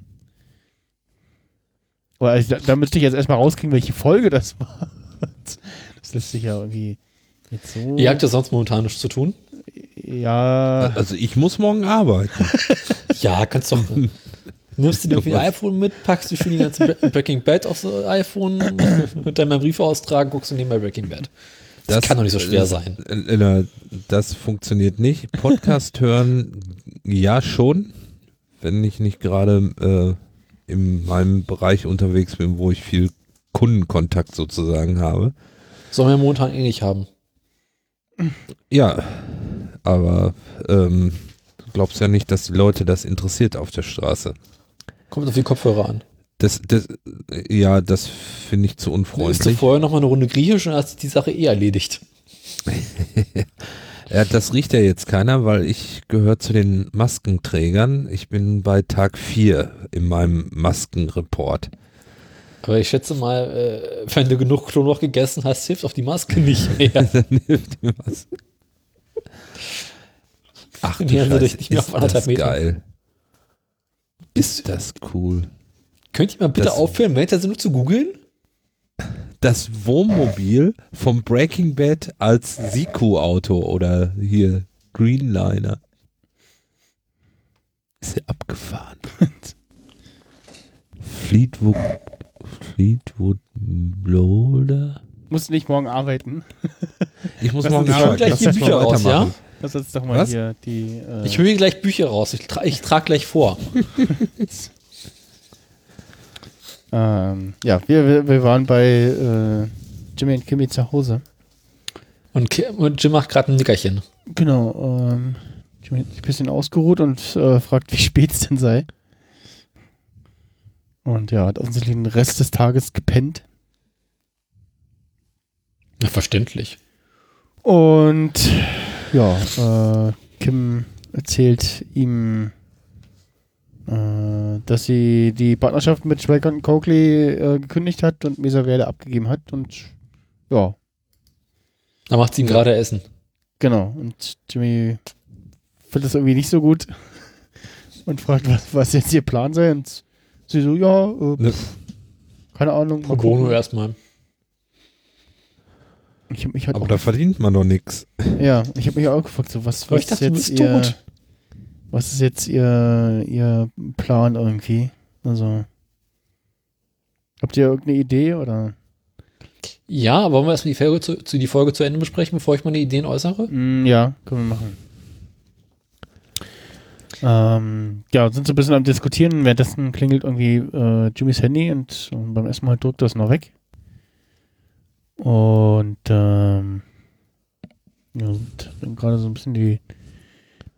Aber also, da, da müsste ich jetzt erstmal rauskriegen, welche Folge das war. Das lässt sich ja irgendwie jetzt so. ihr habt ja sonst momentan nichts zu tun. ja. Also ich muss morgen arbeiten. Ja, kannst doch. Nimmst du dir auf ihr iPhone mit, packst du für die ganze Bre- Breaking Bad aufs iPhone, mit deinem Brief austragen, guckst du nebenbei Breaking Bad. Das, kann doch nicht so schwer sein. äh, Das funktioniert nicht. Podcast hören, ja schon, wenn ich nicht gerade äh, in meinem Bereich unterwegs bin, wo ich viel Kundenkontakt sozusagen habe. Sollen wir momentan eh nicht haben. Ja, aber ähm, du glaubst ja nicht, dass die Leute das interessiert auf der Straße. Kommt auf die Kopfhörer an. Das, das, ja, das finde ich zu Ist du unfreundlich. vorher noch mal eine Runde Griechisch und sich die Sache eh erledigt. Ja, das riecht ja jetzt keiner, weil ich gehöre zu den Maskenträgern. Ich bin bei Tag 4 in meinem Maskenreport. Aber ich schätze mal, äh, wenn du genug Knoblauch gegessen hast, hilft auch die Maske nicht mehr. Dann hilft die Maske. Ach, du Scheiße, dich nicht mehr ist auf das Meter. geil. Ist das cool. Könnt ihr mal bitte Das- aufhören, während der Sendung zu googeln? Das Wohnmobil vom Breaking Bad als Siku-Auto oder hier Greenliner. Ist ja abgefahren. Fleetwood, Fleetwood Boulder? Musst nicht morgen arbeiten. Ich muss Das morgen ist- Ich hol arbeiten. gleich die Bücher raus, ja? Lass uns doch mal Was? hier die. Äh, Ich höre gleich Bücher raus. Ich, tra ich trage gleich vor. ähm, ja, wir, wir, waren bei äh, Jimmy und Kimmy zu Hause. Und, Ki- und Jim macht gerade ein Nickerchen. Genau. Ähm, Jimmy hat sich ein bisschen ausgeruht und äh, fragt, wie spät es denn sei. Und ja, hat offensichtlich den Rest des Tages gepennt. Ja, verständlich. Und ja, äh, Kim erzählt ihm, dass sie die Partnerschaft mit Schweigert und Coakley äh, gekündigt hat und Mesa Verde abgegeben hat. Und ja, Da macht sie ihm gerade Essen. genau. Und Jimmy findet das irgendwie nicht so gut und fragt, was, was jetzt ihr Plan sei. Und sie so, ja, äh, Ne. keine Ahnung. Pro bono erstmal. Ich habe mich halt Aber auch da verdient man doch nichts. Ja, ich habe mich auch gefragt, so was, was ich dachte, ist du jetzt bist ihr, tot. Was ist jetzt ihr, ihr Plan irgendwie? Also, habt ihr irgendeine Idee oder? Ja, wollen wir erstmal die Folge zu, zu, die Folge zu Ende besprechen, bevor ich meine Ideen äußere? Mm, ja, können wir machen. Ähm, ja, sind so ein bisschen am diskutieren. Währenddessen klingelt irgendwie äh, Jimmys Handy und, und beim ersten Mal drückt das noch weg. Und ähm, ja, sind gerade so ein bisschen die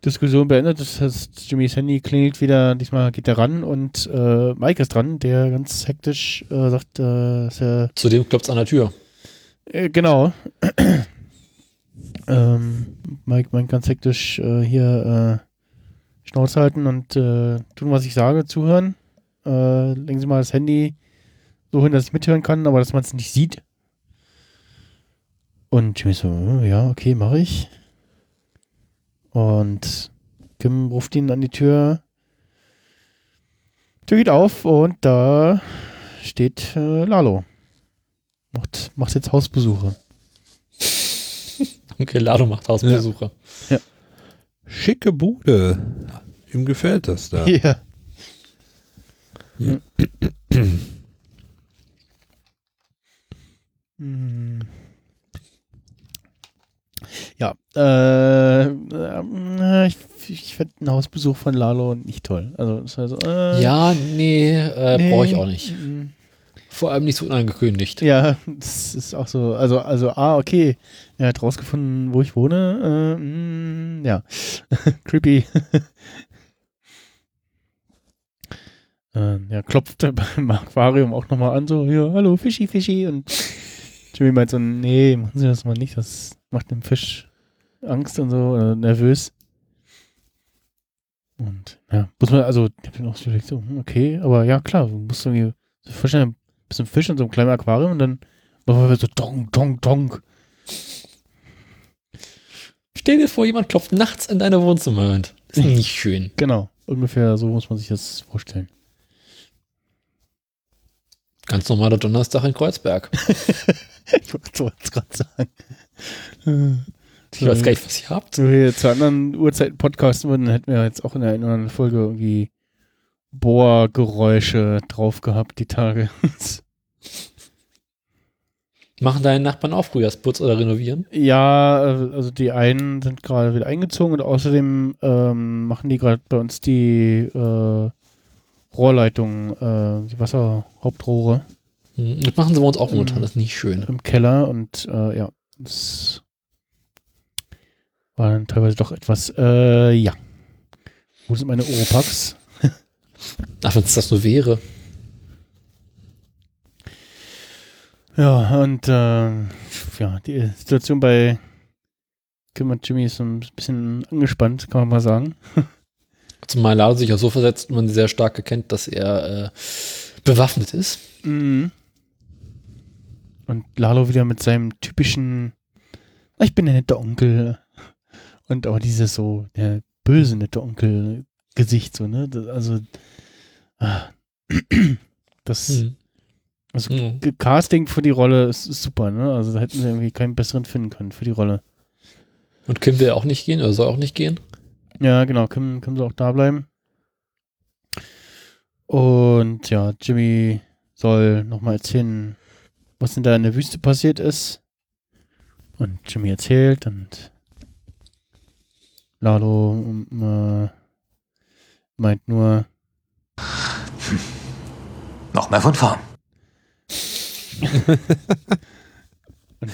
Diskussion beendet. Das heißt, Jimmys Handy klingelt wieder, diesmal geht er ran und äh, Mike ist dran, der ganz hektisch äh, sagt, äh, dass er Zudem klopft es an der Tür. äh, genau. ähm, Mike meint ganz hektisch äh, hier äh, Schnauze halten und äh, tun, was ich sage, zuhören. Legen Sie mal das Handy so hin, dass ich mithören kann, aber dass man es nicht sieht. Und Jimmy so, äh, ja, okay, mache ich. Und Kim ruft ihn an die Tür. Tür geht auf und da steht äh, Lalo. Macht, macht jetzt Hausbesuche. Okay, Lado macht Hausbesuche. Schicke Bude. Ihm gefällt das da. Ja. Hm. Ja, äh, äh, ich, ich fände einen Hausbesuch von Lalo nicht toll. Also, das äh, Ja, nee, äh, nee, brauche ich auch nicht. mm, Vor allem nicht so unangekündigt. Ja, das ist auch so. Also, also, ah, okay. Er hat rausgefunden, wo ich wohne. Äh, mm, ja, creepy. äh, ja, klopft beim Aquarium auch nochmal an, so, ja, hallo, Fischi, Fischi. Und Jimmy meint so, nee, machen Sie das mal nicht, das macht dem Fisch Angst und so, oder nervös. Und ja, muss man, also, ich dann auch so überlegt, so, hm, okay, aber ja, klar, du musst irgendwie so vorstellen, bisschen Fisch in so einem kleinen Aquarium und dann machen wir so dong, dong, dong. Stell dir vor, jemand klopft nachts in deine Wohnzimmerwand. Ist nicht schön. Genau, ungefähr so muss man sich das vorstellen. Ganz normaler Donnerstag in Kreuzberg. ich wollte es gerade sagen. Ich weiß gar nicht, was ihr habt. Wenn wir zu anderen Uhrzeiten podcasten würden, dann hätten wir jetzt auch in der einen oder anderen Folge irgendwie Bohrgeräusche drauf gehabt, die Tage. Machen deine Nachbarn auch Frühjahrsputz oder renovieren? ja, äh, also die einen sind gerade wieder eingezogen und außerdem ähm, machen die gerade bei uns die äh, Rohrleitung, äh, die Wasserhauptrohre. Hm, Das machen sie bei uns auch momentan. Das ist nicht schön. im Keller und äh, ja, das war dann teilweise doch etwas, äh, ja. Wo sind meine Oropax? Ach, wenn es das nur wäre. Ja, und ähm, ja, die Situation bei Kim und Jimmy ist so ein bisschen angespannt, kann man mal sagen. Zumal Lado sich auch so versetzt, man sehr stark erkennt, dass er äh, bewaffnet ist. Mhm. Und Lalo wieder mit seinem typischen, "Ah, ich bin der nette Onkel. Und auch dieses so, der böse nette Onkel-Gesicht, so, ne? Das, also, Ah. Das also, Hm. G- Casting für die Rolle ist, ist super, ne? Also da hätten sie irgendwie keinen besseren finden können für die Rolle. Und Kim will auch nicht gehen, oder soll auch nicht gehen. Ja, genau, können, können sie auch da bleiben. Und ja, Jimmy soll nochmal erzählen, was denn da in der Wüste passiert ist. Und Jimmy erzählt und Lalo ähm, äh, meint nur, Noch mehr von vorn. und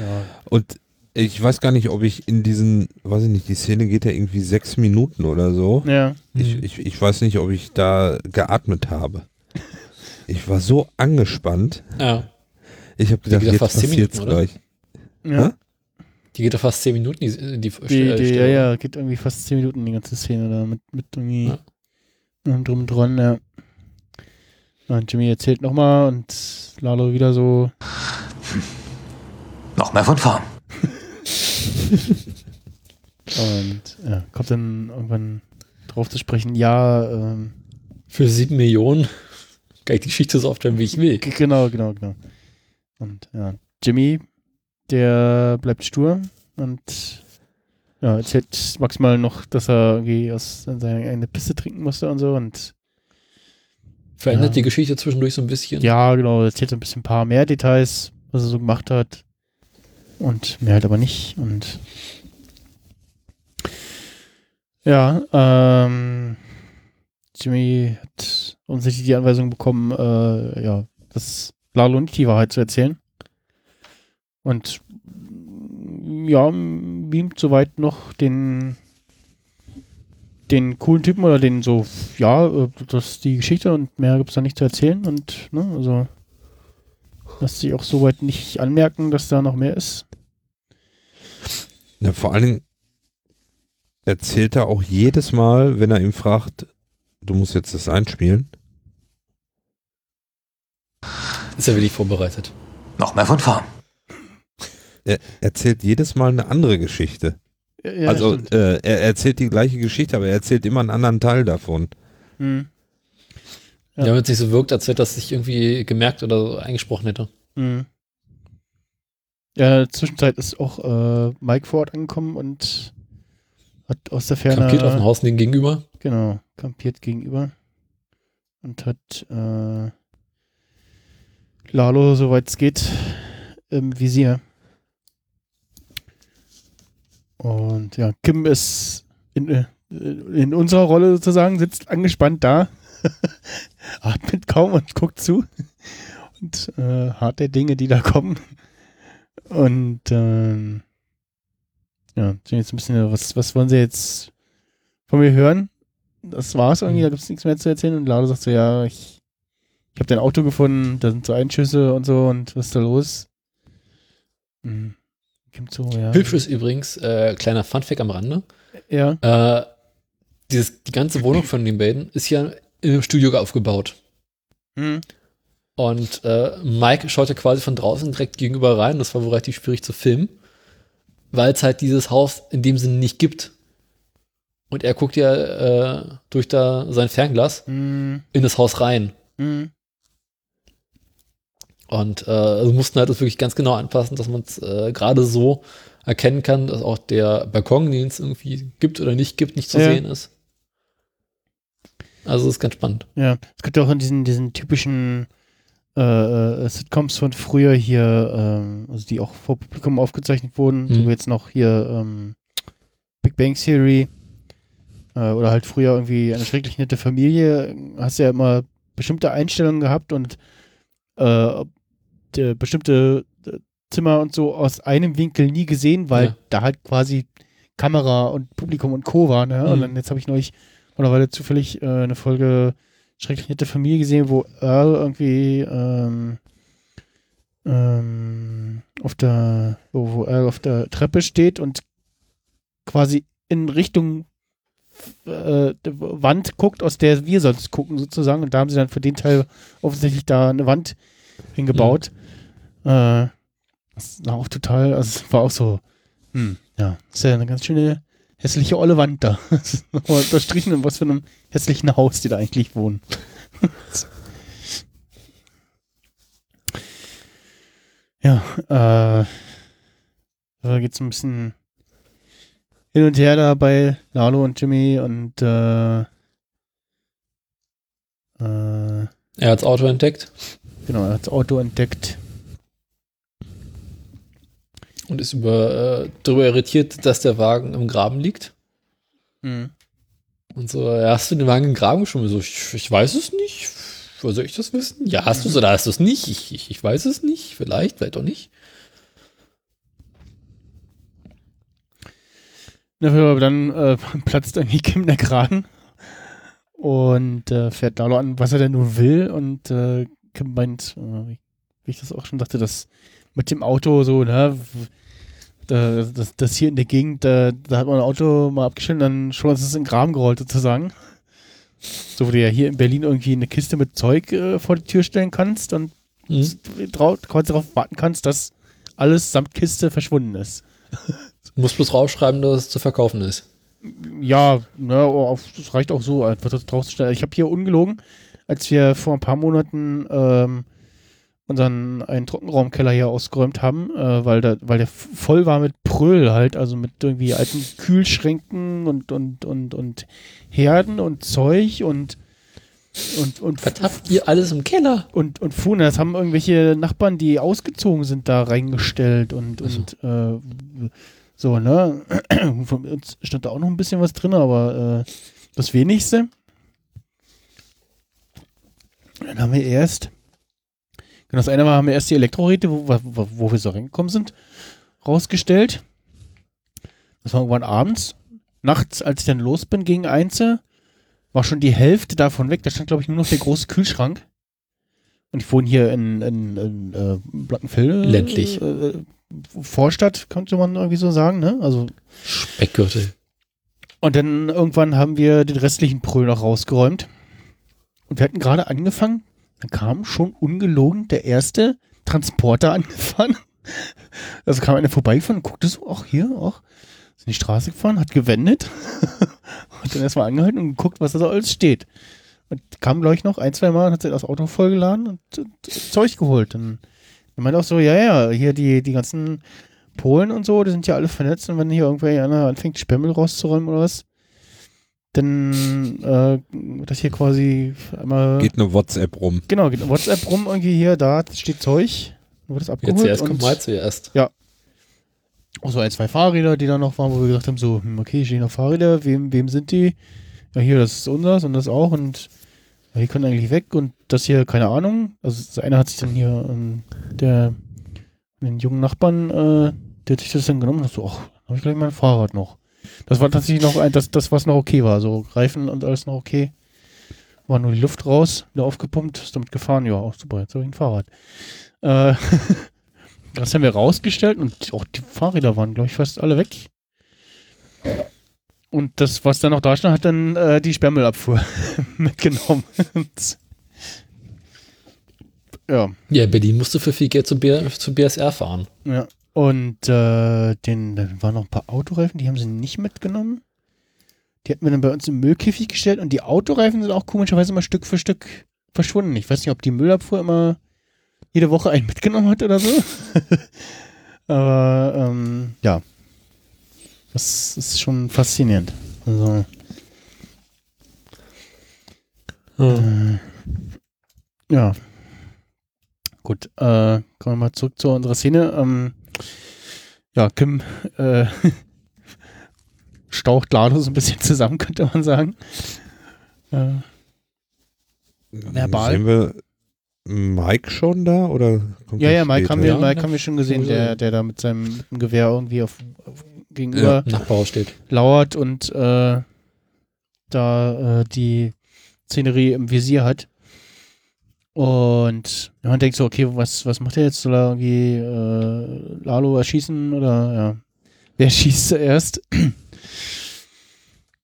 ja, Und ich weiß gar nicht, ob ich in diesen, weiß ich nicht, die Szene geht ja irgendwie sechs Minuten oder so. ja, Ich, ich, ich weiß nicht, ob ich da geatmet habe. Ich war so angespannt. Ja. Ich habe gedacht, geht ja jetzt fast zehn passiert's Minuten, oder? gleich. ja. Die geht doch fast zehn Minuten, die, die, die, Die, die, ja, ja, geht irgendwie fast 10 Minuten die ganze Szene da mit, mit irgendwie Ja. drum und dran, ja. Und Jimmy erzählt nochmal und Lalo wieder so, Noch mehr von vorn. und ja, kommt dann irgendwann drauf zu sprechen, ja, ähm, Für sieben Millionen kann ich die Geschichte so aufstellen, wie ich will. genau, genau, genau. Und ja, Jimmy, der bleibt stur und ja, erzählt maximal noch, dass er irgendwie aus seiner eigenen Piste trinken musste und so und Verändert Ja. die Geschichte zwischendurch so ein bisschen. Ja, genau, erzählt so ein bisschen ein paar mehr Details, was er so gemacht hat. Und mehr halt aber nicht. Und ja, ähm, Jimmy hat offensichtlich die Anweisung bekommen, äh, ja, das Lalo nicht die Wahrheit zu erzählen. Und ja, beamt soweit noch den den coolen Typen oder den so, ja, das ist die Geschichte und mehr gibt es da nicht zu erzählen und, ne, also lässt sich auch soweit nicht anmerken, dass da noch mehr ist. Ja, vor allen Dingen erzählt er auch jedes Mal, wenn er ihn fragt, du musst jetzt das einspielen. Ist ja wirklich vorbereitet. Noch mehr von vorn. Er erzählt jedes Mal eine andere Geschichte. Ja, ja, also äh, er erzählt die gleiche Geschichte, aber er erzählt immer einen anderen Teil davon. Hm, Ja. Ja. Damit es nicht so wirkt, als hätte das sich irgendwie gemerkt oder so eingesprochen hätte. hm. Ja, in der Zwischenzeit ist auch äh, Mike vor Ort angekommen und hat aus der Ferne Kampiert auf dem Haus neben gegenüber. Genau, kampiert gegenüber. Und hat äh, Lalo, soweit es geht, im Visier. Und ja, Kim ist in, äh, in unserer Rolle sozusagen, sitzt angespannt da, atmet kaum und guckt zu. Und äh, hart der Dinge, die da kommen. Und ähm, ja, jetzt ein bisschen, was, was wollen sie jetzt von mir hören? Das war's irgendwie, da gibt's nichts mehr zu erzählen. Und Lado sagt so, ja, ich, ich habe dein Auto gefunden, da sind so Einschüsse und so und was ist da los? Hm. Kommt so, ja. Hübsch ist übrigens, äh, kleiner Funfact am Rande, Ja. äh, dieses, die ganze Wohnung von den beiden ist ja im Studio aufgebaut. Hm. Und äh, Mike schaute quasi von draußen direkt gegenüber rein. Das war wohl relativ schwierig zu filmen, weil es halt dieses Haus in dem Sinne nicht gibt. Und er guckt ja äh, durch da sein Fernglas Hm. in das Haus rein. Hm. Und äh, also mussten halt das wirklich ganz genau anpassen, dass man es äh, gerade so erkennen kann, dass auch der Balkon, den es irgendwie gibt oder nicht gibt, nicht zu Ja. sehen ist. Also ist ganz spannend. Ja, es gibt ja auch in diesen, diesen typischen äh, äh, Sitcoms von früher hier, ähm, also die auch vor Publikum aufgezeichnet wurden, so Mhm. wie jetzt noch hier ähm, Big Bang Theory äh, oder halt früher irgendwie eine schrecklich nette Familie, hast ja immer bestimmte Einstellungen gehabt und äh, der, bestimmte äh, Zimmer und so aus einem Winkel nie gesehen, weil Ja. da halt quasi Kamera und Publikum und Co. war. Ne? Und Mhm. dann jetzt habe ich neulich mittlerweile zufällig äh, eine Folge Schrecklich nette Familie gesehen, wo Earl irgendwie ähm, ähm, auf der, wo, wo Earl auf der Treppe steht und quasi in Richtung äh, Wand guckt, aus der wir sonst gucken sozusagen. Und da haben sie dann für den Teil offensichtlich da eine Wand hingebaut. Äh, das war auch total, also es war auch so, hm, ja, ist ja eine ganz schöne hässliche olle Wand da. Das ist nochmal unterstrichen, in was für einem hässlichen Haus die da eigentlich wohnen. ja, äh, da geht's ein bisschen hin und her da bei Lalo und Jimmy und äh, äh, Er hat das Auto entdeckt genau, er hat das Auto entdeckt. Und ist über, äh, darüber irritiert, dass der Wagen im Graben liegt. Mhm. Und so, ja, hast du den Wagen im Graben schon? So, ich, ich weiß es nicht. Wo soll ich das wissen? Ja, hast du es oder hast du es nicht? Ich, ich, ich weiß es nicht. Vielleicht, vielleicht auch nicht. Dafür dann äh, platzt irgendwie Kim der Kragen und äh, fährt Lalo an, was er denn nun will. Und äh, Kim meint, äh, wie ich das auch schon dachte, dass mit dem Auto so, ne, das, das hier in der Gegend, da, da hat man ein Auto mal abgestellt, dann schon ist es in den Graben gerollt sozusagen. So, wo du ja hier in Berlin irgendwie eine Kiste mit Zeug äh, vor die Tür stellen kannst und Mhm. quasi darauf warten kannst, dass alles samt Kiste verschwunden ist. Du musst bloß rausschreiben, dass es zu verkaufen ist. Ja, ne, das reicht auch so, einfach das draußen stellen. Ich habe hier ungelogen, als wir vor ein paar Monaten ähm, unseren einen Trockenraumkeller hier ausgeräumt haben, äh, weil, da, weil der voll war mit Pröll halt, also mit irgendwie alten Kühlschränken und, und, und, und Herden und Zeug und und, und, Was habt ihr alles im Keller? und, und Fuhne, das haben irgendwelche Nachbarn, die ausgezogen sind, da reingestellt und, und äh, so, ne? Von uns stand da auch noch ein bisschen was drin, aber äh, das wenigste. Dann haben wir erst, genau, das eine Mal haben wir erst die Elektroräte, wo, wo, wo wir so reingekommen sind, rausgestellt. Das war irgendwann abends. Nachts, als ich dann los bin gegen eins, war schon die Hälfte davon weg. Da stand, glaube ich, nur noch der große Kühlschrank. Und ich wohne hier in, in, in äh, Blankenfelde. Ländlich. Äh, Vorstadt, könnte man irgendwie so sagen, ne? Also, Speckgürtel. und dann irgendwann haben wir den restlichen Pröll noch rausgeräumt. Und wir hatten gerade angefangen, dann kam schon ungelogen der erste Transporter angefahren. Also kam einer vorbeigefahren und guckte so, ach hier, ach, ist in die Straße gefahren, hat gewendet und dann erstmal angehalten und geguckt, was da so alles steht. Und kam, glaube ich, noch ein, zwei Mal und hat sich das Auto vollgeladen und, und Zeug geholt. Und er meinte auch so, ja, ja, hier die, die ganzen Polen und so, die sind ja alle vernetzt und wenn hier irgendwer einer anfängt, Spemmel rauszuräumen oder was, dann äh, das hier quasi einmal Geht eine WhatsApp rum. genau, geht WhatsApp rum, irgendwie hier, da steht Zeug, wird das abgeholt. Jetzt und kommt mal zuerst. auch so ein, zwei Fahrräder, die da noch waren, wo wir gesagt haben, so, hm, okay, hier stehen noch Fahrräder, wem, wem sind die? Ja, hier, das ist unseres und das auch und ja, die können eigentlich weg und das hier, keine Ahnung. Also das eine hat sich dann hier, ähm, der, den jungen Nachbarn, äh, der hat sich das dann genommen und so, ach, habe ich gleich mein Fahrrad noch. Das war tatsächlich noch ein, das, das, was noch okay war, so Reifen und alles noch okay. War nur die Luft raus, wieder aufgepumpt, ist damit gefahren, ja, auch super, jetzt habe ich ein Fahrrad. Äh, das haben wir rausgestellt und auch die Fahrräder waren, glaube ich, fast alle weg. Und das, was dann noch da stand, hat dann äh, die Sperrmüllabfuhr mitgenommen. ja, Ja, Berlin musste für viel Geld zu, B zu BSR fahren. ja. Und äh, den, dann waren noch ein paar Autoreifen, die haben sie nicht mitgenommen. Die hatten wir dann bei uns im Müllkäfig gestellt und die Autoreifen sind auch komischerweise immer Stück für Stück verschwunden. Ich weiß nicht, ob die Müllabfuhr immer jede Woche einen mitgenommen hat oder so. Aber ähm, ja. Das ist schon faszinierend. Also, äh, ja. Gut, äh, kommen wir mal zurück zu unserer Szene. Ähm, ja, Kim äh, staucht Lado so ein bisschen zusammen, könnte man sagen. Äh, Verbal? Sehen wir Mike schon da oder kommt ja, ja, Mike haben wir, Ja, Mike ja. haben wir schon gesehen, der, der da mit seinem, mit Gewehr irgendwie auf, auf gegenüber Nachbarhaus steht. lauert und äh, da äh, die Szenerie im Visier hat. Und man denkt so, okay, was, was macht er jetzt? Soll er irgendwie äh, Lalo erschießen oder ja? Wer schießt zuerst?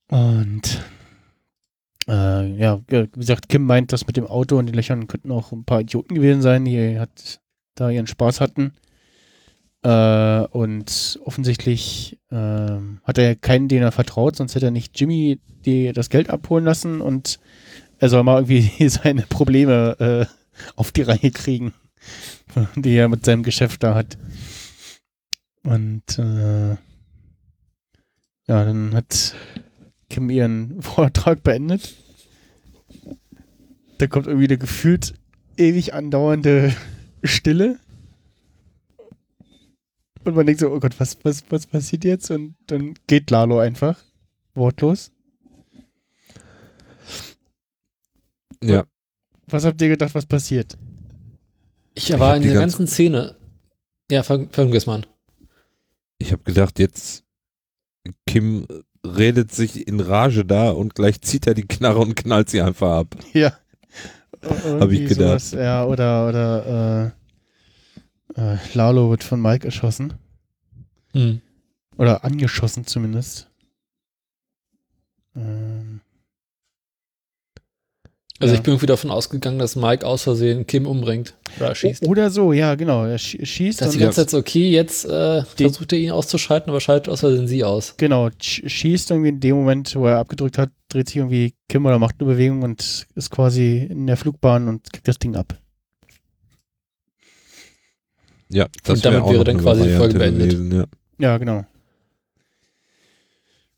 Und äh, ja, wie gesagt, Kim meint, das mit dem Auto und den Löchern könnten auch ein paar Idioten gewesen sein, die hat da ihren Spaß hatten. Äh, und offensichtlich ähm, hat er keinen, den er vertraut, sonst hätte er nicht Jimmy die, das Geld abholen lassen und er soll mal irgendwie seine Probleme äh, auf die Reihe kriegen, die er mit seinem Geschäft da hat. Und äh, ja, dann hat Kim ihren Vortrag beendet. Da kommt irgendwie eine gefühlt ewig andauernde Stille. Und man denkt so, oh Gott, was, was, was passiert jetzt? Und dann geht Lalo einfach. Wortlos. Ja. Was habt ihr gedacht, was passiert? Ich war hab in die der ganz- ganzen Szene. Ja, fang, fang du erst mal an. Ich habe gedacht, jetzt Kim redet sich in Rage da und gleich zieht er die Knarre und knallt sie einfach ab. Ja. Hab ich gedacht. sowas, ja, oder, oder äh, äh, Lalo wird von Mike erschossen. Hm. Oder angeschossen zumindest. Ähm, Also Ja. ich bin irgendwie davon ausgegangen, dass Mike aus Versehen Kim umbringt oder erschießt. o- oder so, ja, genau. Er schi- schießt Dass die ganze Zeit so, okay, jetzt äh, versucht er ihn auszuschalten, aber schaltet aus Versehen sie aus. Genau, sch- schießt irgendwie in dem Moment, wo er abgedrückt hat, dreht sich irgendwie Kim oder macht eine Bewegung und ist quasi in der Flugbahn und kriegt das Ding ab. Ja, das Und damit wär wäre dann quasi die Folge beendet. gewesen, ja. Ja, genau.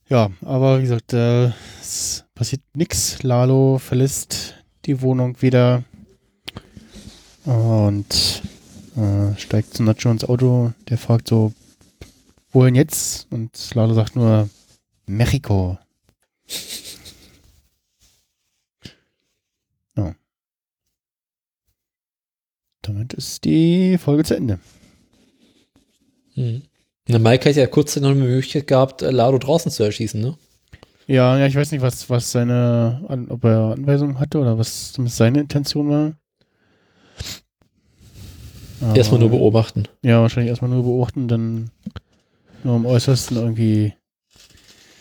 Ja, aber wie gesagt, äh, es passiert nix. Lalo verlässt die Wohnung wieder und äh, steigt zu Nacho ins Auto. Der fragt so, wohin jetzt? Und Lalo sagt nur, Mexiko. Ja. Damit ist die Folge zu Ende. Hm. Na, Mike hat ja kurz noch eine Möglichkeit gehabt, äh, Lado draußen zu erschießen, ne? Ja, ja, ich weiß nicht, was, was seine, an, ob er Anweisungen hatte oder was seine Intention war. Aber- Erstmal nur beobachten. Ja, wahrscheinlich erstmal nur beobachten, dann nur am äußersten irgendwie.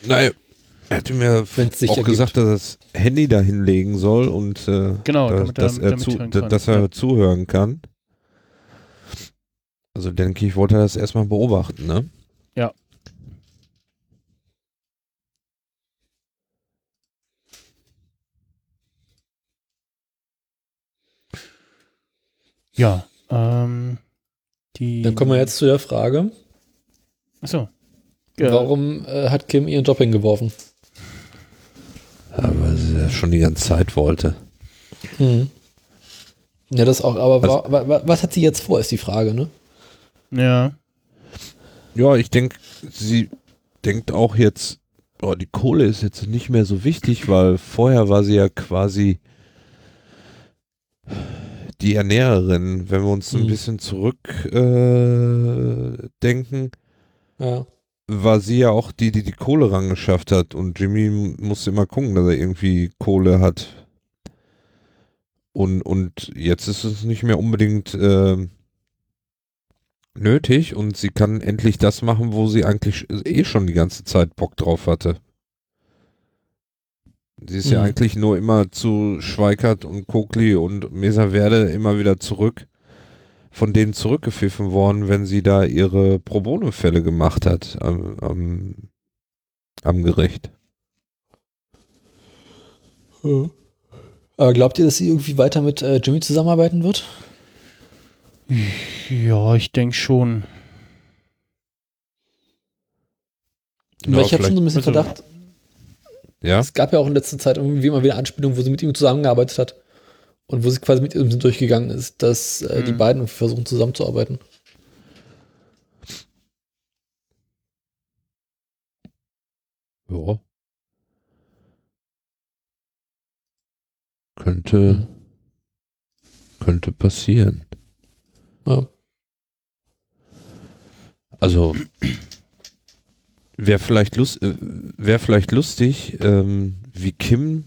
Naja, er hatte mir auch ergibt. gesagt, dass er das Handy da hinlegen soll und äh, Genau, dass, er- dass, er, damit zu, da- dass er Ja. zuhören kann. Also denke ich, wollte er das erstmal beobachten, ne? Ja, ähm, die. Dann kommen wir jetzt zu der Frage, Achso. Ja, warum äh, hat Kim ihren Job hingeworfen? Aber sie das schon die ganze Zeit wollte. Hm. Ja, das auch, aber Also- wa, wa, was hat sie jetzt vor, ist die Frage, ne? Ja, Ja, ich denke, sie denkt auch jetzt, oh, die Kohle ist jetzt nicht mehr so wichtig, weil vorher war sie ja quasi die Ernährerin. Wenn wir uns ein Mhm. bisschen zurückdenken, äh, Ja. war sie ja auch die, die die Kohle rangeschafft hat und Jimmy musste immer gucken, dass er irgendwie Kohle hat. Und, und jetzt ist es nicht mehr unbedingt ähm, nötig und sie kann endlich das machen, wo sie eigentlich eh schon die ganze Zeit Bock drauf hatte. Sie ist ja Mhm. eigentlich nur immer zu Schweikert und Kokli und Mesa Verde immer wieder zurück, von denen zurückgepfiffen worden, wenn sie da ihre Pro Bono-Fälle gemacht hat am, am, am Gericht. Aber glaubt ihr, dass sie irgendwie weiter mit äh, Jimmy zusammenarbeiten wird? ja, ich denke schon. Weil ich habe schon so ein bisschen Also- Verdacht, Ja, es gab ja auch in letzter Zeit irgendwie immer wieder Anspielungen, wo sie mit ihm zusammengearbeitet hat und wo sie quasi mit ihm durchgegangen ist, dass äh, die Mhm. beiden irgendwie versuchen zusammenzuarbeiten. ja. Könnte, Mhm. könnte passieren. Ja. Also wäre vielleicht lust, äh, wäre vielleicht lustig, ähm, wie Kim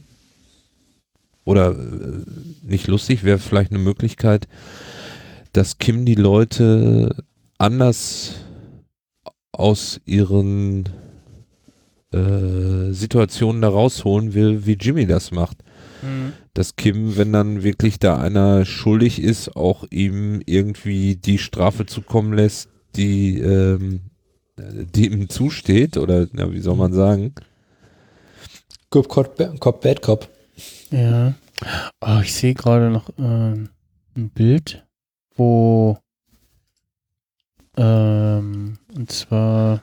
oder äh, nicht lustig, wäre vielleicht eine Möglichkeit, dass Kim die Leute anders aus ihren äh, Situationen da rausholen will, wie Jimmy das macht. Mhm. Dass Kim, wenn dann wirklich da einer schuldig ist, auch ihm irgendwie die Strafe zukommen lässt, die, ähm, die ihm zusteht, oder na, wie soll man sagen? Good Cop, Cop, Bad Cop. Ja. Oh, ich sehe gerade noch ähm, ein Bild, wo ähm, und zwar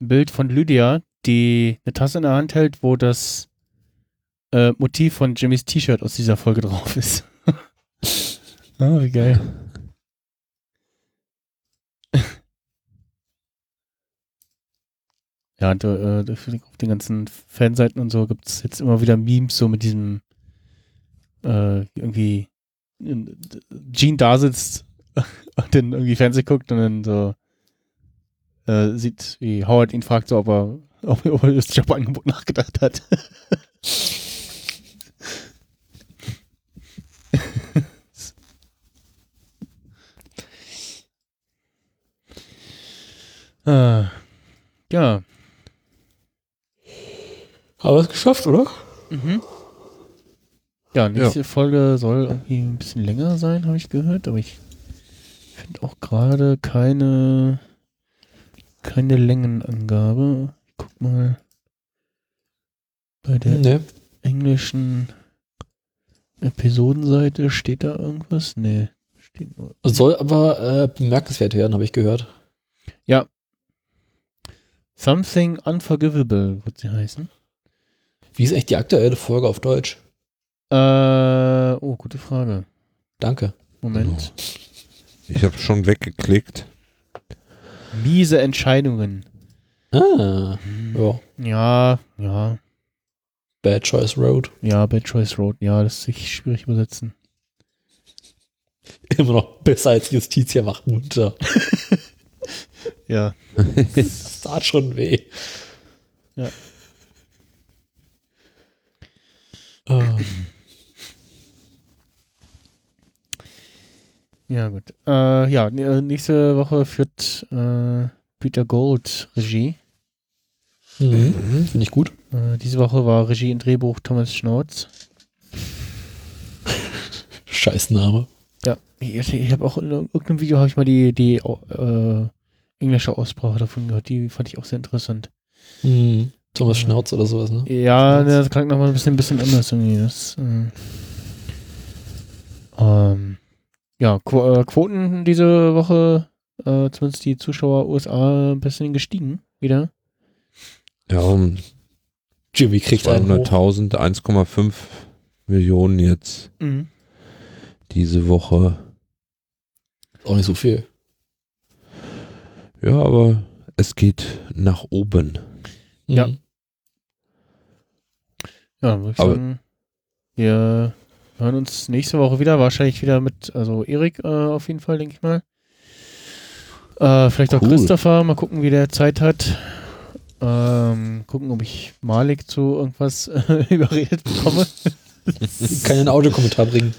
ein Bild von Lydia, die eine Tasse in der Hand hält, wo das äh, Motiv von Jimmys T-Shirt aus dieser Folge drauf ist. ah, wie geil. Ja, und, äh, auf den ganzen Fanseiten und so gibt es jetzt immer wieder Memes so mit diesem äh, irgendwie Gene da sitzt und dann irgendwie Fernsehen guckt und dann so äh, sieht, wie Howard ihn fragt, so, ob er, ob, ob er das Jobangebot nachgedacht hat. ah, ja. Aber es geschafft, oder? Mhm. Ja, nächste Folge soll irgendwie ein bisschen länger sein, habe ich gehört, aber ich finde auch gerade keine keine Längenangabe. Ich guck mal bei der Nee. englischen Episodenseite steht da irgendwas? Nee, steht nur. Soll aber äh, bemerkenswert werden, habe ich gehört. Something Unforgivable wird sie heißen. Wie ist echt die aktuelle Folge auf Deutsch? Äh, oh, gute Frage. Danke. Moment. Ich habe schon weggeklickt. Miese Entscheidungen. Ah. Ja. Ja, ja, Bad Choice Road. ja, Bad Choice Road. Ja, das ist sich schwierig übersetzen. Immer noch besser als Justitia macht munter. Ja. Das tat schon weh. Ja. Ah. Ja, gut. Äh, ja, äh, nächste Woche führt äh, Peter Gold Regie. Mhm. Finde ich gut. Äh, diese Woche war Regie und Drehbuch Thomas Schnauz. Scheißname. Ja, ich, ich habe auch in irgendeinem Video habe ich mal die, die äh, englische Aussprache davon gehört. Die fand ich auch sehr interessant. Mhm. Thomas Schnauz oder sowas, ne? Ja, das klingt nochmal ein bisschen, ein bisschen anders irgendwie. Das, äh, ähm, ja, Qu äh, Quoten diese Woche, äh, zumindest die Zuschauer USA, ein bisschen gestiegen wieder. Ja, um Jimmy kriegt einen hoch. 200.000, 1,5 Millionen jetzt Mhm. diese Woche. Auch nicht so viel. Ja, aber es geht nach oben. Ja. Mhm. Ja, würde ich Aber- sagen, wir hören uns nächste Woche wieder, wahrscheinlich wieder mit, also Erik äh, auf jeden Fall, denke ich mal. Äh, vielleicht auch Cool. Christopher, mal gucken, wie der Zeit hat. Ähm, gucken, ob ich Malik zu irgendwas äh, überredet bekomme. Kann ja einen Audiokommentar bringen.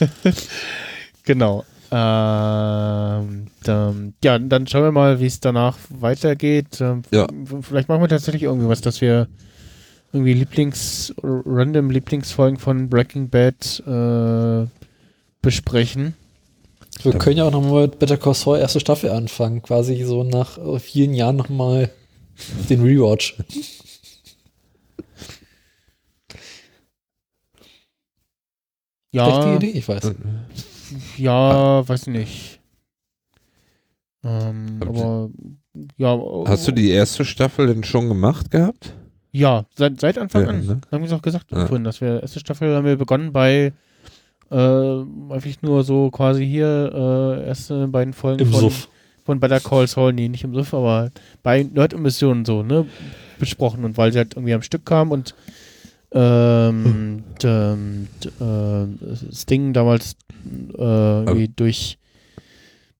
Genau. Ähm, dann, ja, dann schauen wir mal, wie es danach weitergeht. Ähm, Ja. Vielleicht machen wir tatsächlich irgendwie was, dass wir irgendwie Lieblings, random Lieblingsfolgen von Breaking Bad äh, besprechen. Wir können ja auch nochmal mit Better Call Saul erste Staffel anfangen. Quasi so nach vielen Jahren nochmal den Rewatch. Ja, Idee, ich weiß. ja, weiß nicht. Ähm, Aber aber ja. Hast du die erste Staffel denn schon gemacht gehabt? Ja, seit, seit Anfang Ja, an. ne? Haben wir es auch gesagt Ja. vorhin, dass wir erste Staffel haben wir begonnen bei äh, einfach nur so quasi hier äh, erste beiden Folgen Im von, Suff. von Better Call Saul, nee, nicht im Suff, aber bei Nerd-Emissionen so, ne, besprochen und weil sie halt irgendwie am Stück kam und ähm, d- ähm, äh, Sting damals äh, irgendwie durch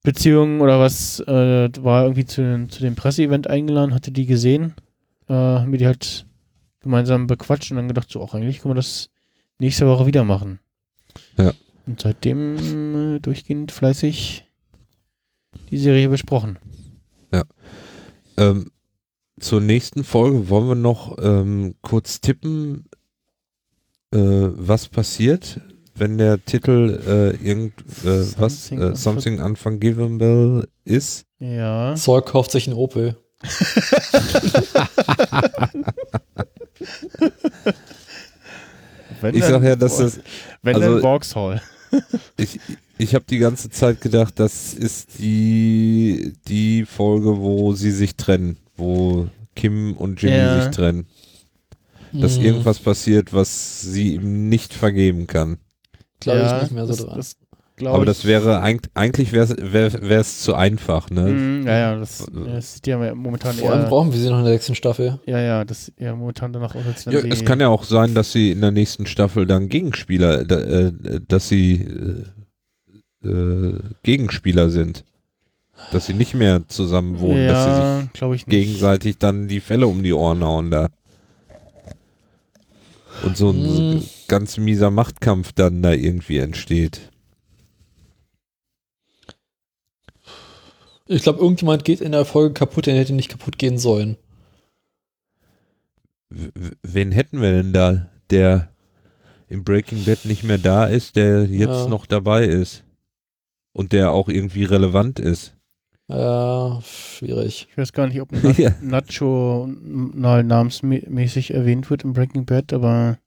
Beziehungen oder was äh, war irgendwie zu, zu dem Presseevent eingeladen, hatte die gesehen, äh, haben wir die halt gemeinsam bequatscht und dann gedacht, so auch eigentlich können wir das nächste Woche wieder machen. Ja. Und seitdem äh, durchgehend fleißig die Serie besprochen. Ähm, zur nächsten Folge wollen wir noch ähm, kurz tippen, äh, was passiert, wenn der Titel äh, irgend äh, was Something äh, Something Unforgivable ist. Ja. Saul kauft sich einen Opel. Wenn ich sag ja, dass das, Wenn also- dann Vauxhall. ich, ich habe die ganze Zeit gedacht, das ist die, die Folge, wo sie sich trennen, wo Kim und Jimmy Ja. sich trennen. Dass Mhm. irgendwas passiert, was sie ihm nicht vergeben kann. Glaube Ja, ich nicht mehr so das, dran. Das, glaub Aber das wäre eig- eigentlich wäre wär, es zu einfach, ne? Mm, ja, ja, das, das sieht ja momentan Vor allem eher. brauchen wir sie noch in der nächsten Staffel. Ja, ja, das ja momentan danach aus, Ja, es kann ja auch sein, dass sie in der nächsten Staffel dann Gegenspieler, da, äh, dass sie äh, äh, Gegenspieler sind. Dass sie nicht mehr zusammen wohnen, dass sie sich ja, glaube gegenseitig dann die Fälle um die Ohren hauen da. Und so ein Hm. ganz mieser Machtkampf dann da irgendwie entsteht. Ich glaube, irgendjemand geht in der Folge kaputt, der hätte nicht kaputt gehen sollen. Wen hätten wir denn da, der im Breaking Bad nicht mehr da ist, der jetzt Ja. noch dabei ist? Und der auch irgendwie relevant ist. Ja, schwierig. Ich weiß gar nicht, ob Na Ja. Nacho mal namensmäßig erwähnt wird im Breaking Bad, aber.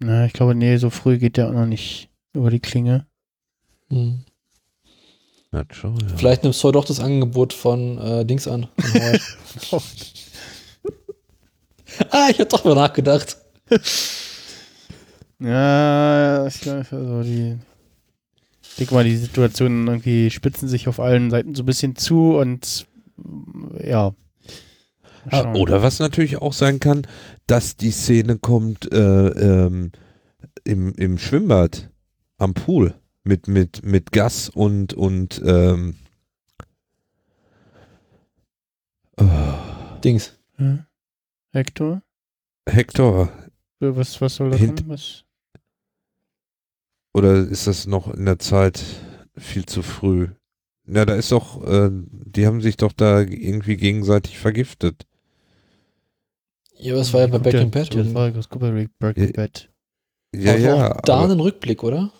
Na, ich glaube, nee, so früh geht der auch noch nicht über die Klinge. Hm. Nacho, ja. Vielleicht nimmst du doch das Angebot von äh, Dings an. Von ah, ich hab doch mal nachgedacht. Ja, ich glaube, also die. Ich denke mal, die Situationen irgendwie spitzen sich auf allen Seiten so ein bisschen zu und ja. Ah, schauen. Oder was natürlich auch sein kann, dass die Szene kommt äh, ähm, im, im Schwimmbad am Pool mit, mit, mit Gas und, und ähm, oh, Dings. Hm? Hector? Hector. Was, was soll das Hint- sein? Was? Oder ist das noch in der Zeit viel zu früh? Na, da ist doch, äh, die haben sich doch da irgendwie gegenseitig vergiftet. Ja, aber das war ja bei Breaking Bad. Das war guck bei Breaking Ja, Bad. Ja, ja. da aber einen Rückblick, oder?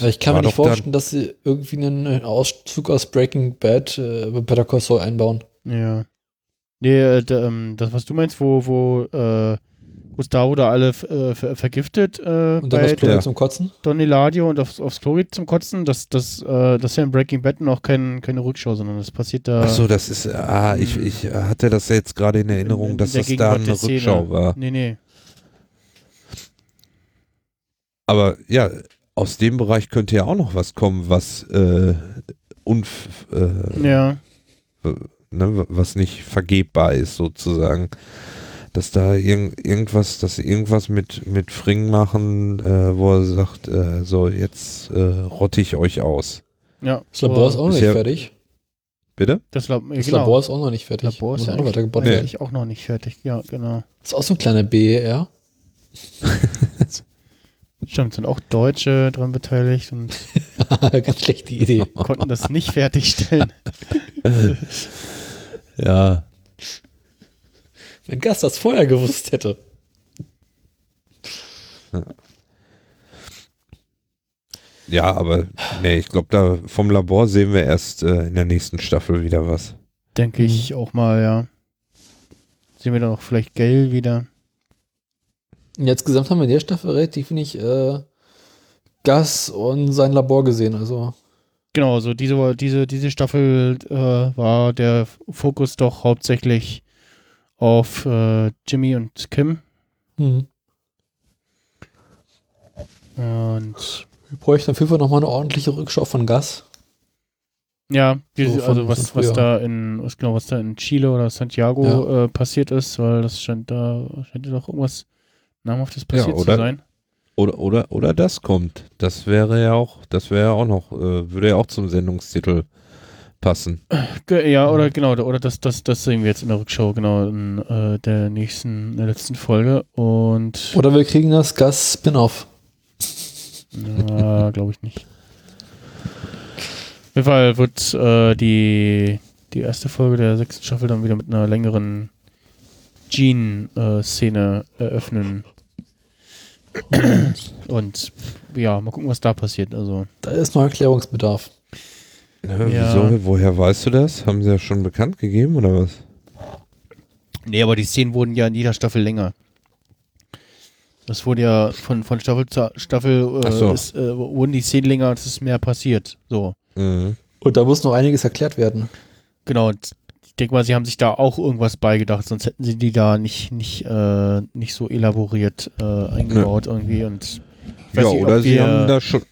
Das ich kann mir nicht vorstellen, dass sie irgendwie einen Auszug aus Breaking Bad äh, bei Better Call Saul einbauen. Ja. Nee, äh, da, ähm, das, was du meinst, wo, wo äh, Gustavo da alle äh, ver vergiftet äh, Und dann das Klo Ja. zum Kotzen. Don Eladio und aufs, aufs Klo geht zum Kotzen, das, das, äh, das ist ja in Breaking Bad noch kein, keine Rückschau, sondern das passiert da. Ach so, das ist, ah, ich, ich hatte das jetzt gerade in Erinnerung, in dass der das da eine Szene. Rückschau war. Nee, nee. Aber ja, aus dem Bereich könnte ja auch noch was kommen, was äh, unf äh, Ja. ne, was nicht vergebbar ist sozusagen. Dass da irgend, irgendwas, dass sie irgendwas mit, mit Fring machen, äh, wo er sagt, äh, so jetzt äh, rotte ich euch aus. ja. Das Labor ist auch noch Ist nicht ja- fertig. Bitte? Das, Lab Das genau. Labor ist auch noch nicht fertig. Labor ist ja auch noch eigentlich, eigentlich auch noch nicht fertig. Ja, genau. Das ist auch so ein kleiner BER. Stimmt, sind auch Deutsche dran beteiligt und Ganz schlechte Idee. konnten das nicht fertigstellen. Ja. Wenn Gast das vorher gewusst hätte. Ja, aber nee, ich glaube, da vom Labor sehen wir erst äh, in der nächsten Staffel wieder was. Denke ich auch mal, ja. Sehen wir dann auch vielleicht Gale wieder. Und Insgesamt haben wir in der Staffel relativ wenig äh, Gas und sein Labor gesehen. Also Genau, so diese, diese, diese Staffel äh, war der Fokus doch hauptsächlich auf äh, Jimmy und Kim. hm. Und wir bräuchten auf jeden Fall nochmal eine ordentliche Rückschau von Gas. ja, diese, So also was, was da in, was genau, was da in Chile oder Santiago äh, passiert ist, weil das scheint da, scheint ja doch irgendwas namhaftes passiert oder- zu sein. Oder, oder, oder das kommt. Das wäre ja auch, das wäre ja auch noch, äh, würde ja auch zum Sendungstitel passen. Ja, oder genau, oder das, das, das sehen wir jetzt in der Rückschau, genau, in äh, der nächsten, in der letzten Folge. Und Oder wir kriegen das Gas-Spin-Off. Ja, glaube ich nicht. Auf jeden Fall wird äh, die, die erste Folge der sechsten Staffel dann wieder mit einer längeren Gene-Szene eröffnen. Und ja, mal gucken, was da passiert. Also, Da ist noch Erklärungsbedarf. Ja, Ja. Wieso? Woher weißt du das? Haben sie ja schon bekannt gegeben oder was? Nee, aber die Szenen wurden ja in jeder Staffel länger. Das wurde ja von, von Staffel zu Staffel äh, so. ist, äh, wurden die Szenen länger und es ist mehr passiert. So. Mhm. Und da muss noch einiges erklärt werden. Genau, denke mal, sie haben sich da auch irgendwas beigedacht, sonst hätten sie die da nicht, nicht, äh, nicht so elaboriert äh, eingebaut irgendwie. Und Ja, nicht, oder ob sie wir, haben da schon.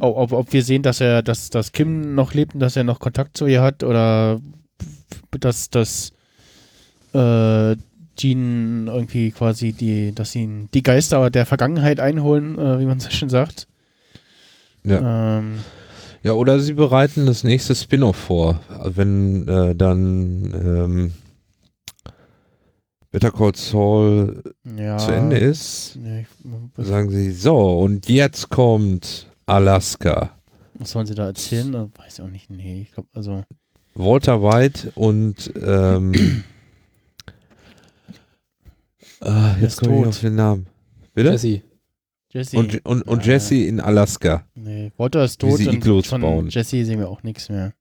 ob, ob, ob wir sehen, dass er, dass, dass Kim noch lebt und dass er noch Kontakt zu ihr hat oder dass, dass äh, Jean irgendwie quasi die, dass sie die Geister der Vergangenheit einholen, äh, wie man so schön sagt. Ja. Ähm, Ja, oder sie bereiten das nächste Spin-off vor. Wenn äh, dann ähm, Better Call Saul ja, zu Ende ist, Nee, ich, sagen sie, so, und jetzt kommt Alaska. was sollen sie da erzählen? Äh, Weiß ich auch nicht. Nee, ich glaube, also. Walter White und ähm, ah, ist jetzt komme ich auf den Namen. Bitte? Jesse. Jesse. Und, und, und Ja, Jesse in Alaska. Nee, Walter ist tot sie und von bauen. Jesse sehen wir auch nichts mehr.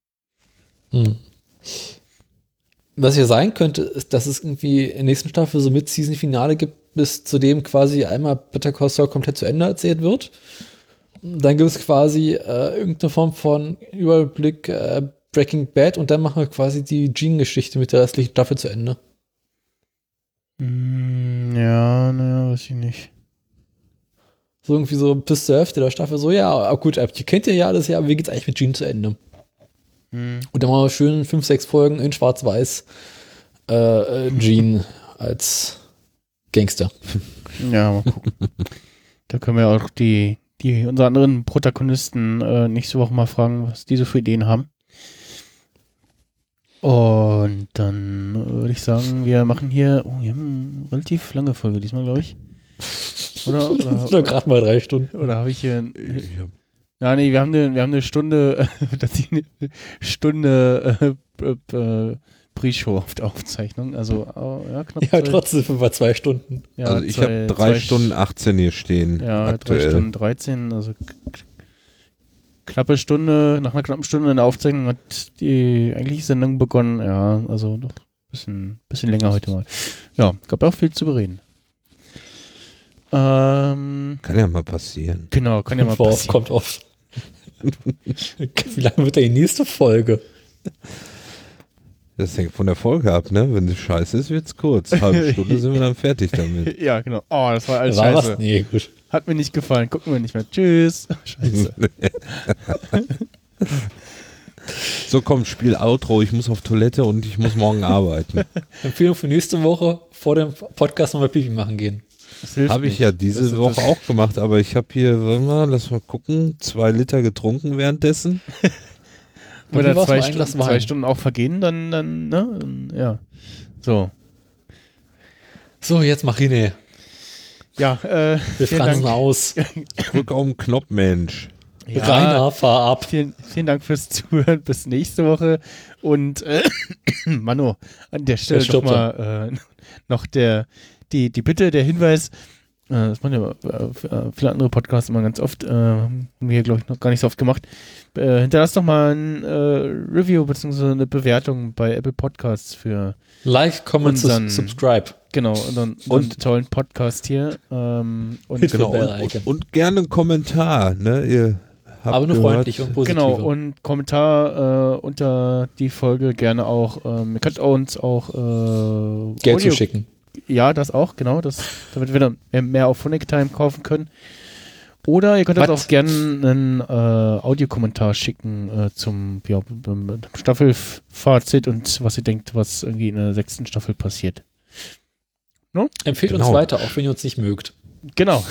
Hm. Was ja sein könnte, ist, dass es irgendwie in der nächsten Staffel so mit Season-Finale gibt, bis zu dem quasi einmal Better Call Saul komplett zu Ende erzählt wird. Dann gibt es quasi äh, irgendeine Form von Überblick äh, Breaking Bad und dann machen wir quasi die Jean-Geschichte mit der restlichen Staffel zu Ende. Mm, ja, naja, weiß ich nicht. So irgendwie so bis zur Hälfte der Staffel so, ja, gut, ihr kennt ja alles, ja, aber wie geht's eigentlich mit Jean zu Ende? Hm. Und dann machen wir schön fünf, sechs Folgen in Schwarz-Weiß äh, äh, Jean als Gangster. Ja, mal gucken. da können wir auch die, die unsere anderen Protagonisten äh, nächste Woche mal fragen, was die so für Ideen haben. Und dann äh, würde ich sagen, wir machen hier, oh, wir haben eine relativ lange Folge diesmal, glaube ich. Oder, oder, gerade mal drei Stunden. oder habe ich hier, Ja, nee, wir haben eine, wir haben eine Stunde, das ist eine Stunde äh, Pre-Show auf der Aufzeichnung. Also, äh, ja, knapp. Ja, zwei- trotzdem sind wir zwei Stunden. ja, also ich habe drei zwei Stunden 18 hier stehen. Ja, drei aktuell. Stunden 13, also knappe Stunde, nach einer knappen Stunde in der Aufzeichnung hat die eigentliche Sendung begonnen. Ja, also doch ein bisschen, bisschen länger heute mal. Ja, gab auch viel zu bereden. Ähm, Kann ja mal passieren. genau, kann ja mal Vor- passieren. Kommt oft. Wie lange wird denn die nächste Folge? Das hängt von der Folge ab, ne? Wenn es scheiße ist, wird's kurz. Halbe Stunde sind wir dann fertig damit. Ja, genau. Oh, das war alles War scheiße. was? Nee, gut. Hat mir nicht gefallen. Gucken wir nicht mehr. Tschüss. Scheiße. So, komm, Spiel Outro. Ich muss auf Toilette und ich muss morgen arbeiten. Empfehlung für nächste Woche vor dem Podcast nochmal Pipi machen gehen. Habe ich nicht. ja diese Das- Woche auch gemacht, aber ich habe hier, warte mal, lass mal gucken, zwei Liter getrunken währenddessen. Und Oder zwei, Stunden, zwei Stunden auch vergehen, dann, dann, ne? Ja. So. So, jetzt mach René. Ja, äh, Wir fransen aus. Drück auf den Knopf, Mensch. Ja, Rainer, fahr ab. Vielen, vielen Dank fürs Zuhören. Bis nächste Woche. Und äh, Mano, an der Stelle Jetzt doch stirbt mal äh, noch der, die, die Bitte, der Hinweis. Äh, das machen ja äh, äh, viele andere Podcasts immer ganz oft. Äh, haben wir, glaube ich, noch gar nicht so oft gemacht. Äh, hinterlasst doch mal ein äh, Review bzw. eine Bewertung bei Apple Podcasts für Like, comment, subscribe. genau unseren, unseren tollen Podcast hier. Ähm, und Genau. Und, und, und gerne einen Kommentar, ne? Ihr habt Aber nur gehört, freundlich und positiv. Genau, und Kommentar äh, unter die Folge gerne auch. Ähm, ihr könnt uns auch äh, Geld Audio- zu schicken. Ja, das auch, genau. Das, damit wir dann mehr- auf Phonic Time kaufen können. Oder ihr könnt uns auch gerne einen äh, Audiokommentar schicken äh, zum ja, Staffelfazit und was ihr denkt, was irgendwie in der sechsten Staffel passiert. Empfehlt Genau. uns weiter, auch wenn ihr uns nicht mögt. Genau.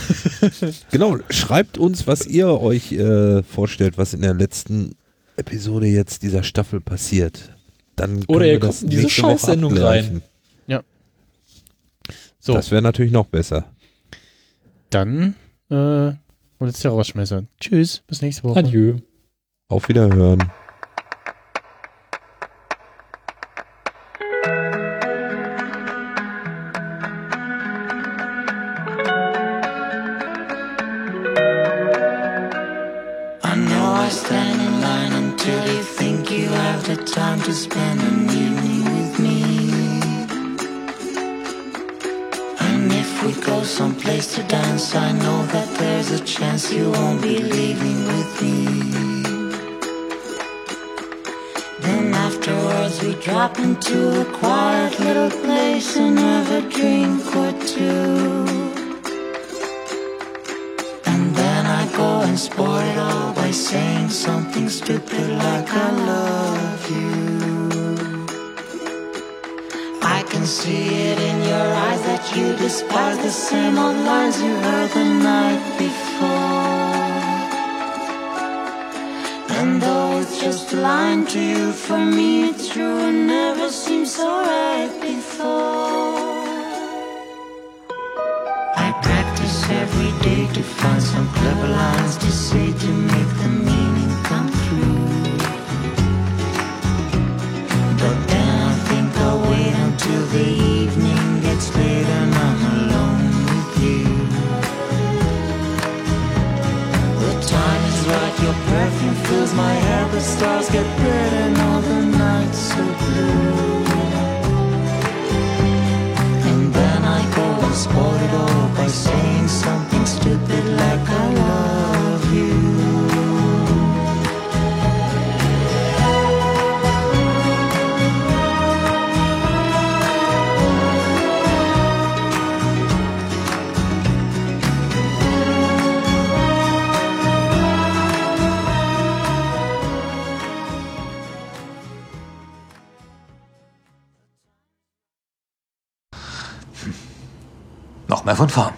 Genau, schreibt uns, was ihr euch äh, vorstellt, was in der letzten Episode jetzt dieser Staffel passiert. Dann können Oder ihr wir kommt in diese Scheißsendung abgleichen. So, Das wäre natürlich noch besser. dann äh, und jetzt der Rausschmeißer. Tschüss, bis nächste Woche. Adieu. Auf Wiederhören. To you, for me Mehr von vorn.